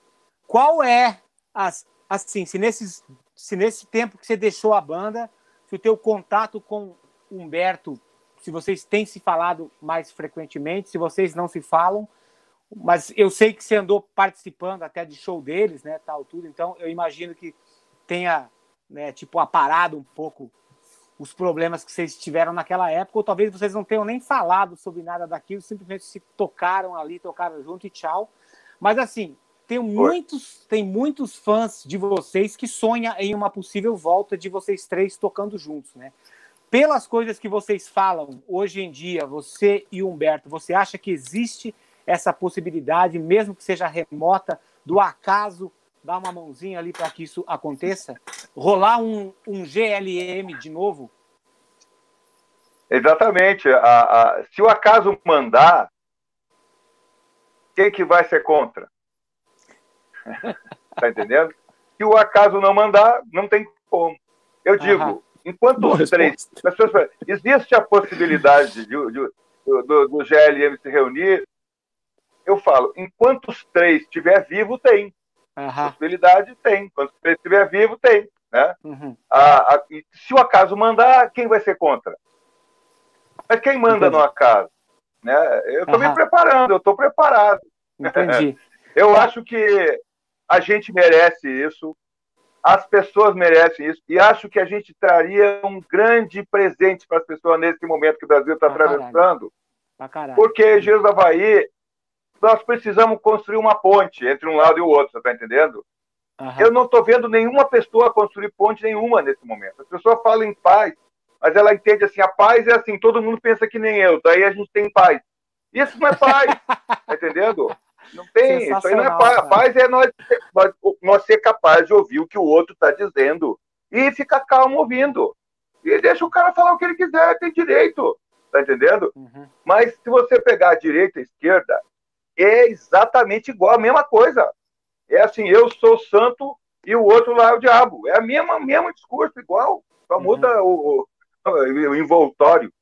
Qual é as assim, se nesses se nesse tempo que você deixou a banda, se o teu contato com Humberto, se vocês têm se falado mais frequentemente, se vocês não se falam, mas eu sei que você andou participando até de show deles, né, tal tudo, então eu imagino que tenha, né, tipo aparado um pouco os problemas que vocês tiveram naquela época, ou talvez vocês não tenham nem falado sobre nada daquilo, simplesmente se tocaram ali, tocaram junto e tchau. Mas assim, tem muitos, tem muitos fãs de vocês que sonham em uma possível volta de vocês três tocando juntos, né? Pelas coisas que vocês falam hoje em dia, você e Humberto, você acha que existe essa possibilidade, mesmo que seja remota, do acaso dar uma mãozinha ali para que isso aconteça? Rolar um, um GLM de novo? Exatamente. A, a, se o acaso mandar, quem que vai ser contra? tá entendendo? Se o acaso não mandar, não tem como. Eu digo. Enquanto Boa os três. Pessoas, existe a possibilidade de, de, do, do GLM se reunir. Eu falo, enquanto os três estiver vivo, tem. Uhum. Possibilidade tem. Quando ele estiver vivo, tem. Né? Uhum. A, a, se o acaso mandar, quem vai ser contra? Mas quem manda Entendi. no acaso? Né? Eu estou uhum. me preparando, eu estou preparado. Entendi. eu acho que a gente merece isso, as pessoas merecem isso, e acho que a gente traria um grande presente para as pessoas nesse momento que o Brasil está atravessando. Porque Jesus Havaí nós precisamos construir uma ponte entre um lado e o outro, você está entendendo? Uhum. Eu não estou vendo nenhuma pessoa construir ponte nenhuma nesse momento. As pessoas falam em paz, mas ela entende assim, a paz é assim, todo mundo pensa que nem eu, daí a gente tem paz. Isso não é paz, tá entendendo? Não tem, isso aí não é paz. Paz é nós, nós, nós ser capaz de ouvir o que o outro está dizendo e ficar calmo ouvindo. E deixa o cara falar o que ele quiser, tem direito, tá entendendo? Uhum. Mas se você pegar a direita e a esquerda, é exatamente igual, a mesma coisa. É assim, eu sou santo e o outro lá é o diabo. É a mesma, mesmo discurso, igual. Só uhum. muda o, o, o, envoltório.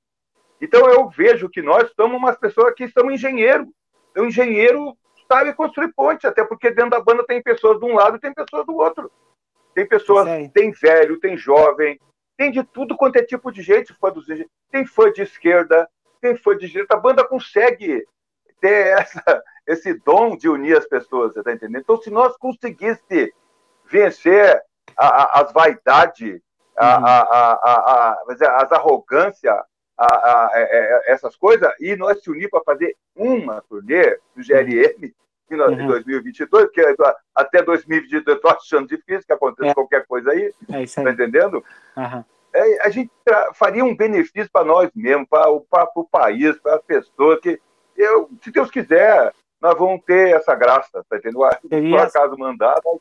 Então eu vejo que nós somos umas pessoas que são engenheiro. O engenheiro sabe construir ponte, até porque dentro da banda tem pessoas de um lado e tem pessoas do outro. Tem pessoas, tem velho, tem jovem, tem de tudo quanto é tipo de gente, fã dos tem fã de esquerda, tem fã de direita. A banda consegue ter essa, esse dom de unir as pessoas, você está entendendo? Então, se nós conseguisse vencer a, a, as vaidades, a, uhum. as arrogâncias, essas coisas, e nós se unir para fazer uma turnê do GLM em uhum. 2022, porque até 2022 eu estou achando difícil que aconteça é. qualquer coisa aí, é isso aí. tá entendendo? Uhum. É, a gente faria um benefício para nós mesmos, para o país, para as pessoas que eu, se Deus quiser, nós vamos ter essa graça, tá entendendo? Por acaso mandar, nós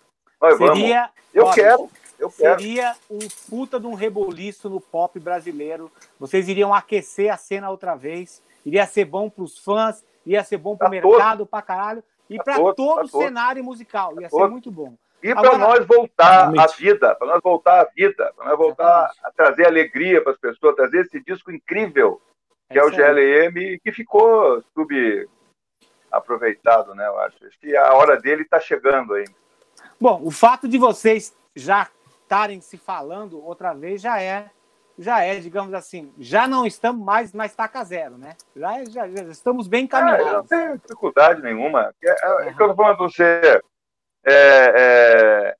seria... vamos. Eu Olha, quero. Eu seria quero. um puta de um reboliço no pop brasileiro. Vocês iriam aquecer a cena outra vez. Iria ser bom para os fãs, ia ser bom para o mercado, para caralho. E para todo o cenário musical. Ia ser muito bom. E para nós voltar à vida, para nós voltar à vida, para nós voltar a trazer alegria para as pessoas, trazer esse disco incrível que é, é o GLM, que ficou subaproveitado, né? Eu acho. Acho que a hora dele está chegando ainda. Bom, o fato de vocês já estarem se falando outra vez já é, já é, digamos assim, já não estamos mais na estaca zero, né? Já, já, já estamos bem encaminhados. Ah, não tenho dificuldade nenhuma. É, é, é que eu estou falando para você. É, é,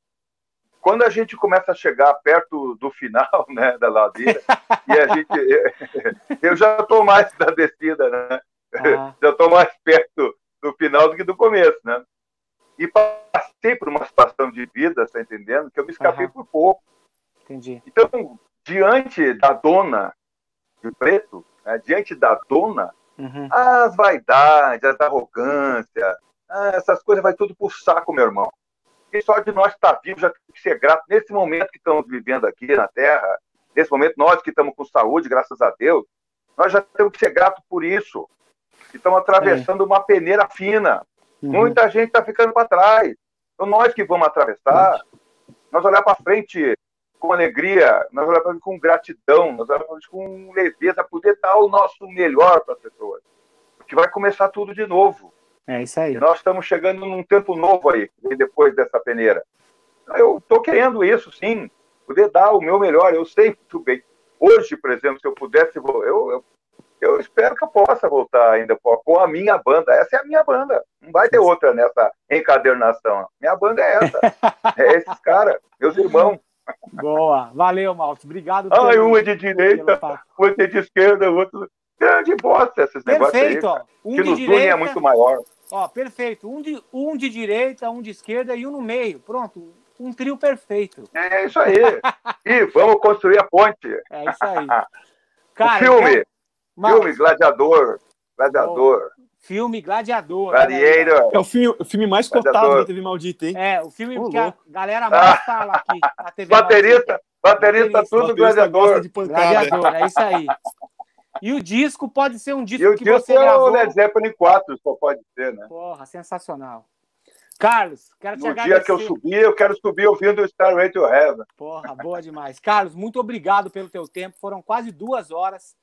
quando a gente começa a chegar perto do final né, da ladeira, e a gente. Eu já estou mais da descida, né? Ah. Já estou mais perto do final do que do começo, né? E passei por uma situação de vida, está entendendo? Que eu me escapei por pouco. Entendi. Então, diante da dona de preto, né, diante da dona, uhum. as vaidades, as arrogâncias, ah, essas coisas vai tudo por saco, meu irmão. E só de nós estar vivos já tem que ser grato nesse momento que estamos vivendo aqui na Terra, nesse momento nós que estamos com saúde, graças a Deus, nós já temos que ser gratos por isso. Estamos atravessando é. uma peneira fina. Uhum. Muita gente está ficando para trás. Então nós que vamos atravessar, nós olhar para frente com alegria, nós vamos fazer com gratidão, nós vamos fazer com leveza, poder dar o nosso melhor para as pessoas. Porque vai começar tudo de novo. É isso aí. E nós estamos chegando num tempo novo aí, depois dessa peneira. Eu estou querendo isso, sim, poder dar o meu melhor. Eu sei muito bem. Hoje, por exemplo, se eu pudesse, eu, eu, eu espero que eu possa voltar ainda com a minha banda. Essa é a minha banda. Não vai ter outra nessa encadernação. Minha banda é essa. É esses caras, meus irmãos. Boa, valeu, Malto. Obrigado. Ah, pelo, uma de direita, outra de esquerda, outro. Grande bosta esses perfeito, negócios aí. Ó, um que de nos direita, é muito maior. Ó, perfeito. Um de, um de direita, um de esquerda e um no meio. Pronto. Um trio perfeito. É isso aí. e vamos construir a ponte. É isso aí. Cara, o filme. Então, filme Gladiador. Gladiador. Filme Gladiador. Gladiator. É o filme, o filme mais Gladiador. cotado da TV Maldita, hein? É, o filme Pô, que a galera mais fala aqui na TV Baterista, baterista, baterista tudo Gladiador. De gladiador, é isso aí. E o disco pode ser um disco e que disco você é gravou... o Led Zeppelin 4, só pode ser, né? Porra, sensacional. Carlos, quero te no agradecer. dia que eu subir, eu quero subir ouvindo o Starway to Heaven. Porra, boa demais. Carlos, muito obrigado pelo teu tempo. Foram quase duas horas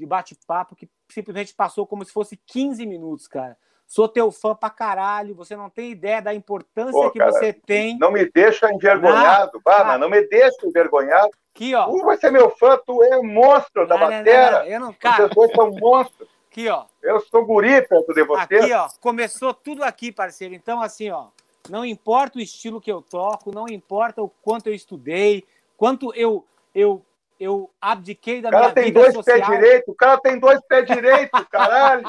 de bate-papo que simplesmente passou como se fosse 15 minutos, cara. Sou teu fã pra caralho, você não tem ideia da importância Pô, que cara, você tem. Não me deixa envergonhado, Bana, não me deixa envergonhado. Aqui, ó. Tu vai ser meu fã, tu é um monstro da matéria. Eu não, cara. Vocês dois são monstros. Aqui, ó. Eu sou guri perto de você. Aqui, ó. Começou tudo aqui, parceiro. Então, assim, ó. Não importa o estilo que eu toco, não importa o quanto eu estudei, quanto eu eu eu abdiquei da minha vida social. O cara tem dois pés direitos, o cara tem dois pés direitos, caralho.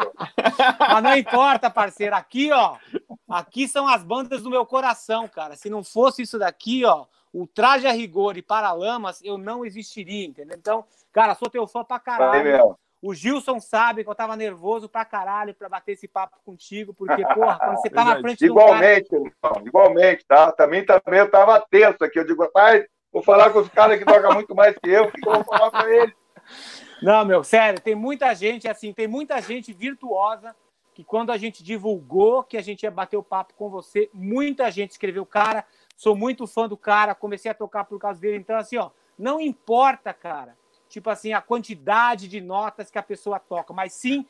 Mas não importa, parceiro. Aqui, ó, aqui são as bandas do meu coração, cara. Se não fosse isso daqui, ó, o Traje a Rigor e Paralamas, eu não existiria, entendeu? Então, cara, sou teu fã pra caralho. O Gilson sabe que eu tava nervoso pra caralho pra bater esse papo contigo, porque, porra, quando você tá na frente igualmente, do cara... Igualmente, tá? Também, também eu tava tenso aqui. Eu digo, rapaz, vou falar com os caras que tocam muito mais que eu, o que eu vou falar pra eles? Não, meu, sério, tem muita gente, assim, tem muita gente virtuosa que quando a gente divulgou que a gente ia bater o papo com você, muita gente escreveu, cara, sou muito fã do cara, comecei a tocar por causa dele. Então, assim, ó, não importa, cara, tipo assim, a quantidade de notas que a pessoa toca, mas sim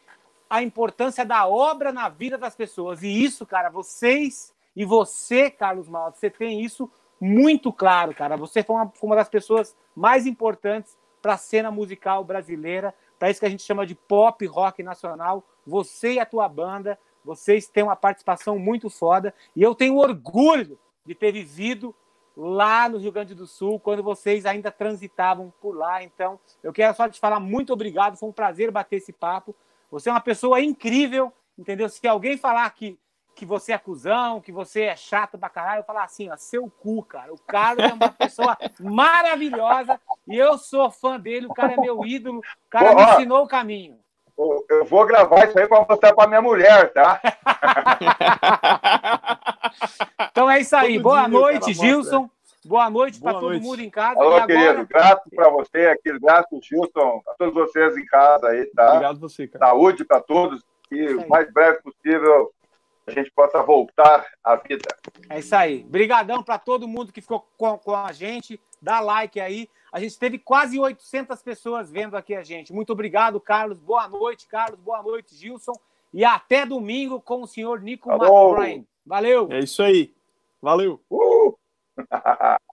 a importância da obra na vida das pessoas. E isso, cara, vocês e você, Carlos Malta, você tem isso muito claro, cara. Você foi uma, foi uma das pessoas mais importantes para a cena musical brasileira, para isso que a gente chama de pop rock nacional. Você e a tua banda, vocês têm uma participação muito foda e eu tenho orgulho de ter vivido lá no Rio Grande do Sul, quando vocês ainda transitavam por lá. Então, eu quero só te falar muito obrigado, foi um prazer bater esse papo. Você é uma pessoa incrível, entendeu? Se alguém falar que, que você é cuzão, que você é chato pra caralho, eu falar assim, ó, seu cu, cara. O Carlos é uma pessoa maravilhosa e eu sou fã dele, o cara é meu ídolo, o cara me ensinou o caminho. Eu vou gravar isso aí para mostrar para minha mulher, tá? então é isso aí. Todo Boa dia, noite, Gilson. Boa noite para todo mundo em casa. Alô, agora... querido. Grato para você aqui, grato, Gilson, a todos vocês em casa aí, tá? Obrigado você, cara. Saúde para todos e o mais breve possível a gente possa voltar à vida. É isso aí. Obrigadão para todo mundo que ficou com, com a gente. Dá like aí. A gente teve quase 800 pessoas vendo aqui a gente. Muito obrigado, Carlos. Boa noite, Carlos. Boa noite, Gilson. E até domingo com o senhor Nico McBride. Valeu. É isso aí. Valeu. Uh!